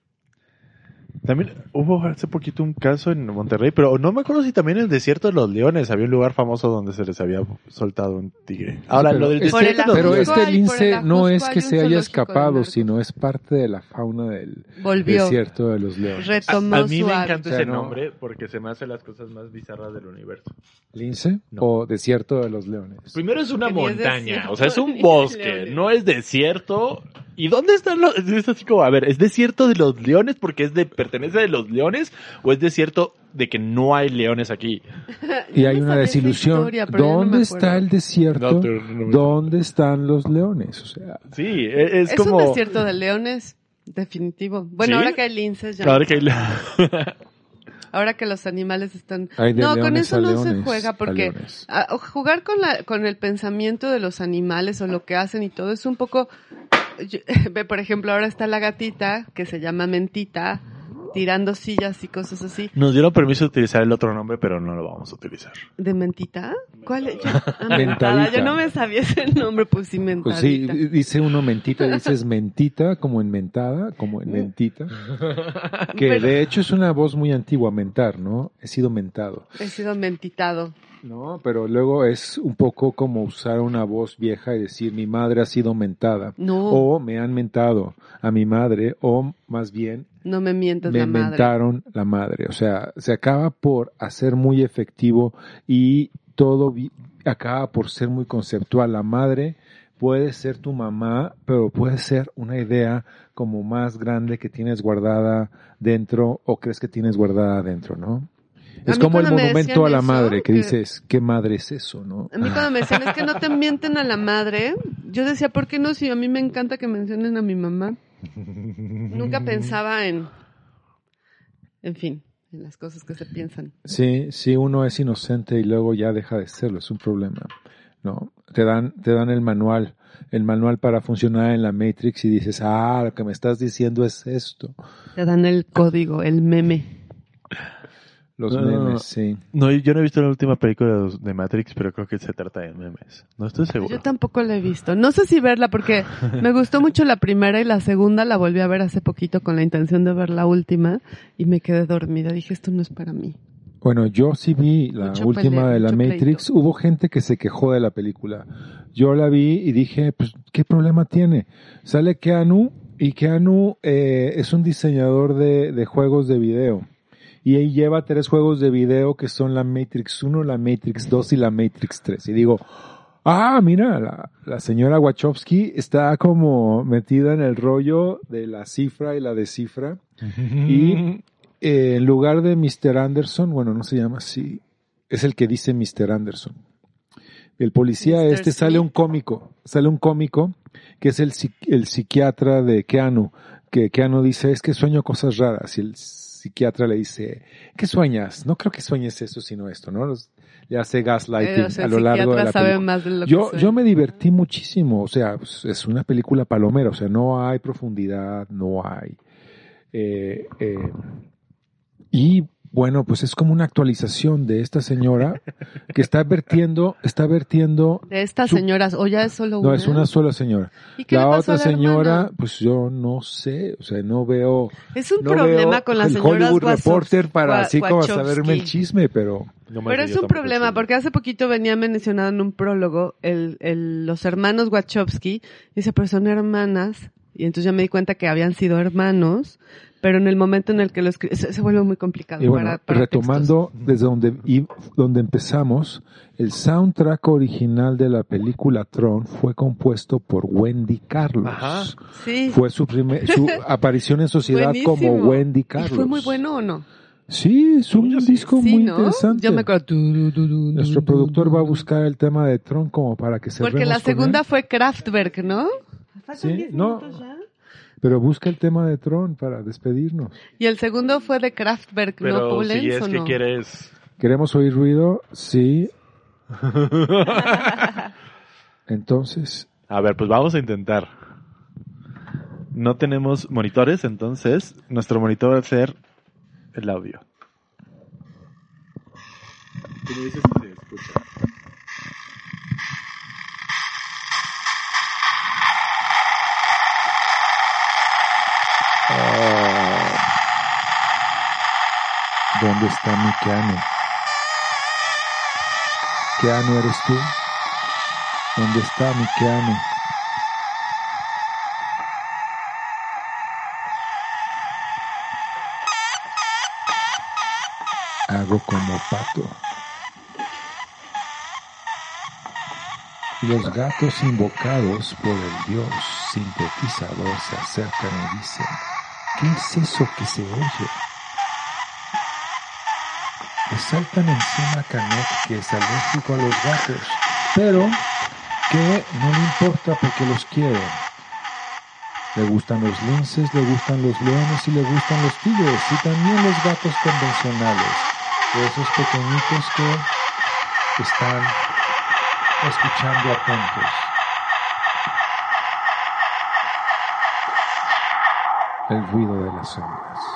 También hubo hace poquito un caso en Monterrey, pero no me acuerdo si también en el desierto de los leones había un lugar famoso donde se les había soltado un tigre. Ahora, pero lo del desierto de los Pero este lince no es que se haya escapado, sino es parte de la fauna del Volvió. desierto de los leones. Retomó a mí su me encanta O sea, ese no- nombre porque se me hace las cosas más bizarras del universo. ¿Lince No. o desierto de los leones? Primero es una montaña, o sea, es un bosque, no es desierto. ¿Y dónde están los...? Es así como, a ver, es desierto de los leones porque es de pertenece de los leones o es desierto de que no hay leones aquí? Y hay una desilusión. historia, no ¿Dónde está el desierto? No, no ¿Dónde están los leones? O sea, Sí, e- es, Es como... un desierto de leones, definitivo. Bueno, ¿Sí? ahora que hay linces ya. Ahora que hay- Ahora que los animales están... De no, con eso a no se juega porque a- jugar con, la, con el pensamiento de los animales o lo que hacen y todo es un poco... yo- Ve, por ejemplo, ahora está la gatita que se llama Mentita tirando sillas y cosas así. Nos dieron permiso de utilizar el otro nombre, pero no lo vamos a utilizar. ¿De Mentita? ¿Cuál? Yo, ah. Mentadita. Yo no me sabía ese nombre, pues sí, pues sí, Mentadita. dice uno mentita, dices mentita, como en mentada, como en mentita. Que Pero- de hecho es una voz muy antigua, mentar, ¿no? He sido mentado. He sido mentitado. No, pero luego es un poco como usar una voz vieja y decir mi madre ha sido mentada. No, O me han mentado a mi madre, o más bien no me mientas me la madre. mentaron la madre. O sea, se acaba por hacer muy efectivo y todo acaba por ser muy conceptual. La madre puede ser tu mamá, pero puede ser una idea como más grande que tienes guardada dentro o crees que tienes guardada dentro, ¿no? Es como el monumento a la madre, que que- dices, ¿qué madre es eso, no? A mí cuando me decían, es que no te mienten a la madre, yo decía, ¿por qué no? Si a mí me encanta que mencionen a mi mamá. Nunca pensaba en, en fin, en las cosas que se piensan. Sí, sí, uno es inocente y luego ya deja de serlo, es un problema. No, te dan, te dan el manual, el manual para funcionar en la Matrix y dices, ah, lo que me estás diciendo es esto. Te dan el código, el meme. Los No, memes, sí. No, yo no he visto la última película de, Matrix, pero creo que se trata de memes. No estoy seguro. Yo tampoco la he visto. No sé si verla porque me gustó mucho la primera y la segunda la volví a ver hace poquito con la intención de ver la última y me quedé dormida. Dije, esto no es para mí. Bueno, yo sí vi la Mucho última pelea, de la Matrix. pleito. Hubo gente que se quejó de la película. Yo la vi y dije, pues, ¿qué problema tiene? Sale Keanu y Keanu eh, es un diseñador de, de juegos de video. Y ahí lleva tres juegos de video que son la Matrix 1, la Matrix 2 y la Matrix 3. Y digo, ah, mira, la, la señora Wachowski está como metida en el rollo de la cifra y la descifra. Y eh, en lugar de Mr. Anderson, bueno, no se llama así, es el que dice Mr. Anderson. El policía Mr. este sale un cómico, sale un cómico que es el, el psiquiatra de Keanu, que Keanu dice, es que sueño cosas raras, y el psiquiatra le dice, ¿qué sueñas? No creo que sueñes eso, sino esto, ¿no? Los- le hace gaslighting Eh, o sea, a lo largo de la sabe película. más de lo que Yo, yo me divertí muchísimo, o sea, pues, es una película palomera, o sea, no hay profundidad, no hay. eh, eh, y bueno, pues es como una actualización de esta señora que está vertiendo, está vertiendo, De estas Su- señoras, o ya es solo una. no es una sola señora. ¿Y qué La le pasó otra a la señora, hermana? pues yo no sé, o sea, no veo, Es un no problema con las señoras Hollywood Wazowski- Reporter para Wa- así como saberme el chisme, pero No me Pero es un problema, sé. porque hace poquito venía mencionado en un prólogo el, el, los hermanos Wachowski. Dice, pero son hermanas. Y entonces ya me di cuenta que habían sido hermanos, pero en el momento en el que lo escribí, se, se vuelve muy complicado. Y bueno, para, para retomando desde donde, y- donde empezamos, el soundtrack original de la película Tron fue compuesto por Wendy Carlos. Ajá. textos. Sí. Fue su, primer, su aparición en sociedad como. Wendy ¿Y Carlos. fue muy bueno o no? Sí, es un disco Sí, muy ¿no? interesante. Yo me acuerdo. Nuestro productor va a buscar el tema de Tron como para que se Porque la segunda fue Kraftwerk, ¿no? Sí, no, pero busca el tema de Tron para despedirnos. Y el segundo fue de Kraftwerk, ¿no? Pero Paulens, si es ¿o que no? quieres... ¿Queremos oír ruido? Sí. Entonces, A ver, pues vamos a intentar. No tenemos monitores, entonces nuestro monitor va a ser el audio. Tú me dices si se escucha. ¿Dónde está mi Keanu? Keanu, ¿eres tú? ¿Dónde está mi Keanu? Hago como pato. Los gatos invocados por el dios sintetizador se acercan y dicen, ¿Qué es eso que se oye? Le saltan encima a que es alérgico a los gatos, pero que no le importa porque los quiere. Le gustan los linces, le gustan los leones y le gustan los tigres y también los gatos convencionales, esos pequeñitos que están escuchando atentos. El ruido de las ondas.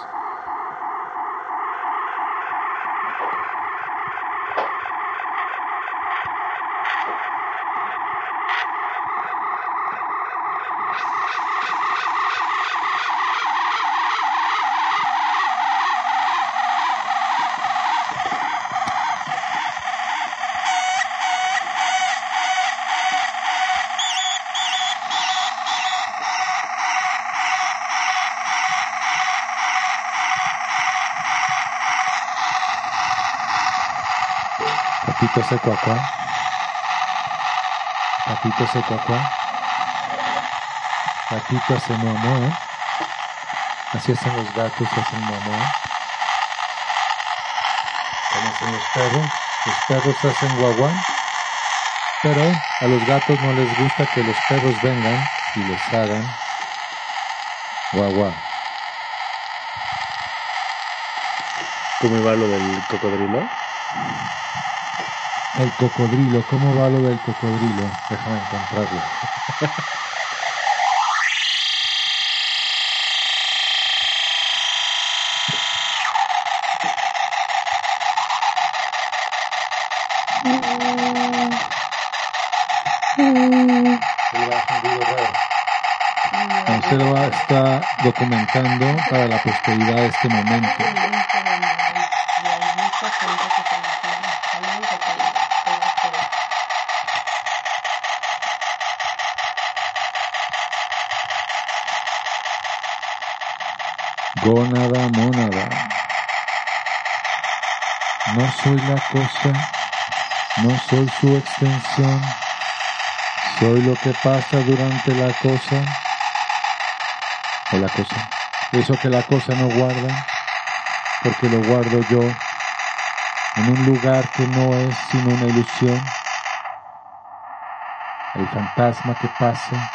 Patito se cuacua. Patito se cuacua. Patito hace momo. Así hacen los gatos, hacen momo. Como hacen los perros. Los perros hacen guaguán. Pero a los gatos no les gusta que los perros vengan y les hagan guaguá. ¿Cómo iba lo del cocodrilo? El cocodrilo, ¿cómo va lo del cocodrilo? Déjame encontrarlo. Va- está documentando para la posteridad este momento. Gónada, mónada. No soy la cosa, no soy su extensión, soy lo que pasa durante la cosa o la cosa. Eso que la cosa no guarda, porque lo guardo yo en un lugar que no es sino una ilusión. El fantasma que pasa,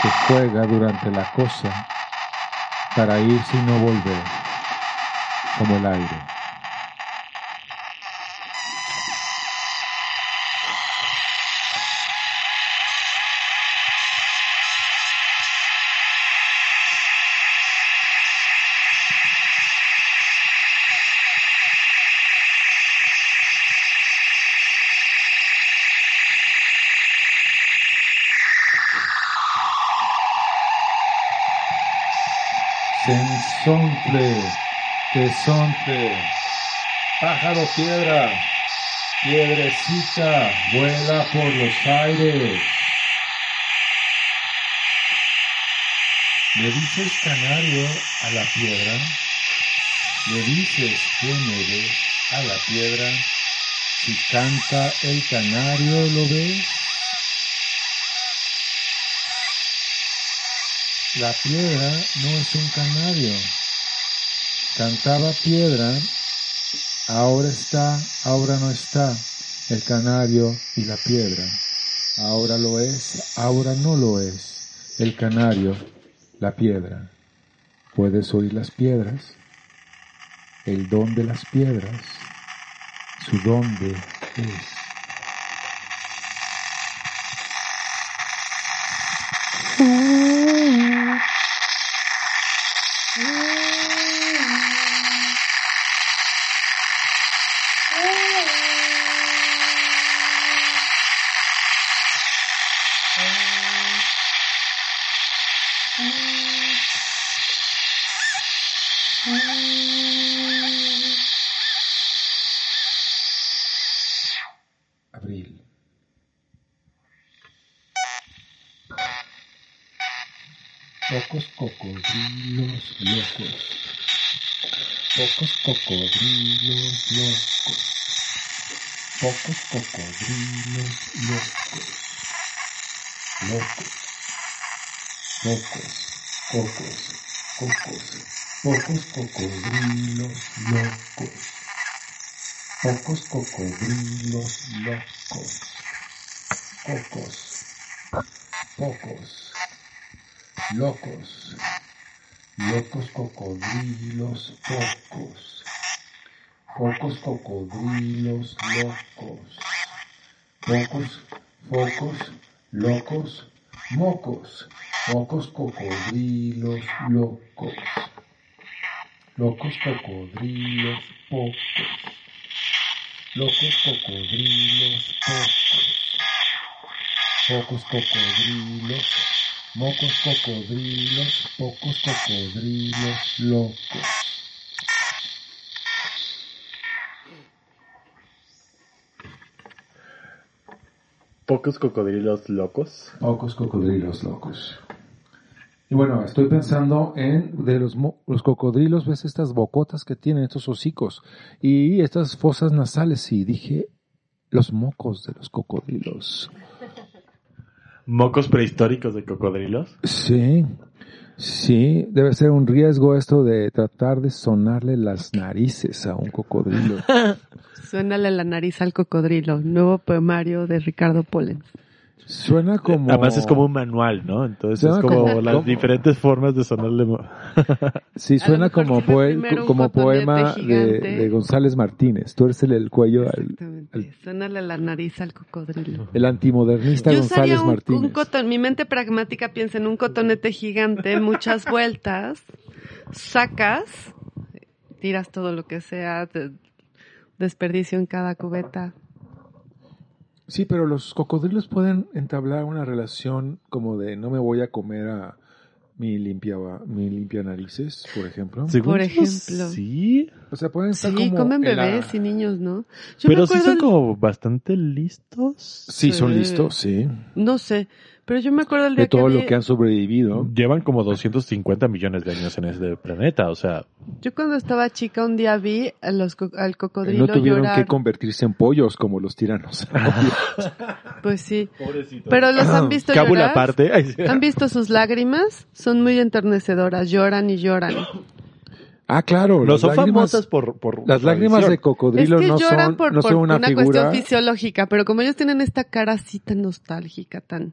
que juega durante la cosa, para irse y no volver, como el aire. Sensontle, tesontle, pájaro piedra, piedrecita, vuela por los aires. Le dices canario a la piedra, le dices ves a la piedra, si canta el canario lo ves. La piedra no es un canario. Cantaba piedra, ahora está, ahora no está. El canario y la piedra. Ahora lo es, ahora no lo es. El canario, la piedra. ¿Puedes oír las piedras? El don de las piedras. Su dónde es. Abril. Pocos cocodrilos locos. Pocos cocodrilos locos. Pocos cocodrilos locos. Locos. Pocos. Cocos. Cocos. Pocos cocodrilos locos. Pocos cocodrilos locos. Pocos. Pocos. Locos. Locos cocodrilos pocos. Pocos cocodrilos locos. Pocos, focos, locos, mocos. Pocos cocodrilos locos. Locos cocodrilos pocos. Locos cocodrilos pocos. Pocos cocodrilos. Mocos cocodrilos. Pocos cocodrilos locos. Pocos cocodrilos locos. Pocos cocodrilos locos. Y bueno, estoy pensando en de los, los cocodrilos, ves estas bocotas que tienen estos hocicos y estas fosas nasales y dije los mocos de los cocodrilos. Mocos prehistóricos de cocodrilos. Sí, sí, debe ser un riesgo esto de tratar de sonarle las narices a un cocodrilo. Suénale la nariz al cocodrilo. Nuevo poemario de Ricardo Pollens. Suena como... Además es como un manual, ¿no? Entonces Suena es como, como- las como- diferentes formas de sonarle. Sí, suena como, poe- como poema de, gigante. de González Martínez. Tuércele el cuello al, Suénale la nariz al cocodrilo. el antimodernista Yo usaría González un, Martínez. un mi mente pragmática piensa en un cotonete gigante, muchas vueltas, sacas, tiras todo lo que sea, de- desperdicio en cada cubeta. Sí, pero los cocodrilos pueden entablar una relación como de no me voy a comer a mi limpia mi limpia narices, por ejemplo. Por ejemplo. Sí, O sea, pueden estar Sí, como comen la- bebés y niños, ¿no? Yo pero sí son el- como bastante listos. Sí, son listos, sí. No sé, pero yo me acuerdo el día De todo que, lo vi- que han sobrevivido. Llevan como 250 millones de años en este planeta, o sea, yo cuando estaba chica un día vi a los co- al cocodrilo No tuvieron llorar. que convertirse en pollos como los tiranos. Pues sí, pobrecito. pero los han visto Cábula llorar. aparte. ¿Han visto sus lágrimas? Son muy enternecedoras, lloran y lloran. ah, claro. No las son lágrimas- famosas por, por Las lágrimas de cocodrilo es que no lloran son, por, no por son una, una, figura. cuestión fisiológica, pero como ellos tienen esta cara así tan nostálgica, tan...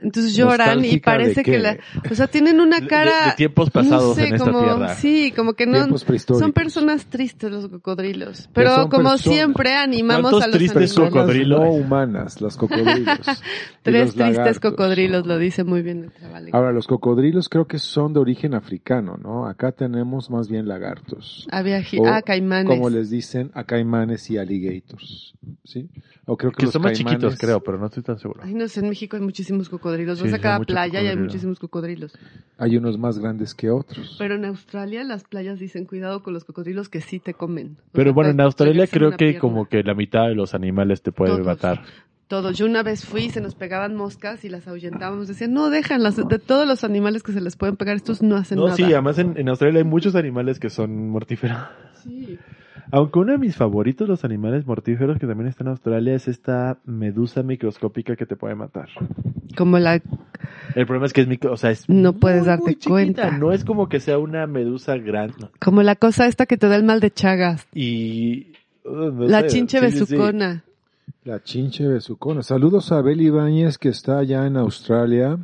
Entonces lloran y ¿Nostálgica de parece que la... O sea, tienen una cara... de tiempos no sé, en esta como- tierra. Sí, como que no... Son personas tristes los cocodrilos. Pero como personas. siempre animamos ¿Cuántos a los tristes animales. Cocodrilos? no humanas, las cocodrilos. Tres los tristes lagartos. cocodrilos, lo dice muy bien el chaval. Ahora, los cocodrilos creo que son de origen africano, ¿no? Acá tenemos más bien lagartos. Había... O, Ah, caimanes. Como les dicen, a caimanes y alligators. ¿Sí? O creo que, Que los son más caimanes- chiquitos, creo, pero no estoy tan seguro. Ay, no sé, en México hay muchísimos cocodrilos. Sí, Vas a cada playa y hay muchísimos cocodrilos. Hay unos más grandes que otros. Pero en Australia las playas dicen cuidado con los cocodrilos que sí te comen. O Pero sea, bueno, en Australia creo que pierna. como que la mitad de los animales te puede Todos. matar. Todos. Yo una vez fui se nos pegaban moscas y las ahuyentábamos. Decían, no, déjanlas. De todos los animales que se les pueden pegar, estos no hacen No, nada. sí, además en, en Australia hay muchos animales que son mortíferos. Sí. Aunque uno de mis favoritos, los animales mortíferos que también está en Australia, es esta medusa microscópica que te puede matar. Como la... El problema es que es micro, o sea, es No muy, puedes muy darte chiquita. cuenta. No es como que sea una medusa grande. Como la cosa esta que te da el mal de Chagas. Y... uh, no la sé, chinche sí, sí, sí. besucona. La chinche besucona. Saludos a Abel Ibáñez, que está allá en Australia,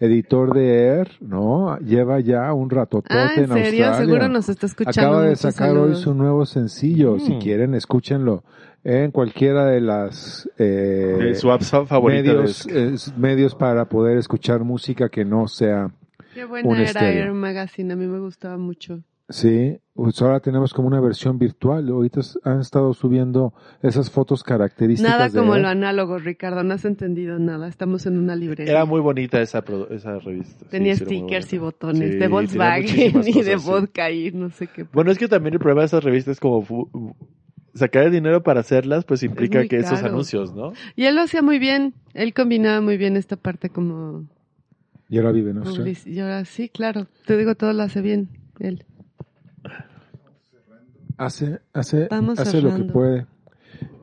editor de Air, ¿no? Lleva ya un ratotote Ah, ¿en en serio? Australia. Seguro nos está escuchando. Acaba de sacar saludos. hoy su nuevo sencillo. Si Mm. quieren, escúchenlo en cualquiera de las eh, De su app fa- favorita. medios, eh, medios para poder escuchar música que no sea. Qué un buena era estéreo. Air Magazine. A mí me gustaba mucho. Sí, pues ahora tenemos como una versión virtual. Ahorita han estado subiendo esas fotos características. Nada de como Air. lo análogo, Ricardo. No has entendido nada. Estamos en una librería. Era muy bonita esa, esa revista. Tenía sí, stickers y botones Sí, de Volkswagen y de vodka y no sé qué. Bueno, es que también el problema de esas revistas es como sacar el dinero para hacerlas, pues implica muy que esos caro. anuncios, ¿no? Y él lo hacía muy bien. Él combinaba muy bien esta parte como Y ahora vive en Australia. publici- Y ahora sí, claro. Te digo, todo lo hace bien. Él. Hace, hace, Vamos hace lo que puede.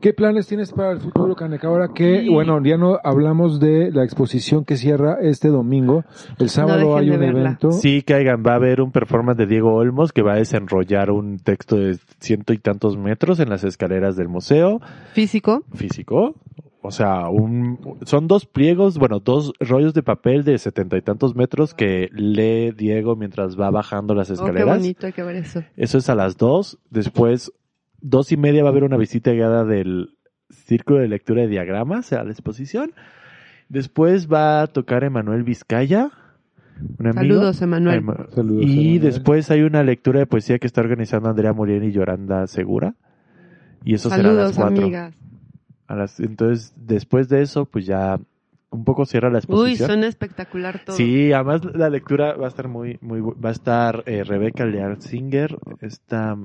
¿Qué planes tienes para el futuro, Caneca? Ahora que, bueno, ya no hablamos de la exposición que cierra este domingo. El sábado hay un evento. Sí, caigan, va a haber un performance de Diego Olmos que va a desenrollar un texto de ciento y tantos metros en las escaleras del museo Físico. físico. O sea, un, son dos pliegos, bueno, dos rollos de papel de setenta y tantos metros que lee Diego mientras va bajando las Oh, qué escaleras. bonito, hay que ver eso. Eso es a las dos. Después, dos y media va a haber una visita guiada del Círculo de Lectura de Diagramas a la exposición. Después va a tocar Emanuel Vizcaya. Un amigo. Saludos, Emanuel. Ema- Saludos, y Emanuel. después hay una lectura de poesía que está organizando Andrea Muriel y Yoranda Segura. Y eso será a las cuatro. amigas. A las, entonces, después de eso, pues ya un poco cierra la Uy, exposición. suena espectacular todo. Sí, además la lectura va a estar muy, muy, va a estar eh, Rebeca Learsinger, está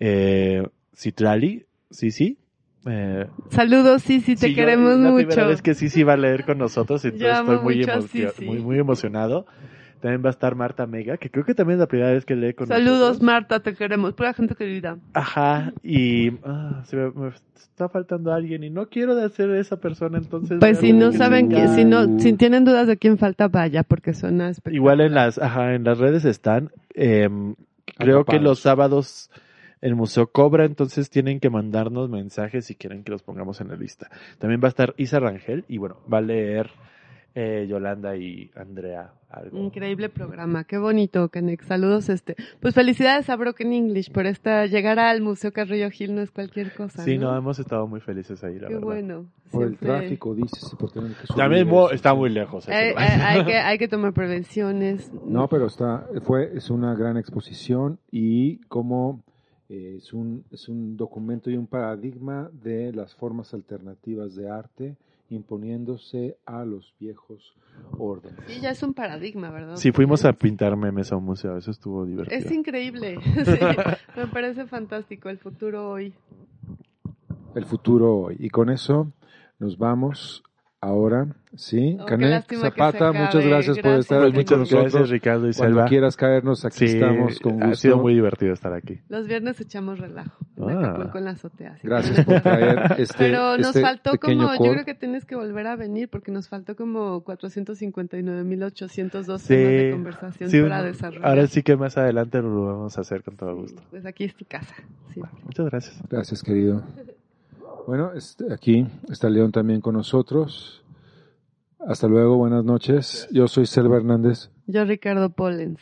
eh, Citrali, sí, sí. Eh, Saludos, sí, sí, te sí, yo- queremos es la mucho. primera vez que sí, sí va a leer con nosotros, entonces estoy muy, mucho a emo- Sisi. muy, muy emocionado. También va a estar Marta Mega, que creo que también es la primera vez que lee con Saludos, nosotros. Marta, te queremos. Pura gente querida. Ajá, y ah, se me, me está faltando alguien y no quiero de hacer esa persona, entonces... Pues si no saben que, si no, si tienen dudas de quién falta, vaya, porque suena espectacular. Igual en las, ajá, en las redes están. em, creo que los sábados el museo cobra, entonces tienen que mandarnos mensajes si quieren que los pongamos en la lista. También va a estar Isa Rangel y bueno, va a leer eh, Yolanda y Andrea algo. Increíble programa, qué bonito, Canex. Saludos, este. Pues felicidades a Broken English por esta, llegar al Museo Carrillo Gil no es cualquier cosa. Sí, ¿no? no, hemos estado muy felices ahí, la Qué verdad. bueno. Por el tráfico, dices, y por tener que subir También eso. está muy lejos. Eh, eh, hay, que, hay que tomar prevenciones. No, pero está, fue, es una gran exposición y como eh, es un, es un documento y un paradigma de las formas alternativas de arte imponiéndose a los viejos órdenes. Sí, ya es un paradigma, ¿verdad? Sí, fuimos a pintar memes a un museo, eso estuvo divertido. Es increíble. Sí, me parece fantástico el futuro hoy. El futuro hoy. Y con eso nos vamos ahora, ¿sí? Oh, Canek, Zapata, muchas gracias, por Gracias. estar Pues aquí muchas con nosotros. gracias, Ricardo y Cuando Selva. quieras caernos, aquí Sí, estamos con gusto. ha sido muy divertido estar aquí. Los viernes echamos relajo. Ah. En la azotea. así que- Gracias por traer este, Pero nos este faltó como, yo creo que tienes que volver a venir porque nos faltó como 459.802 Sí, temas de conversación sí, para desarrollar. ahora sí que más adelante lo vamos a hacer con todo gusto. Pues aquí es tu casa. siempre. Muchas gracias. Gracias, querido. Bueno, este, aquí está León también con nosotros. Hasta luego, buenas noches. Yo soy Selva Hernández. Yo, Ricardo Pollens.